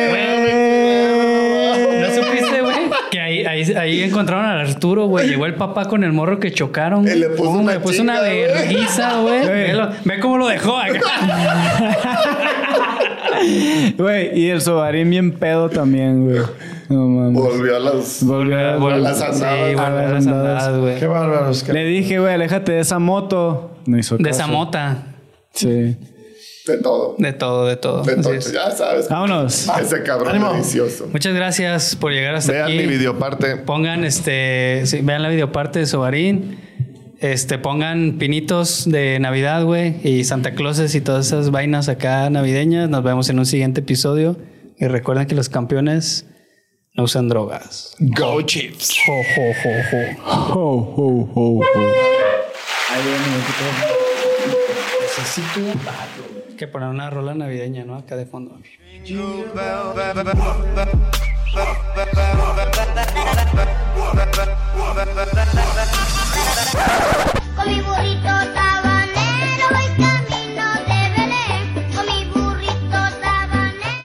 güey. ¿No supiste, güey? Que ahí, ahí, ahí encontraron al Arturo, güey. Llegó el papá con el morro que chocaron. Y le puso una le puso una chinga, güey. güey. Ve cómo lo dejó acá. Güey, y el sobarín bien pedo también, güey. No mames. Volvió a las. Volvió a- Volvió- las andadas. Sí, volvió a las andadas, güey. Qué bárbaros. qué- Le dije, güey, aléjate de esa moto. No hizo De caso. esa mota. Sí. De todo. De todo, de todo. De todo. Ya sabes. Vámonos. Ese cabrón Ánimo. delicioso. Muchas gracias por llegar hasta Vean aquí. mi videoparte. Pongan este, sí, vean la videoparte de Sobarín. Este, pongan pinitos de Navidad, güey, y Santa Clauses y todas esas vainas acá navideñas. Nos vemos en un siguiente episodio. Y recuerden que los campeones no usan drogas. Go Chips. Ho, ho, ho, ho. Ho, ho, ho, ho. Ahí viene, Necesito Hay que poner una rola navideña, ¿no? Acá de fondo. Con mi burrito